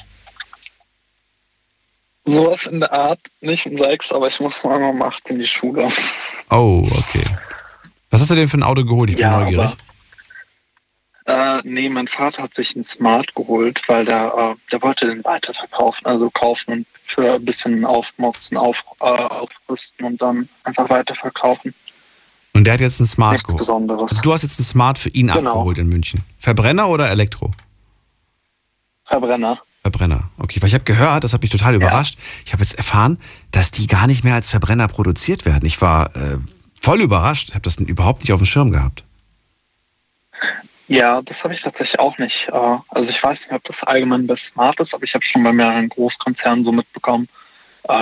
Sowas in der Art, nicht um sechs, aber ich muss morgen um acht in die Schule. Oh, okay. Was hast du denn für ein Auto geholt? Ich bin ja, neugierig. Aber, äh, nee, mein Vater hat sich einen Smart geholt, weil der, äh, der wollte den weiterverkaufen, also kaufen und für ein bisschen aufmotzen, auf, äh, aufrüsten und dann einfach weiterverkaufen. Und der hat jetzt einen Smart Nichts geholt. Besonderes. Also du hast jetzt einen Smart für ihn genau. abgeholt in München. Verbrenner oder Elektro? Verbrenner. Verbrenner. Okay, weil ich habe gehört, das hat mich total überrascht. Ja. Ich habe jetzt erfahren, dass die gar nicht mehr als Verbrenner produziert werden. Ich war äh, voll überrascht. Ich habe das überhaupt nicht auf dem Schirm gehabt. Ja, das habe ich tatsächlich auch nicht. Äh, also ich weiß nicht, ob das allgemein bei Smart ist, aber ich habe schon bei mehreren Großkonzernen so mitbekommen,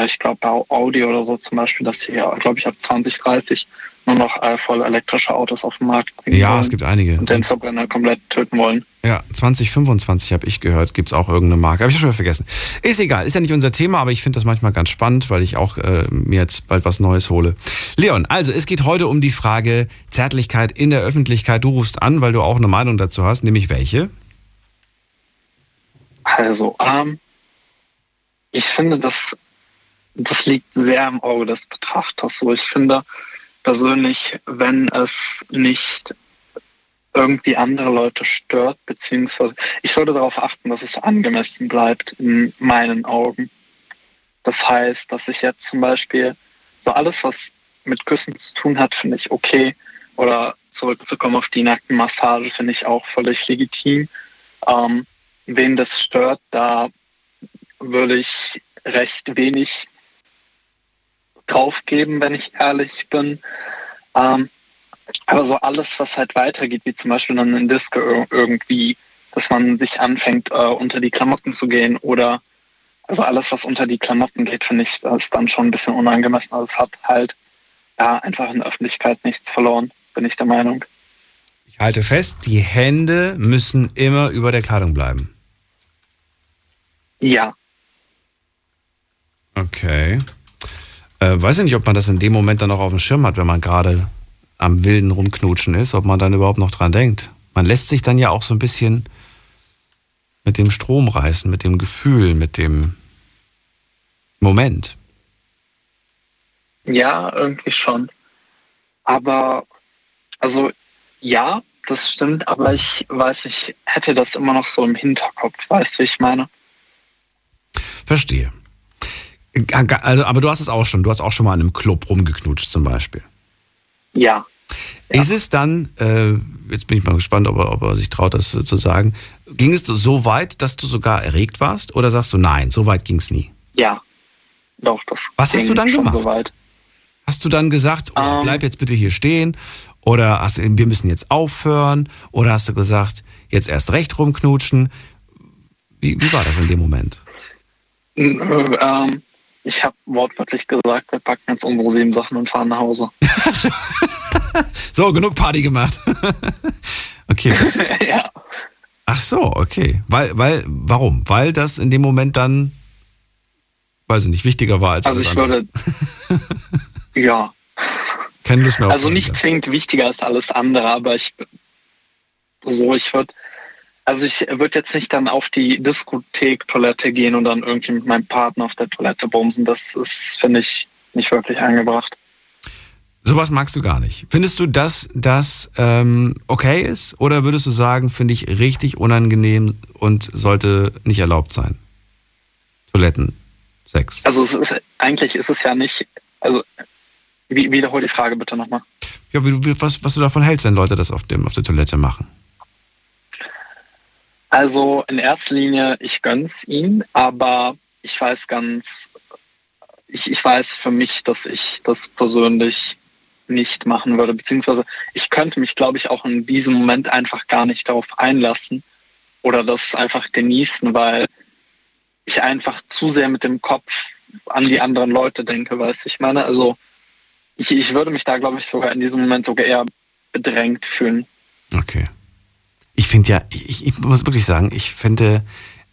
ich glaube bei Audi oder so zum Beispiel, dass sie, glaube ich, ab 2030 nur noch äh, voll elektrische Autos auf den Markt bringen Ja, wollen es gibt einige. und den Verbrenner komplett töten wollen. Ja, 2025 habe ich gehört, gibt es auch irgendeine Marke. Habe ich schon wieder vergessen. Ist egal, ist ja nicht unser Thema, aber ich finde das manchmal ganz spannend, weil ich auch äh, mir jetzt bald was Neues hole. Leon, also es geht heute um die Frage Zärtlichkeit in der Öffentlichkeit. Du rufst an, weil du auch eine Meinung dazu hast, nämlich welche? Also, ähm, ich finde, das, das liegt sehr im Auge des Betrachters. So, ich finde persönlich, wenn es nicht irgendwie andere Leute stört, beziehungsweise ich sollte darauf achten, dass es angemessen bleibt in meinen Augen. Das heißt, dass ich jetzt zum Beispiel so alles, was mit Küssen zu tun hat, finde ich okay. Oder zurückzukommen auf die Nackenmassage, finde ich auch völlig legitim. Ähm, wen das stört, da würde ich recht wenig draufgeben, wenn ich ehrlich bin. Ähm, aber so alles, was halt weitergeht, wie zum Beispiel dann in Disco irgendwie, dass man sich anfängt, äh, unter die Klamotten zu gehen oder also alles, was unter die Klamotten geht, finde ich, das ist dann schon ein bisschen unangemessen. Also es hat halt ja einfach in der Öffentlichkeit nichts verloren, bin ich der Meinung. Ich halte fest, die Hände müssen immer über der Kleidung bleiben. Ja. Okay. Äh, weiß ich nicht, ob man das in dem Moment dann auch auf dem Schirm hat, wenn man gerade am wilden Rumknutschen ist, ob man dann überhaupt noch dran denkt. Man lässt sich dann ja auch so ein bisschen mit dem Strom reißen, mit dem Gefühl, mit dem Moment. Ja, irgendwie schon. Aber, also, ja, das stimmt, aber ich weiß, ich hätte das immer noch so im Hinterkopf, weißt du, ich meine? Verstehe. Also, aber du hast es auch schon, du hast auch schon mal in einem Club rumgeknutscht zum Beispiel. Ja. Ist es dann, äh, jetzt bin ich mal gespannt, ob er, ob er sich traut, das zu sagen, ging es so weit, dass du sogar erregt warst oder sagst du nein, so weit ging es nie? Ja, doch, das Was hast du dann gemacht? So weit. Hast du dann gesagt, oh, Ähm. bleib jetzt bitte hier stehen oder hast, du- wir müssen jetzt aufhören oder hast du gesagt, jetzt erst recht rumknutschen? Wie, wie war das in dem Moment? Äh, Ähm, ich habe wortwörtlich gesagt, wir packen jetzt unsere sieben Sachen und fahren nach Hause. So, genug Party gemacht. okay. ja. Ach so, okay. Weil, weil, warum? Weil das in dem Moment dann, weiß ich nicht, wichtiger war als Also ich andere. würde, ja, Keine Lust mehr auf also nicht zwingend wichtiger als alles andere, aber ich, so, ich würde, also ich würde jetzt nicht dann auf die Diskothek-Toilette gehen und dann irgendwie mit meinem Partner auf der Toilette bumsen. Das ist, finde ich, nicht wirklich angebracht. Sowas magst du gar nicht. Findest du, dass das ähm, okay ist? Oder würdest du sagen, finde ich richtig unangenehm und sollte nicht erlaubt sein? Toiletten, Sex. Also es ist, eigentlich ist es ja nicht, also wie, wiederhol die Frage bitte nochmal. Ja, was, was du davon hältst, wenn Leute das auf, dem, auf der Toilette machen. Also in erster Linie, ich gönn's ihm, aber ich weiß ganz, ich, ich weiß für mich, dass ich das persönlich nicht machen würde, beziehungsweise ich könnte mich, glaube ich, auch in diesem Moment einfach gar nicht darauf einlassen oder das einfach genießen, weil ich einfach zu sehr mit dem Kopf an die anderen Leute denke, weißt ich meine, also ich, ich würde mich da, glaube ich, sogar in diesem Moment sogar eher bedrängt fühlen. Okay. Ich finde ja, ich, ich muss wirklich sagen, ich finde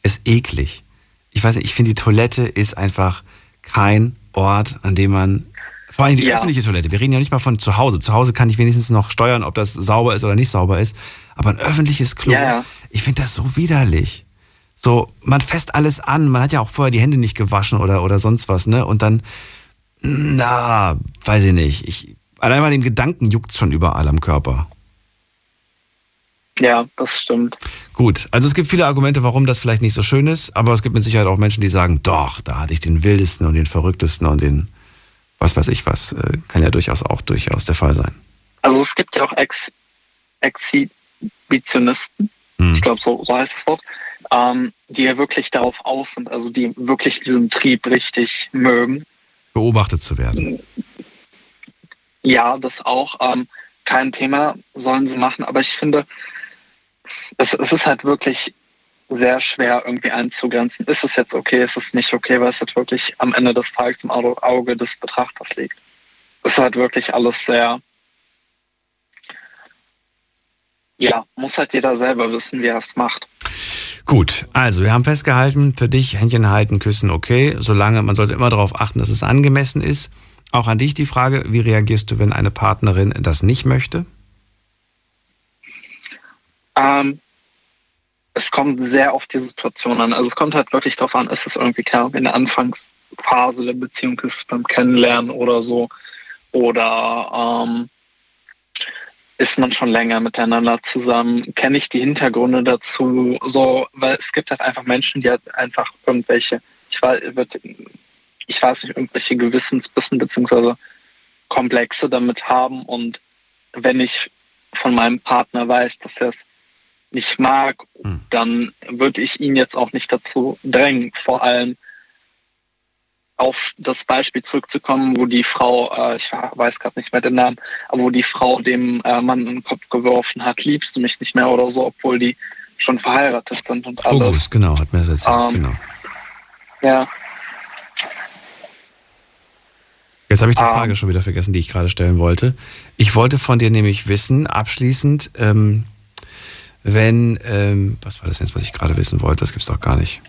es eklig. Ich weiß nicht, ich finde die Toilette ist einfach kein Ort, an dem man, vor allem die Ja. öffentliche Toilette, wir reden ja nicht mal von zu Hause. Zu Hause kann ich wenigstens noch steuern, ob das sauber ist oder nicht sauber ist. Aber ein öffentliches Klo, Ja, ich finde das so widerlich. So, man fässt alles an, man hat ja auch vorher die Hände nicht gewaschen oder, oder sonst was, ne? Und dann, na, weiß ich nicht. Ich, allein mal den Gedanken juckt's schon überall am Körper. Ja, das stimmt. Gut, also es gibt viele Argumente, warum das vielleicht nicht so schön ist, aber es gibt mit Sicherheit auch Menschen, die sagen, doch, da hatte ich den wildesten und den verrücktesten und den, was weiß ich was, äh, kann ja durchaus auch durchaus der Fall sein. Also es gibt ja auch Ex Exhibitionisten, ich glaube, so, so heißt das Wort, ähm, die ja wirklich darauf aus sind, also die wirklich diesen Trieb richtig mögen. Beobachtet zu werden. Ja, das auch. Ähm, kein Thema sollen sie machen, aber ich finde, es, es ist halt wirklich sehr schwer irgendwie einzugrenzen. Ist es jetzt okay, ist es nicht okay, weil es halt wirklich am Ende des Tages im Auge des Betrachters liegt. Es ist halt wirklich alles sehr, ja, muss halt jeder selber wissen, wie er es macht. Gut, also wir haben festgehalten, für dich Händchen halten, küssen, okay, solange man sollte immer darauf achten, dass es angemessen ist. Auch an dich die Frage, wie reagierst du, wenn eine Partnerin das nicht möchte? Ähm, es kommt sehr auf die Situation an. Also es kommt halt wirklich darauf an, ist es irgendwie klar, in der Anfangsphase der Beziehung ist es beim Kennenlernen oder so. Oder ähm, ist man schon länger miteinander zusammen? Kenne ich die Hintergründe dazu? So, weil es gibt halt einfach Menschen, die halt einfach irgendwelche, ich weiß, ich weiß nicht, irgendwelche Gewissensbissen beziehungsweise Komplexe damit haben. Und wenn ich von meinem Partner weiß, dass er es nicht mag, hm. dann würde ich ihn jetzt auch nicht dazu drängen. Vor allem auf das Beispiel zurückzukommen, wo die Frau, äh, ich weiß gerade nicht mehr den Namen, aber wo die Frau dem äh, Mann in den Kopf geworfen hat, liebst du mich nicht mehr oder so, obwohl die schon verheiratet sind und alles. August, genau, hat mir das erzählt, ähm, genau. Ja. Jetzt habe ich die um, Frage schon wieder vergessen, die ich gerade stellen wollte. Ich wollte von dir nämlich wissen, abschließend, ähm, wenn, ähm, was war das jetzt, was ich gerade wissen wollte? Das gibt's doch gar nicht.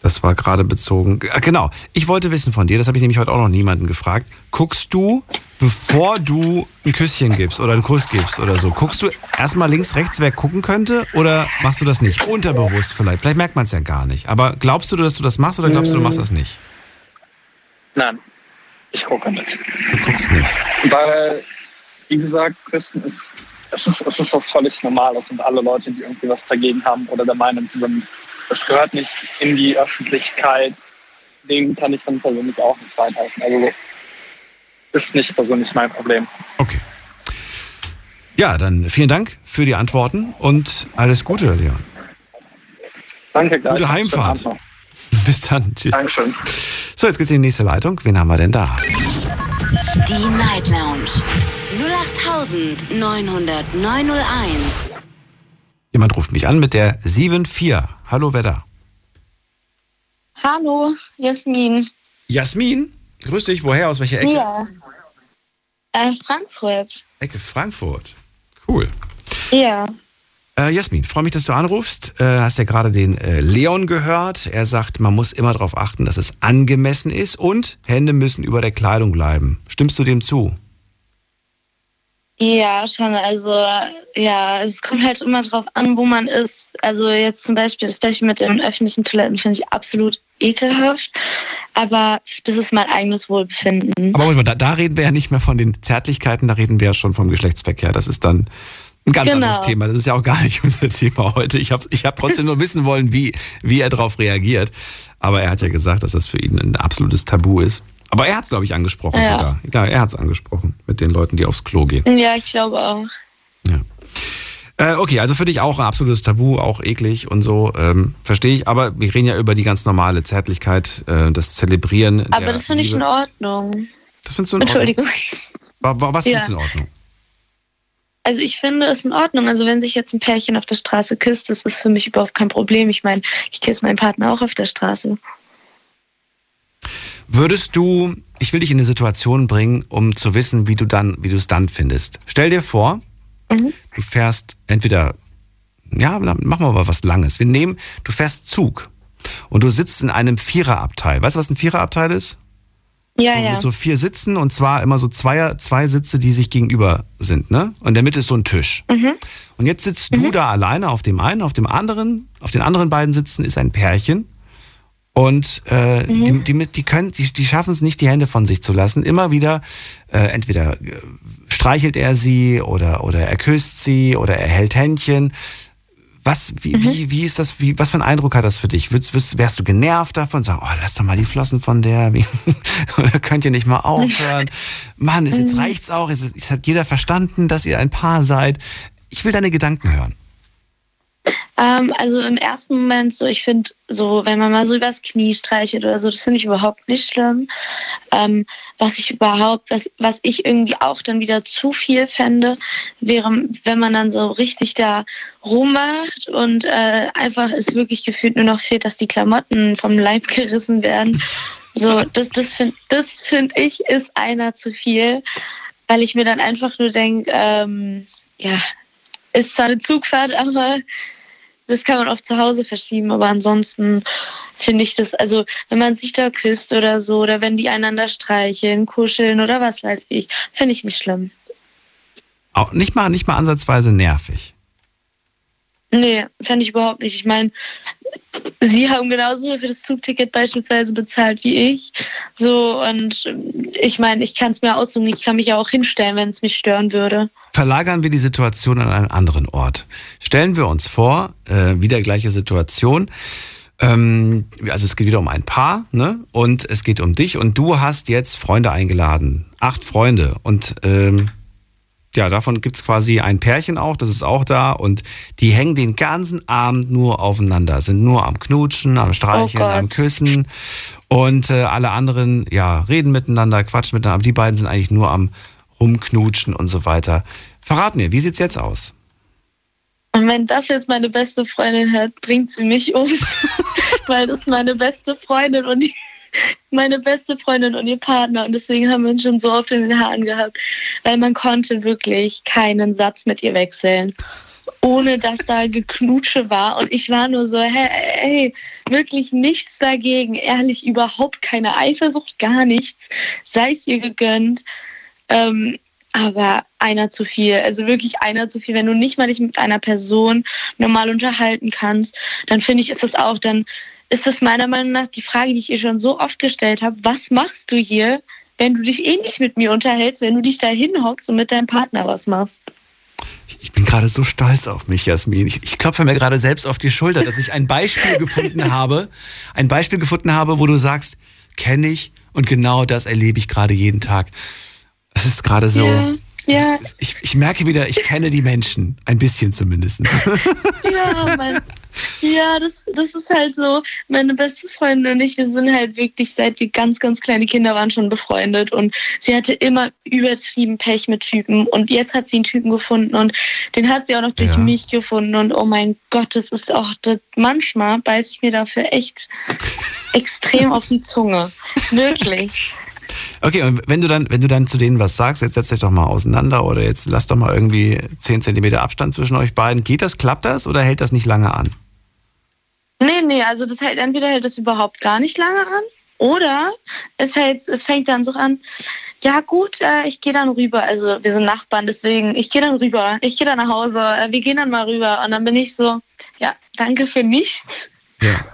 Das war gerade bezogen. Ah, genau. Ich wollte wissen von dir, das habe ich nämlich heute auch noch niemanden gefragt. Guckst du, bevor du ein Küsschen gibst oder einen Kuss gibst oder so, guckst du erstmal links, rechts, wer gucken könnte oder machst du das nicht? Unterbewusst vielleicht. Vielleicht merkt man es ja gar nicht. Aber glaubst du, dass du das machst oder glaubst du, du machst das nicht? Nein, ich gucke nicht. Du guckst nicht. Weil, wie gesagt, Küssen ist es ist, es ist was völlig Normales und alle Leute, die irgendwie was dagegen haben oder der Meinung sind, es gehört nicht in die Öffentlichkeit, dem kann ich dann persönlich auch nicht weiterhelfen. Also ist nicht persönlich mein Problem. Okay. Ja, dann vielen Dank für die Antworten und alles Gute, Leon. Danke, gleich. Gute Heimfahrt. Bis dann. Tschüss. Dankeschön. So, jetzt geht's in die nächste Leitung. Wen haben wir denn da? Die Night Lounge 0890901. Jemand ruft mich an mit der 74. Hallo, wer da? Hallo, Jasmin. Jasmin? Grüß dich. Woher? Aus welcher Ecke? Ja. Äh, Frankfurt. Ecke Frankfurt. Cool. Ja. Äh, Jasmin, freue mich, dass du anrufst. Äh, hast ja gerade den äh, Leon gehört. Er sagt, man muss immer darauf achten, dass es angemessen ist und Hände müssen über der Kleidung bleiben. Stimmst du dem zu? Ja, schon. Also, ja, es kommt halt immer drauf an, wo man ist. Also, jetzt zum Beispiel das Beispiel mit den öffentlichen Toiletten finde ich absolut ekelhaft. Aber das ist mein eigenes Wohlbefinden. Aber da, da reden wir ja nicht mehr von den Zärtlichkeiten, da reden wir ja schon vom Geschlechtsverkehr. Das ist dann ein ganz genau. anderes Thema. Das ist ja auch gar nicht unser Thema heute. Ich habe ich hab trotzdem nur wissen wollen, wie, wie er darauf reagiert. Aber er hat ja gesagt, dass das für ihn ein absolutes Tabu ist. Aber er hat es, glaube ich, angesprochen ja. sogar. Ja, er hat es angesprochen mit den Leuten, die aufs Klo gehen. Ja, ich glaube auch. Ja. Äh, okay, also für dich auch ein absolutes Tabu, auch eklig und so, ähm, verstehe ich. Aber wir reden ja über die ganz normale Zärtlichkeit, äh, das Zelebrieren. Aber das finde ich in Ordnung. Das findest du in Entschuldigung. Ordnung? Was ja. findest du in Ordnung? Also ich finde es in Ordnung. Also wenn sich jetzt ein Pärchen auf der Straße küsst, das ist für mich überhaupt kein Problem. Ich meine, ich küsse meinen Partner auch auf der Straße. Würdest du, ich will dich in eine Situation bringen, um zu wissen, wie du dann, wie du es dann findest. Stell dir vor, mhm. du fährst entweder, ja, machen wir mal was Langes. Wir nehmen, du fährst Zug und du sitzt in einem Viererabteil. Weißt du, was ein Viererabteil ist? Ja, ja. Mit so vier Sitzen und zwar immer so zwei, zwei Sitze, die sich gegenüber sind, ne? Und in der Mitte ist so ein Tisch. Mhm. Und jetzt sitzt mhm. du da alleine auf dem einen, auf dem anderen, auf den anderen beiden Sitzen ist ein Pärchen und äh, mhm. die, die, die, können, die, die schaffen es nicht, die Hände von sich zu lassen. Immer wieder, äh, entweder äh, streichelt er sie oder, oder er küsst sie oder er hält Händchen. Was, wie, mhm. wie, wie ist das, wie, was für einen Eindruck hat das für dich? Würdest, würdest, wärst du genervt davon? Sag, oh, lass doch mal die Flossen von der, oder könnt ihr nicht mal aufhören? Mann, ist, jetzt mhm. reicht's auch, es hat jeder verstanden, dass ihr ein Paar seid. Ich will deine Gedanken hören. Ähm, also im ersten Moment so, ich finde so, wenn man mal so übers Knie streichelt oder so, das finde ich überhaupt nicht schlimm. Ähm, was ich überhaupt, was, was ich irgendwie auch dann wieder zu viel fände, wäre, wenn man dann so richtig da rummacht und äh, einfach es wirklich gefühlt nur noch fehlt, dass die Klamotten vom Leib gerissen werden. So, das, das finde das find ich ist einer zu viel, weil ich mir dann einfach nur denke, ähm, ja, ist zwar eine Zugfahrt, aber das kann man oft zu Hause verschieben, aber ansonsten finde ich das, also wenn man sich da küsst oder so, oder wenn die einander streicheln, kuscheln oder was weiß ich, finde ich nicht schlimm. Auch nicht mal, nicht mal ansatzweise nervig. Nee, fände ich überhaupt nicht. Ich meine, Sie haben genauso für das Zugticket beispielsweise bezahlt wie ich. So, und ich meine, ich kann es mir aussuchen, ich kann mich ja auch hinstellen, wenn es mich stören würde. Verlagern wir die Situation an einen anderen Ort. Stellen wir uns vor, äh, wieder gleiche Situation. Ähm, also es geht wieder um ein Paar, ne? Und es geht um dich und du hast jetzt Freunde eingeladen. Acht Freunde. Und ähm, ja, davon gibt es quasi ein Pärchen auch, das ist auch da und die hängen den ganzen Abend nur aufeinander, sind nur am Knutschen, am Streicheln, Oh am Küssen und äh, alle anderen, ja, reden miteinander, quatschen miteinander, aber die beiden sind eigentlich nur am Rumknutschen und so weiter. Verrat mir, wie sieht's jetzt aus? Und wenn das jetzt meine beste Freundin hört, bringt sie mich um. Weil das ist meine beste Freundin und die, meine beste Freundin und ihr Partner. Und deswegen haben wir uns schon so oft in den Haaren gehabt. Weil man konnte wirklich keinen Satz mit ihr wechseln. Ohne dass da Geknutsche war. Und ich war nur so, hey, hey, wirklich nichts dagegen. Ehrlich, überhaupt keine Eifersucht, gar nichts. Sei es ihr gegönnt. Ähm, aber einer zu viel, also wirklich einer zu viel. Wenn du nicht mal dich mit einer Person normal unterhalten kannst, dann finde ich, ist das auch, dann ist das meiner Meinung nach die Frage, die ich ihr schon so oft gestellt habe. Was machst du hier, wenn du dich eh nicht mit mir unterhältst, wenn du dich da hinhockst und mit deinem Partner was machst? Ich bin gerade so stolz auf mich, Jasmin. Ich, ich klopfe mir gerade selbst auf die Schulter, dass ich ein Beispiel gefunden habe, ein Beispiel gefunden habe, wo du sagst, kenne ich und genau das erlebe ich gerade jeden Tag. Es ist gerade so. Ja, ja, Ich, ich merke wieder, ich kenne die Menschen. Ein bisschen zumindest. ja, mein, ja das, das ist halt so. Meine beste Freundin und ich, wir sind halt wirklich seit wir ganz, ganz kleine Kinder waren schon befreundet und sie hatte immer übertrieben Pech mit Typen und jetzt hat sie einen Typen gefunden und den hat sie auch noch durch Ja. mich gefunden und oh mein Gott, das ist auch, das, manchmal beiß ich mir dafür echt extrem auf die Zunge. Wirklich. Okay, und wenn du dann, wenn du dann zu denen was sagst, jetzt setz dich doch mal auseinander oder jetzt lass doch mal irgendwie 10 Zentimeter Abstand zwischen euch beiden. Geht das, klappt das oder hält das nicht lange an? Nee, nee, also das hält entweder hält das überhaupt gar nicht lange an oder es hält, es fängt dann so an, ja gut, äh, ich gehe dann rüber. Also wir sind Nachbarn, deswegen, ich gehe dann rüber, ich gehe dann nach Hause, äh, wir gehen dann mal rüber. Und dann bin ich so, ja, danke für nichts. Ja.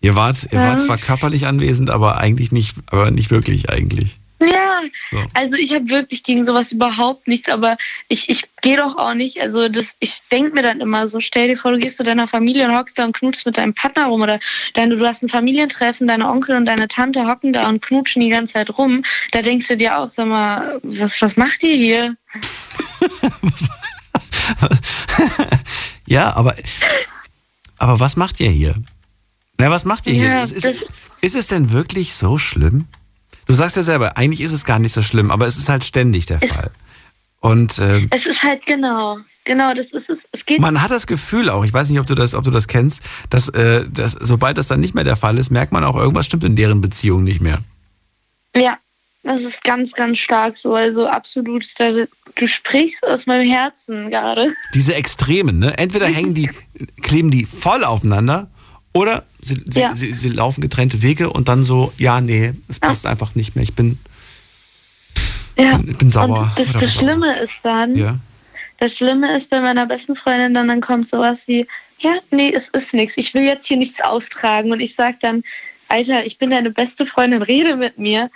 Ihr wart, ihr wart Ja. zwar körperlich anwesend, aber eigentlich nicht, aber nicht wirklich eigentlich. Ja, So. also ich habe wirklich gegen sowas überhaupt nichts, aber ich, ich gehe doch auch nicht. Also das, ich denke mir dann immer so, stell dir vor, du gehst zu deiner Familie und hockst da und knutschst mit deinem Partner rum oder dein, du hast ein Familientreffen, deine Onkel und deine Tante hocken da und knutschen die ganze Zeit rum. Da denkst du dir auch, sag mal, was, was macht ihr hier? Ja, aber, aber was macht ihr hier? Na, was macht ihr hier? Ja, ist, ist, ist es denn wirklich so schlimm? Du sagst ja selber, eigentlich ist es gar nicht so schlimm, aber es ist halt ständig der Fall. Und äh, Es ist halt genau, genau, das ist es. Es geht man hat das Gefühl auch, ich weiß nicht, ob du das, ob du das kennst, dass, äh, dass sobald das dann nicht mehr der Fall ist, merkt man auch, irgendwas stimmt in deren Beziehung nicht mehr. Ja, das ist ganz, ganz stark so. Also absolut, du sprichst aus meinem Herzen gerade. Diese Extremen, ne? Entweder hängen die, kleben die voll aufeinander oder sie, sie, Ja. sie, sie laufen getrennte Wege und dann so, ja, nee, es passt einfach nicht mehr. Ich bin, Ja. bin, bin sauer. Und das, das sauer. Schlimme ist dann, Ja. das Schlimme ist bei meiner besten Freundin dann, dann kommt sowas wie, ja, nee, es ist nichts. Ich will jetzt hier nichts austragen. Und ich sag dann, Alter, ich bin deine beste Freundin, rede mit mir.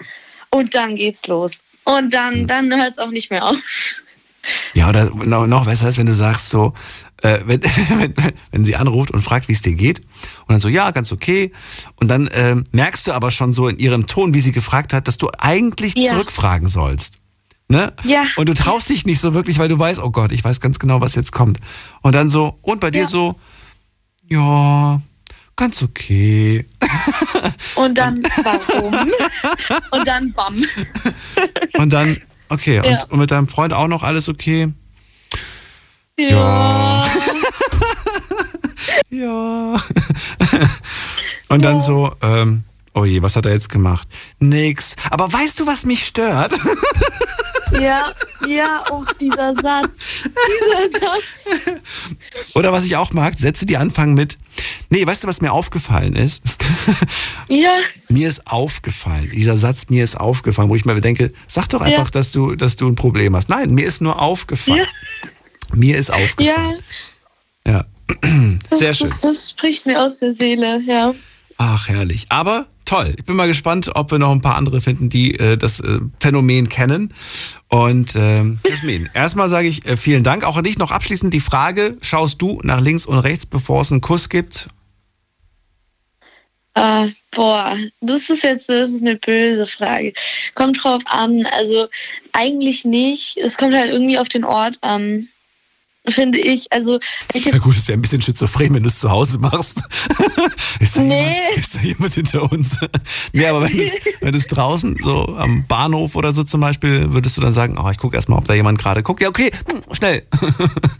Und dann geht's los. Und Hm. dann, dann hört es auch nicht mehr auf. Ja, oder noch, noch besser ist, wenn du sagst so, äh, wenn, wenn, wenn sie anruft und fragt, wie es dir geht, und dann so, ja, ganz okay. Und dann ähm, merkst du aber schon so in ihrem Ton, wie sie gefragt hat, dass du eigentlich Ja. zurückfragen sollst. Ne? Ja. Und du traust dich nicht so wirklich, weil du weißt, oh Gott, ich weiß ganz genau, was jetzt kommt. Und dann so, und bei dir Ja. so, ja, ganz okay. Und dann warum? Und dann bam. Und dann, okay, Ja. und, und mit deinem Freund auch noch alles okay? Ja. Ja. Und dann so, ähm, oh je, was hat er jetzt gemacht? Nix. Aber weißt du, was mich stört? Ja, ja, auch dieser Satz. Dieser Satz. Oder was ich auch mag, Sätze, die anfangen mit, nee, weißt du, was mir aufgefallen ist? Ja, Mir ist aufgefallen, dieser Satz, mir ist aufgefallen, wo ich mir denke, sag doch einfach, Ja. dass, du, dass du ein Problem hast. Nein, mir ist nur aufgefallen. Mir ist aufgefallen. ja. Ja. Sehr schön. Das, das spricht mir aus der Seele, ja. Ach, herrlich. Aber toll. Ich bin mal gespannt, ob wir noch ein paar andere finden, die äh, das äh, Phänomen kennen. Und ähm, Jasmin, erstmal sage ich äh, vielen Dank. Auch an dich noch abschließend die Frage, schaust du nach links und rechts, bevor es einen Kuss gibt? Ah, boah, das ist jetzt das ist eine böse Frage. Kommt drauf an. Also eigentlich nicht. Es kommt halt irgendwie auf den Ort an. Finde ich. Also ich jetzt, gut, es wäre ein bisschen schizophren, wenn du es zu Hause machst. ist, da Nee. jemand, ist da jemand hinter uns? nee, aber wenn du es- draußen, so am Bahnhof oder so zum Beispiel, würdest du dann sagen, oh, ich gucke erstmal, ob da jemand gerade guckt. Ja, okay, schnell.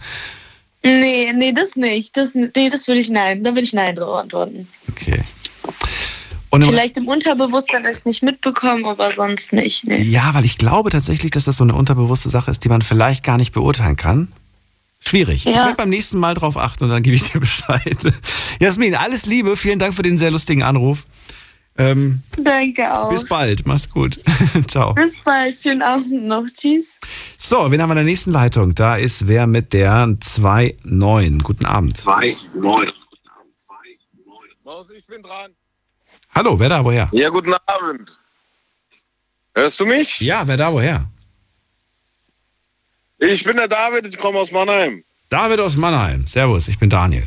nee, nee, das nicht. Das, nee, das würde ich nein. Da würde ich nein drauf antworten. okay. Und im Vielleicht im Unterbewusstsein es nicht mitbekommen, aber sonst nicht. Nee. Ja, weil ich glaube tatsächlich, dass das so eine unterbewusste Sache ist, die man vielleicht gar nicht beurteilen kann. Schwierig. Ich Ja. werde beim nächsten Mal drauf achten und dann gebe ich dir Bescheid. Jasmin, alles Liebe. Vielen Dank für den sehr lustigen Anruf. Ähm, Danke auch. bis bald. Mach's gut. Ciao. Bis bald. Schönen Abend noch. Tschüss. So, wen haben wir in der nächsten Leitung? Da ist wer mit der 2.9. Guten Abend. 2,9. Ich bin dran. Hallo, wer da, woher? Ja, guten Abend. Hörst du mich? Ja, wer da, woher? Ich bin der David, ich komme aus Mannheim. David aus Mannheim. Servus, ich bin Daniel.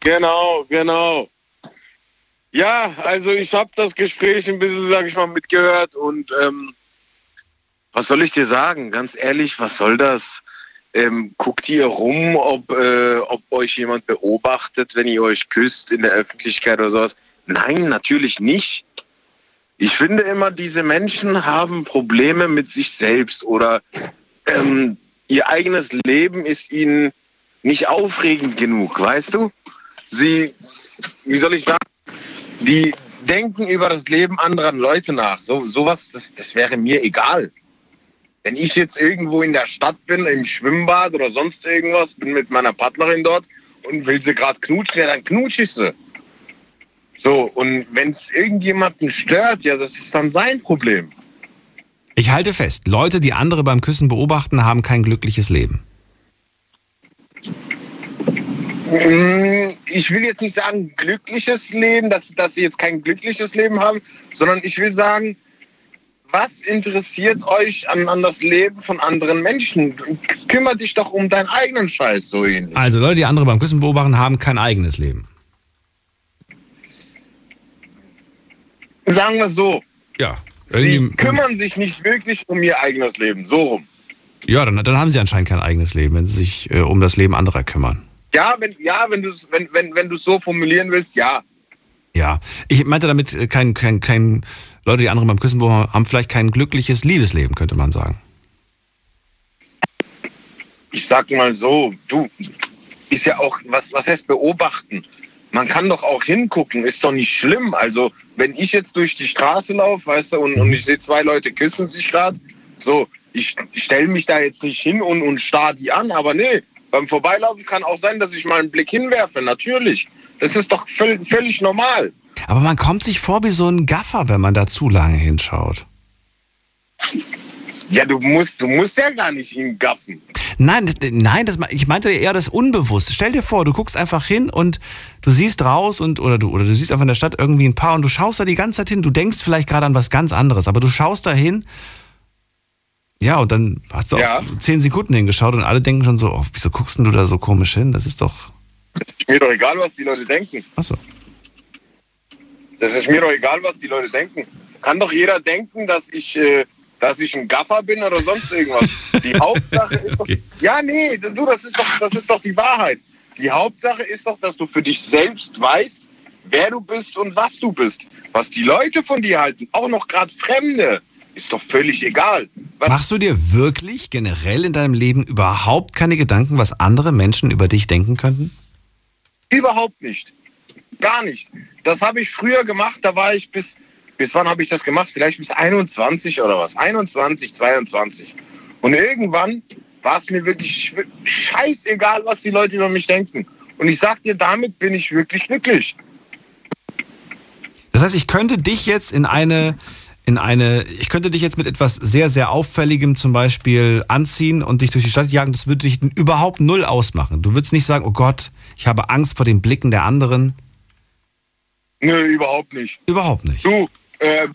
Genau, genau. Ja, also ich habe das Gespräch ein bisschen, sag ich mal, mitgehört und ähm, was soll ich dir sagen? Ganz ehrlich, was soll das? Ähm, guckt ihr rum, ob, äh, ob euch jemand beobachtet, wenn ihr euch küsst in der Öffentlichkeit oder sowas? Nein, natürlich nicht. Ich finde immer, diese Menschen haben Probleme mit sich selbst oder ähm, ihr eigenes Leben ist ihnen nicht aufregend genug, weißt du? Sie, wie soll ich sagen, die denken über das Leben anderer Leute nach. So, sowas, das, das wäre mir egal. Wenn ich jetzt irgendwo in der Stadt bin, im Schwimmbad oder sonst irgendwas, bin mit meiner Partnerin dort und will sie gerade knutschen, ja, dann knutsche ich sie. So, und wenn es irgendjemanden stört, ja, das ist dann sein Problem. Ich halte fest, Leute, die andere beim Küssen beobachten, haben kein glückliches Leben. Mm, Ich will jetzt nicht sagen glückliches Leben, dass, dass sie jetzt kein glückliches Leben haben, sondern ich will sagen, was interessiert euch an, an das Leben von anderen Menschen? Kümmer dich doch um deinen eigenen Scheiß so ähnlich. Also Leute, die andere beim Küssen beobachten, haben kein eigenes Leben. Sagen wir so, Ja. Sie kümmern sich nicht wirklich um ihr eigenes Leben, so rum. ja, dann, dann haben sie anscheinend kein eigenes Leben, wenn sie sich äh, um das Leben anderer kümmern. Ja, wenn, ja, wenn du es wenn, wenn, wenn du's so formulieren willst, ja. Ja, ich meinte damit äh, kein, kein, kein Leute, die andere beim Küssen haben vielleicht kein glückliches Liebesleben, könnte man sagen. ich sag mal so, du, ist ja auch, was, was heißt beobachten? Man kann doch auch hingucken, ist doch nicht schlimm. Also, wenn ich jetzt durch die Straße laufe, weißt du, und, und ich sehe zwei Leute küssen sich gerade, so, ich stelle mich da jetzt nicht hin und, und starr die an, aber nee, beim Vorbeilaufen kann auch sein, dass ich mal einen Blick hinwerfe, natürlich. Das ist doch völ völlig normal. Aber man kommt sich vor wie so ein Gaffer, wenn man da zu lange hinschaut. Ja, du musst, du musst ja gar nicht hingaffen. Nein, das, nein, das, ich meinte eher das Unbewusste. Stell dir vor, du guckst einfach hin und du siehst raus und oder du oder du siehst einfach in der Stadt irgendwie ein Paar und du schaust da die ganze Zeit hin. Du denkst vielleicht gerade an was ganz anderes, aber du schaust da hin. Ja, und dann hast du Ja. auch zehn Sekunden hingeschaut und alle denken schon so, oh, wieso guckst denn du da so komisch hin? Das ist doch. Ist mir doch egal, was die Leute denken. Achso. Das ist mir doch egal, was die Leute denken. Kann doch jeder denken, dass ich, äh, dass ich ein Gaffer bin oder sonst irgendwas. Die Hauptsache ist doch. Ja, nee, du, das ist doch, das ist doch die Wahrheit. Die Hauptsache ist doch, dass du für dich selbst weißt, wer du bist und was du bist. Was die Leute von dir halten, auch noch gerade Fremde, ist doch völlig egal. Was Machst du dir wirklich generell in deinem Leben überhaupt keine Gedanken, was andere Menschen über dich denken könnten? Überhaupt nicht. Gar nicht. Das habe ich früher gemacht, da war ich bis, bis wann habe ich das gemacht? Vielleicht bis 21 oder was? 21, 22. Und irgendwann war es mir wirklich scheißegal, was die Leute über mich denken. Und ich sag dir, damit bin ich wirklich glücklich. Das heißt, ich könnte dich jetzt in eine, in eine, ich könnte dich jetzt mit etwas sehr, sehr Auffälligem zum Beispiel anziehen und dich durch die Stadt jagen. Das würde dich überhaupt null ausmachen. Du würdest nicht sagen, oh Gott, ich habe Angst vor den Blicken der anderen. Nö, überhaupt nicht. Überhaupt nicht. Du, äh,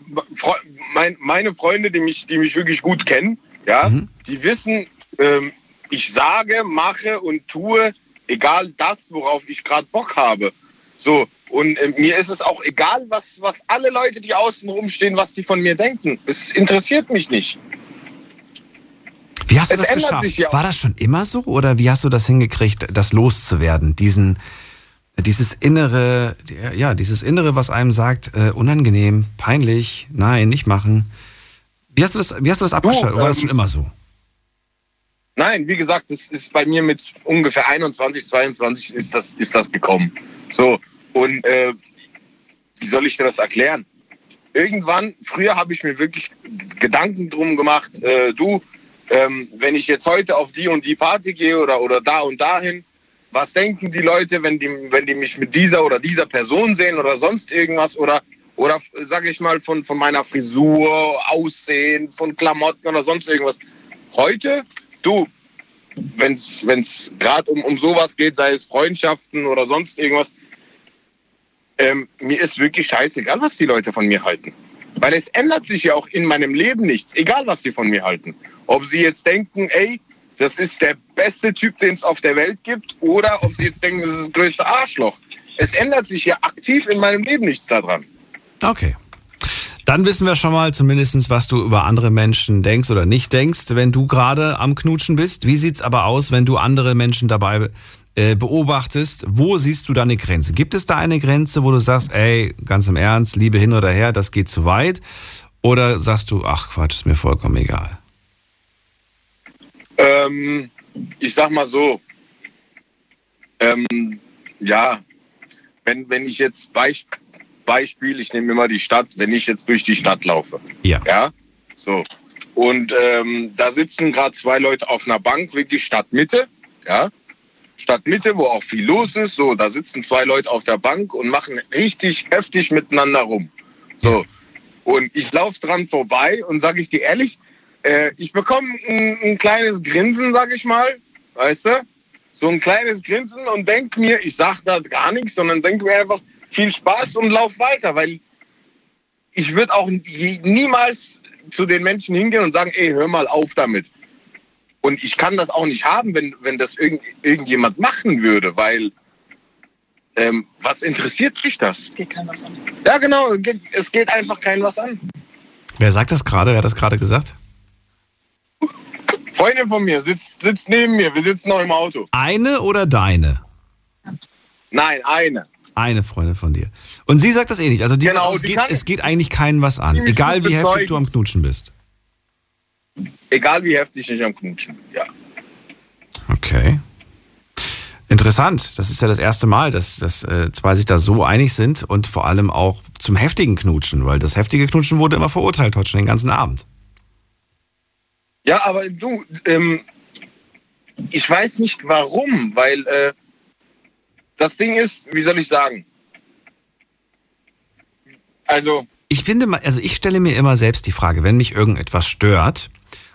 mein, meine Freunde, die mich, die mich wirklich gut kennen, ja, Mhm. die wissen, ähm, ich sage, mache und tue, egal das, worauf ich gerade Bock habe. So, und äh, mir ist es auch egal, was, was alle Leute, die außen rumstehen, was die von mir denken. Es interessiert mich nicht. Wie hast du Es das geschafft? ja. War das schon immer so oder wie hast du das hingekriegt, das loszuwerden? Diesen, dieses innere, ja, dieses innere, was einem sagt, äh, unangenehm, peinlich, nein, nicht machen. Wie hast du das, wie hast du das abgeschaltet? Oder war das ähm, schon immer so? Nein, wie gesagt, das ist bei mir mit ungefähr 21, 22 ist das, ist das gekommen. So, und äh, wie soll ich dir das erklären? Irgendwann, früher habe ich mir wirklich Gedanken drum gemacht, äh, du, ähm, wenn ich jetzt heute auf die und die Party gehe oder, oder da und dahin, was denken die Leute, wenn die, wenn die mich mit dieser oder dieser Person sehen oder sonst irgendwas oder, oder sage ich mal, von, von meiner Frisur, Aussehen, von Klamotten oder sonst irgendwas. Heute, du, wenn es gerade um, um sowas geht, sei es Freundschaften oder sonst irgendwas, ähm, mir ist wirklich scheißegal, was die Leute von mir halten. Weil es ändert sich ja auch in meinem Leben nichts, egal was sie von mir halten. Ob sie jetzt denken, ey, das ist der beste Typ, den es auf der Welt gibt, oder ob sie jetzt denken, das ist das größte Arschloch. Es ändert sich ja aktiv in meinem Leben nichts daran. Okay. Dann wissen wir schon mal zumindest, was du über andere Menschen denkst oder nicht denkst, wenn du gerade am Knutschen bist. Wie sieht's aber aus, wenn du andere Menschen dabei äh, beobachtest? Wo siehst du da eine Grenze? Gibt es da eine Grenze, wo du sagst, ey, ganz im Ernst, Liebe hin oder her, das geht zu weit? Oder sagst du, ach Quatsch, ist mir vollkommen egal? Ähm, ich sag mal so, ähm, ja, wenn, wenn ich jetzt Beisp Beispiel, ich nehme immer die Stadt, wenn ich jetzt durch die Stadt laufe. Ja. Ja, so. Und ähm, da sitzen gerade zwei Leute auf einer Bank, wirklich Stadtmitte, ja. Stadtmitte, wo auch viel los ist. So, da sitzen zwei Leute auf der Bank und machen richtig heftig miteinander rum. So. Und ich laufe dran vorbei und sage ich dir ehrlich, äh, ich bekomme ein, ein kleines Grinsen, sag ich mal, weißt du? So ein kleines Grinsen und denk mir, ich sag da gar nichts, sondern denk mir einfach viel Spaß und lauf weiter, weil ich würde auch niemals zu den Menschen hingehen und sagen, ey, hör mal auf damit. Und ich kann das auch nicht haben, wenn, wenn das irgend, irgendjemand machen würde, weil ähm, was interessiert dich das? Es geht kein was an. Ja, genau, es geht einfach kein was an. Wer sagt das gerade? Wer hat das gerade gesagt? Freundin von mir sitzt, sitzt neben mir, wir sitzen noch im Auto. Eine oder deine? Nein, eine. Eine Freundin von dir. Und sie sagt das eh nicht. Also die Genau, sagt, es, die geht, es geht eigentlich keinen was an. Egal wie heftig du am Knutschen bist. Egal wie heftig ich am Knutschen. Ja. Okay. Interessant. Das ist ja das erste Mal, dass, dass äh, zwei sich da so einig sind und vor allem auch zum heftigen Knutschen, weil das heftige Knutschen wurde immer verurteilt heute schon den ganzen Abend. Ja, aber du, ähm, ich weiß nicht warum, weil äh, das Ding ist, wie soll ich sagen? Also, Ich finde, mal- also ich stelle mir immer selbst die Frage, wenn mich irgendetwas stört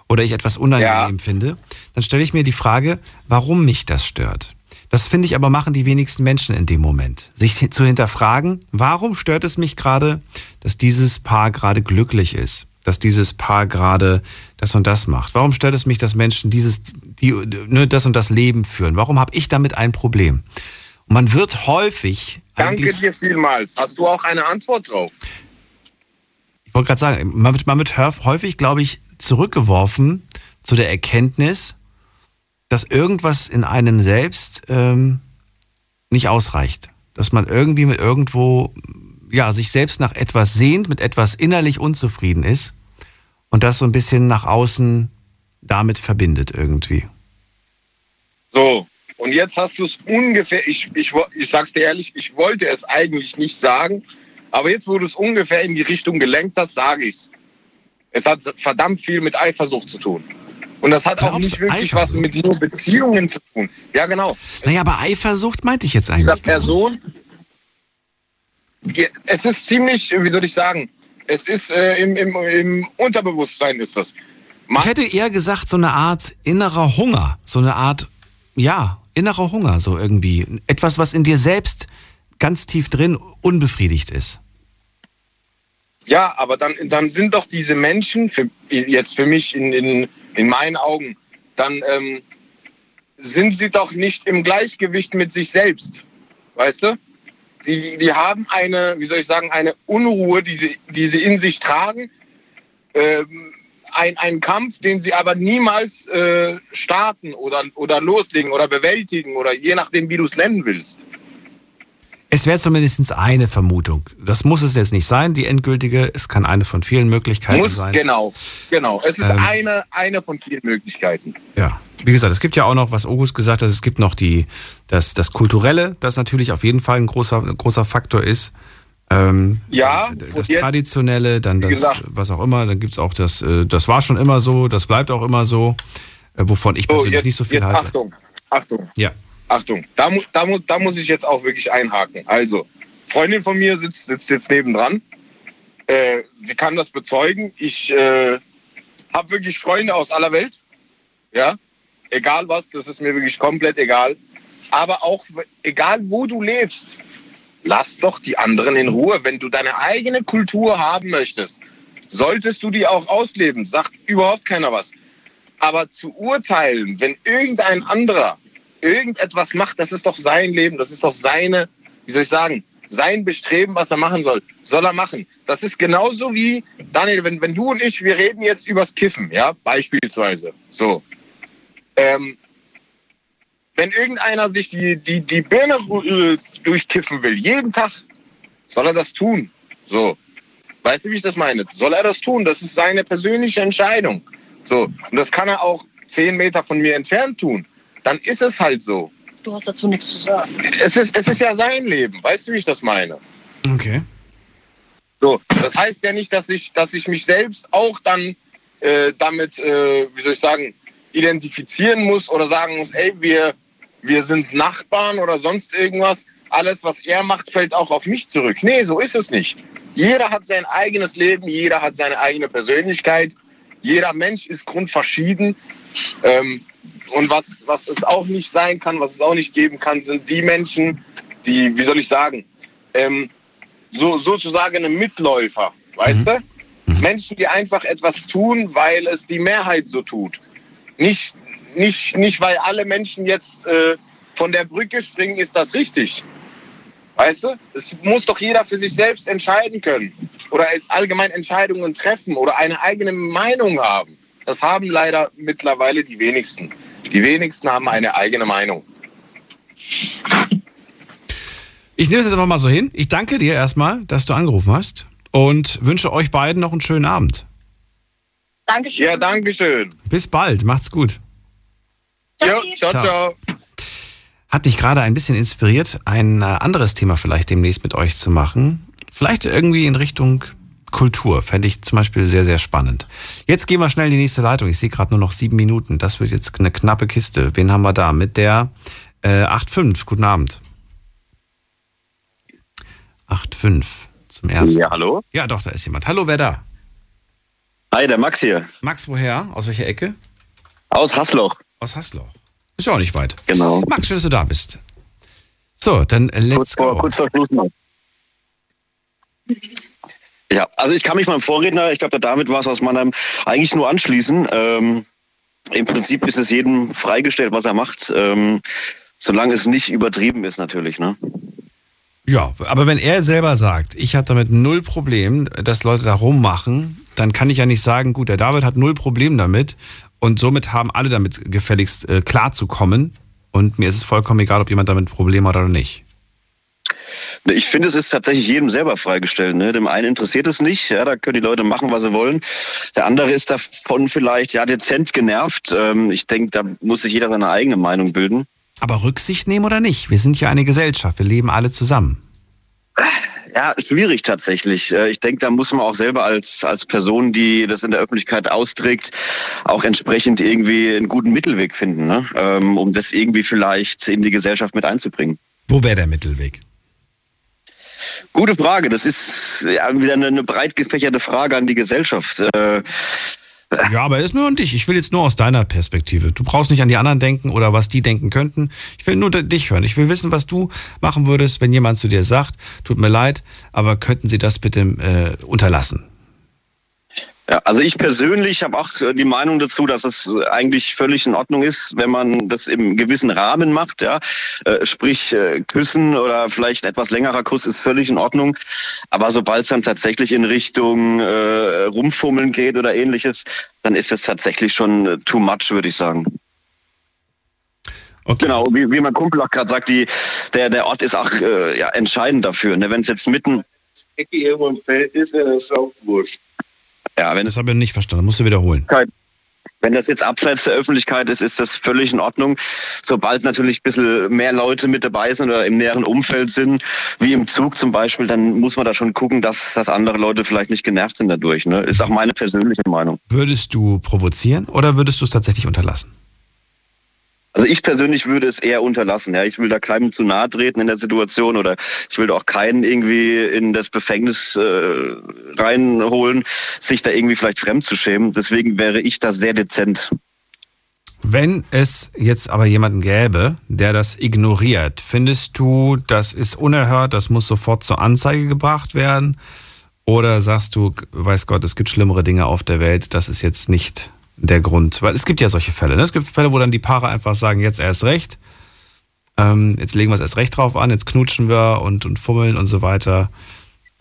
oder ich etwas unangenehm finde, dann stelle ich mir die Frage, warum mich das stört. Das finde ich aber machen die wenigsten Menschen in dem Moment. Sich zu hinterfragen, warum stört es mich gerade, dass dieses Paar gerade glücklich ist, dass dieses Paar gerade das und das macht. Warum stört es mich, dass Menschen dieses, die, ne, das und das Leben führen? Warum habe ich damit ein Problem? Und man wird häufig danke dir vielmals. Hast du auch eine Antwort drauf? ich wollte gerade sagen, man wird, man wird häufig, glaube ich, zurückgeworfen zu der Erkenntnis, dass irgendwas in einem selbst ähm, nicht ausreicht. Dass man irgendwie mit irgendwo, ja, sich selbst nach etwas sehnt, mit etwas innerlich unzufrieden ist und das so ein bisschen nach außen damit verbindet irgendwie. So, und jetzt hast du es ungefähr, ich, ich, ich sag's dir ehrlich, ich wollte es eigentlich nicht sagen, aber jetzt, wo du es ungefähr in die Richtung gelenkt hast, sage ich's. Es hat verdammt viel mit Eifersucht zu tun. Und das hat auch nicht wirklich was mit nur Beziehungen zu tun. Ja, genau. Naja, aber Eifersucht meinte ich jetzt eigentlich. Dieser Person, es ist ziemlich, wie soll ich sagen, es ist äh, im, im, im Unterbewusstsein ist das. ich hätte eher gesagt, so eine Art innerer Hunger. So eine Art, ja, innerer Hunger, so irgendwie. Etwas, was in dir selbst ganz tief drin unbefriedigt ist. Ja, aber dann, dann sind doch diese Menschen, für, jetzt für mich in, in, in meinen Augen, dann ähm, sind sie doch nicht im Gleichgewicht mit sich selbst. Weißt du? Die, die haben eine, wie soll ich sagen, eine Unruhe, die sie, die sie in sich tragen. Ähm, ein, ein Kampf, den sie aber niemals äh, starten oder, oder loslegen oder bewältigen oder je nachdem, wie du es nennen willst. Es wäre zumindest eine Vermutung. Das muss es jetzt nicht sein, die endgültige. Es kann eine von vielen Möglichkeiten muss, sein. Genau, genau. Es ist ähm, eine, eine von vielen Möglichkeiten. Ja. Wie gesagt, es gibt ja auch noch, was August gesagt hat, es gibt noch die, das, das Kulturelle, das natürlich auf jeden Fall ein großer, ein großer Faktor ist. Ähm, ja, das Traditionelle, dann das, gesagt, was auch immer, dann gibt es auch das, äh, das war schon immer so, das bleibt auch immer so, äh, wovon ich persönlich so, jetzt, nicht so viel jetzt halte. Achtung, Achtung. Ja. Achtung, da, da, da muss ich jetzt auch wirklich einhaken. Also, Freundin von mir sitzt, sitzt jetzt nebendran. Äh, sie kann das bezeugen. Ich äh, habe wirklich Freunde aus aller Welt. Ja, egal was, das ist mir wirklich komplett egal. Aber auch egal, wo du lebst, lass doch die anderen in Ruhe. Wenn du deine eigene Kultur haben möchtest, solltest du die auch ausleben. Sagt überhaupt keiner was. Aber zu urteilen, wenn irgendein anderer irgendetwas macht, das ist doch sein Leben, das ist doch seine, wie soll ich sagen, sein Bestreben, was er machen soll, soll er machen. Das ist genauso wie, Daniel, wenn, wenn du und ich, wir reden jetzt übers Kiffen, ja, beispielsweise. So. Ähm, wenn irgendeiner sich die, die, die Birne äh, durchkiffen will, jeden Tag, soll er das tun. So. Weißt du, wie ich das meine? Soll er das tun? Das ist seine persönliche Entscheidung. So. Und das kann er auch zehn Meter von mir entfernt tun dann ist es halt so. Du hast dazu nichts zu sagen. Es ist, es ist ja sein Leben. Weißt du, wie ich das meine? Okay. So, das heißt ja nicht, dass ich, dass ich mich selbst auch dann äh, damit, äh, wie soll ich sagen, identifizieren muss oder sagen muss, ey, wir, wir sind Nachbarn oder sonst irgendwas. Alles, was er macht, fällt auch auf mich zurück. Nee, so ist es nicht. Jeder hat sein eigenes Leben, jeder hat seine eigene Persönlichkeit. Jeder Mensch ist grundverschieden. Ähm, und was, was es auch nicht sein kann, was es auch nicht geben kann, sind die Menschen, die, wie soll ich sagen, ähm, so, sozusagen eine Mitläufer, weißt mhm. du? Menschen, die einfach etwas tun, weil es die Mehrheit so tut. Nicht, nicht, nicht weil alle Menschen jetzt äh, von der Brücke springen, ist das richtig. Weißt du? Es muss doch jeder für sich selbst entscheiden können oder allgemein Entscheidungen treffen oder eine eigene Meinung haben. Das haben leider mittlerweile die wenigsten. Die wenigsten haben eine eigene Meinung. Ich nehme es jetzt einfach mal so hin. Ich danke dir erstmal, dass du angerufen hast und wünsche euch beiden noch einen schönen Abend. Dankeschön. Ja, danke schön. Bis bald. Macht's gut. Jo, ciao, ciao, ciao. Hat dich gerade ein bisschen inspiriert, ein äh, anderes Thema vielleicht demnächst mit euch zu machen. Vielleicht irgendwie in Richtung Kultur. Fände ich zum Beispiel sehr, sehr spannend. Jetzt gehen wir schnell in die nächste Leitung. Ich sehe gerade nur noch sieben Minuten. Das wird jetzt eine knappe Kiste. Wen haben wir da? Mit der äh, 8.5. Guten Abend. 8.5 zum ersten. Ja, hallo? Ja, doch, da ist jemand. Hallo, wer da? Hi, der Max hier. Max, woher? Aus welcher Ecke? Aus Hasloch. Aus Hasloch. Ist ja auch nicht weit. Genau. Max, schön, dass du da bist. So, dann let's kurz go. Vor, kurz vor Schluss noch. Ja, also ich kann mich meinem Vorredner, ich glaube, der David war es aus meinem, eigentlich nur anschließen. Ähm, Im Prinzip ist es jedem freigestellt, was er macht, ähm, solange es nicht übertrieben ist natürlich. Ne? Ja, aber wenn er selber sagt, ich habe damit null Problem, dass Leute da rummachen, dann kann ich ja nicht sagen, gut, der David hat null Problem damit und somit haben alle damit gefälligst äh, klarzukommen und mir ist es vollkommen egal, ob jemand damit Probleme hat oder nicht. Ich finde, es ist tatsächlich jedem selber freigestellt. Ne? Dem einen interessiert es nicht, ja, da können die Leute machen, was sie wollen. Der andere ist davon vielleicht ja dezent genervt. Ähm, ich denke, da muss sich jeder seine eigene Meinung bilden. Aber Rücksicht nehmen oder nicht? Wir sind ja eine Gesellschaft, wir leben alle zusammen. Ja, schwierig tatsächlich. Äh, ich denke, da muss man auch selber als, als Person, die das in der Öffentlichkeit austrägt, auch entsprechend irgendwie einen guten Mittelweg finden, ne? Ähm, um das irgendwie vielleicht in die Gesellschaft mit einzubringen. Wo wäre der Mittelweg? Gute Frage. Das ist ja wieder eine, eine breit gefächerte Frage an die Gesellschaft. Äh, ja, aber ist nur an dich. Ich will jetzt nur aus deiner Perspektive. Du brauchst nicht an die anderen denken oder was die denken könnten. Ich will nur dich hören. Ich will wissen, was du machen würdest, wenn jemand zu dir sagt, tut mir leid, aber könnten Sie das bitte äh, unterlassen? Ja, also ich persönlich habe auch äh, die Meinung dazu, dass es äh, eigentlich völlig in Ordnung ist, wenn man das im gewissen Rahmen macht. Ja, äh, sprich Küssen oder vielleicht ein etwas längerer Kuss ist völlig in Ordnung. Aber sobald es dann tatsächlich in Richtung äh, Rumfummeln geht oder ähnliches, dann ist es tatsächlich schon too much, würde ich sagen. Okay. Genau, wie, wie mein Kumpel auch gerade sagt, die, der, der Ort ist auch äh, ja, entscheidend dafür. Ne? Wenn es jetzt mitten Ecke irgendwo im Feld ist, wäre das auch wurscht. Ja, wenn das habe ich nicht verstanden, musst du wiederholen. Wenn das jetzt abseits der Öffentlichkeit ist, ist das völlig in Ordnung. Sobald natürlich ein bisschen mehr Leute mit dabei sind oder im näheren Umfeld sind, wie im Zug zum Beispiel, dann muss man da schon gucken, dass, dass andere Leute vielleicht nicht genervt sind dadurch. Ne? Ist auch meine persönliche Meinung. Würdest du provozieren oder würdest du es tatsächlich unterlassen? Also ich persönlich würde es eher unterlassen. Ja, ich will da keinem zu nahe treten in der Situation oder ich will auch keinen irgendwie in das Befängnis äh, reinholen, sich da irgendwie vielleicht fremd zu schämen. Deswegen wäre ich da sehr dezent. Wenn es jetzt aber jemanden gäbe, der das ignoriert, findest du, das ist unerhört, das muss sofort zur Anzeige gebracht werden? Oder sagst du, weiß Gott, es gibt schlimmere Dinge auf der Welt, das ist jetzt nicht der Grund. Weil es gibt ja solche Fälle. Ne? Es gibt Fälle, wo dann die Paare einfach sagen, jetzt erst recht. Ähm, jetzt legen wir es erst recht drauf an, jetzt knutschen wir und, und fummeln und so weiter.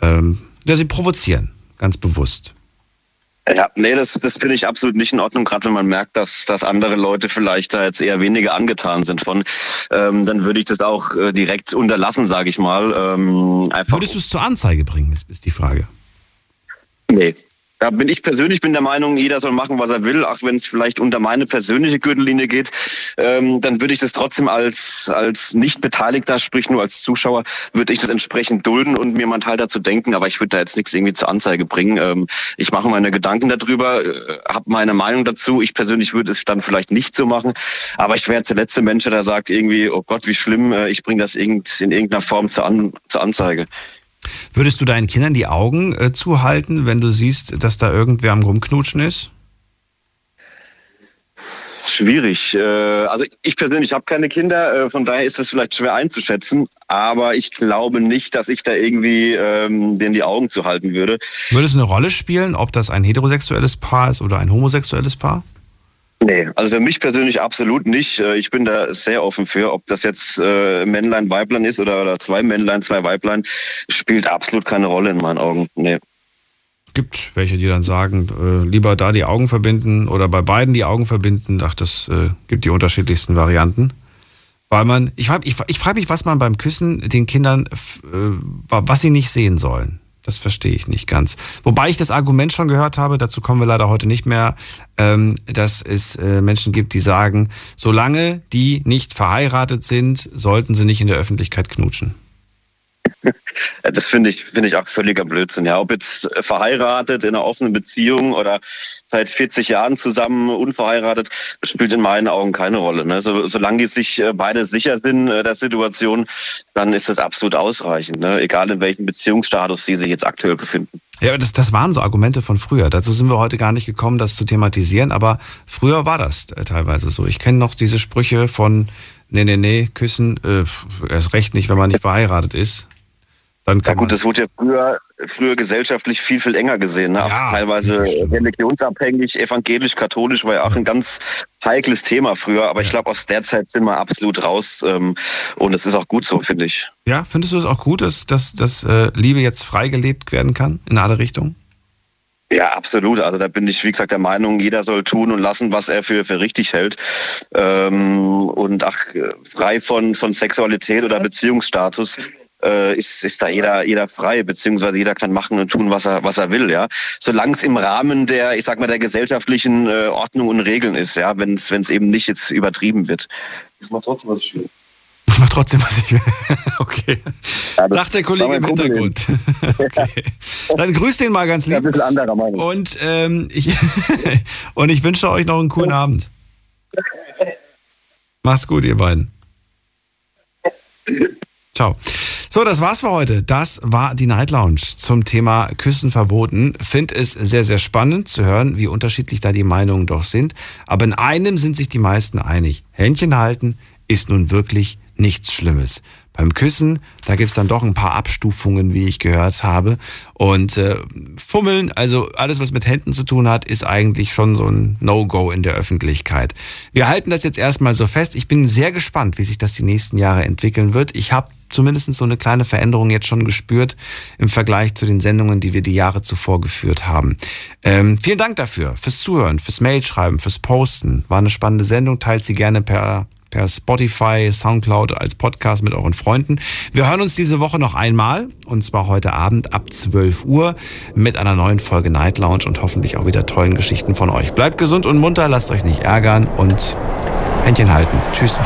Ähm, ja, sie provozieren, ganz bewusst. Ja, nee, das, das finde ich absolut nicht in Ordnung, gerade wenn man merkt, dass, dass andere Leute vielleicht da jetzt eher weniger angetan sind von. Ähm, dann würde ich das auch äh, direkt unterlassen, sage ich mal. Ähm, einfach Würdest du es zur Anzeige bringen, ist, ist die Frage. Nee, da bin ich persönlich bin der Meinung, jeder soll machen, was er will, auch wenn es vielleicht unter meine persönliche Gürtellinie geht, ähm, dann würde ich das trotzdem als, als nicht Beteiligter, sprich nur als Zuschauer, würde ich das entsprechend dulden und mir meinen Teil dazu denken, aber ich würde da jetzt nichts irgendwie zur Anzeige bringen. Ähm, ich mache meine Gedanken darüber, äh, habe meine Meinung dazu. Ich persönlich würde es dann vielleicht nicht so machen, aber ich wäre jetzt der letzte Mensch, der sagt irgendwie, oh Gott, wie schlimm, äh, ich bringe das in irgendeiner Form zur, An zur Anzeige. Würdest du deinen Kindern die Augen äh, zuhalten, wenn du siehst, dass da irgendwer am Rumknutschen ist? Schwierig. Äh, also ich persönlich habe keine Kinder, äh, von daher ist das vielleicht schwer einzuschätzen, aber ich glaube nicht, dass ich da irgendwie ähm, denen die Augen zuhalten würde. Würde es eine Rolle spielen, ob das ein heterosexuelles Paar ist oder ein homosexuelles Paar? Nee, also für mich persönlich absolut nicht. Äh, ich bin da sehr offen für, ob das jetzt äh, Männlein, Weiblein ist oder, oder zwei Männlein, zwei Weiblein, spielt absolut keine Rolle in meinen Augen. Nee. Gibt welche, die dann sagen, äh, lieber da die Augen verbinden oder bei beiden die Augen verbinden. Ach, das äh, gibt die unterschiedlichsten Varianten. Weil man, ich frage ich, ich frag mich, was man beim Küssen den Kindern, äh, was sie nicht sehen sollen. Das verstehe ich nicht ganz. Wobei ich das Argument schon gehört habe, dazu kommen wir leider heute nicht mehr, ähm, dass es äh, Menschen gibt, die sagen, solange die nicht verheiratet sind, sollten sie nicht in der Öffentlichkeit knutschen. Das finde ich, finde ich auch völliger Blödsinn. Ja, ob jetzt verheiratet in einer offenen Beziehung oder seit 40 Jahren zusammen unverheiratet, spielt in meinen Augen keine Rolle. Ne? So, solange die sich äh, beide sicher sind äh, der Situation, dann ist das absolut ausreichend. Ne? Egal in welchem Beziehungsstatus sie sich jetzt aktuell befinden. Ja, das, das waren so Argumente von früher. Dazu sind wir heute gar nicht gekommen, das zu thematisieren, aber früher war das äh, teilweise so. Ich kenne noch diese Sprüche von, nee, nee, nee, küssen, äh, erst recht nicht, wenn man nicht verheiratet ist. Dann kann ja gut, das wurde ja früher, früher gesellschaftlich viel, viel enger gesehen. Ne? Ja, teilweise religionsabhängig, evangelisch, katholisch war ja auch ein ganz heikles Thema früher. Aber ich glaube, aus der Zeit sind wir absolut raus. Ähm, und es ist auch gut so, finde ich. Ja, findest du es auch gut, dass, dass, dass äh, Liebe jetzt frei gelebt werden kann in alle Richtungen? Ja, absolut. Also da bin ich, wie gesagt, der Meinung, jeder soll tun und lassen, was er für, für richtig hält. Ähm, und ach, frei von, von Sexualität oder Beziehungsstatus äh, ist, ist da jeder, jeder frei, beziehungsweise jeder kann machen und tun, was er, was er will, ja. Solange es im Rahmen der, ich sag mal, der gesellschaftlichen äh, Ordnung und Regeln ist, ja, wenn es eben nicht jetzt übertrieben wird. Ich mach trotzdem, was ich will. Ich mach trotzdem, was ich will. okay. Sagt der Kollege im Hintergrund. okay. Dann grüßt den mal ganz lieb. ein bisschen anderer Meinung. Und, ähm, ich, und ich wünsche euch noch einen coolen Abend. Macht's gut, ihr beiden. Ciao. So, das war's für heute. Das war die Night Lounge zum Thema Küssen verboten. Finde es sehr, sehr spannend zu hören, wie unterschiedlich da die Meinungen doch sind. Aber in einem sind sich die meisten einig. Händchen halten ist nun wirklich nichts Schlimmes. Beim Küssen, da gibt's dann doch ein paar Abstufungen, wie ich gehört habe. Und äh, Fummeln, also alles, was mit Händen zu tun hat, ist eigentlich schon so ein No-Go in der Öffentlichkeit. Wir halten das jetzt erstmal so fest. Ich bin sehr gespannt, wie sich das die nächsten Jahre entwickeln wird. Ich habe zumindest so eine kleine Veränderung jetzt schon gespürt im Vergleich zu den Sendungen, die wir die Jahre zuvor geführt haben. Ähm, vielen Dank dafür, fürs Zuhören, fürs Mailschreiben, fürs Posten. War eine spannende Sendung. Teilt sie gerne per per Spotify, Soundcloud als Podcast mit euren Freunden. Wir hören uns diese Woche noch einmal und zwar heute Abend ab 12 Uhr mit einer neuen Folge Night Lounge und hoffentlich auch wieder tollen Geschichten von euch. Bleibt gesund und munter, lasst euch nicht ärgern und Händchen halten. Tschüss.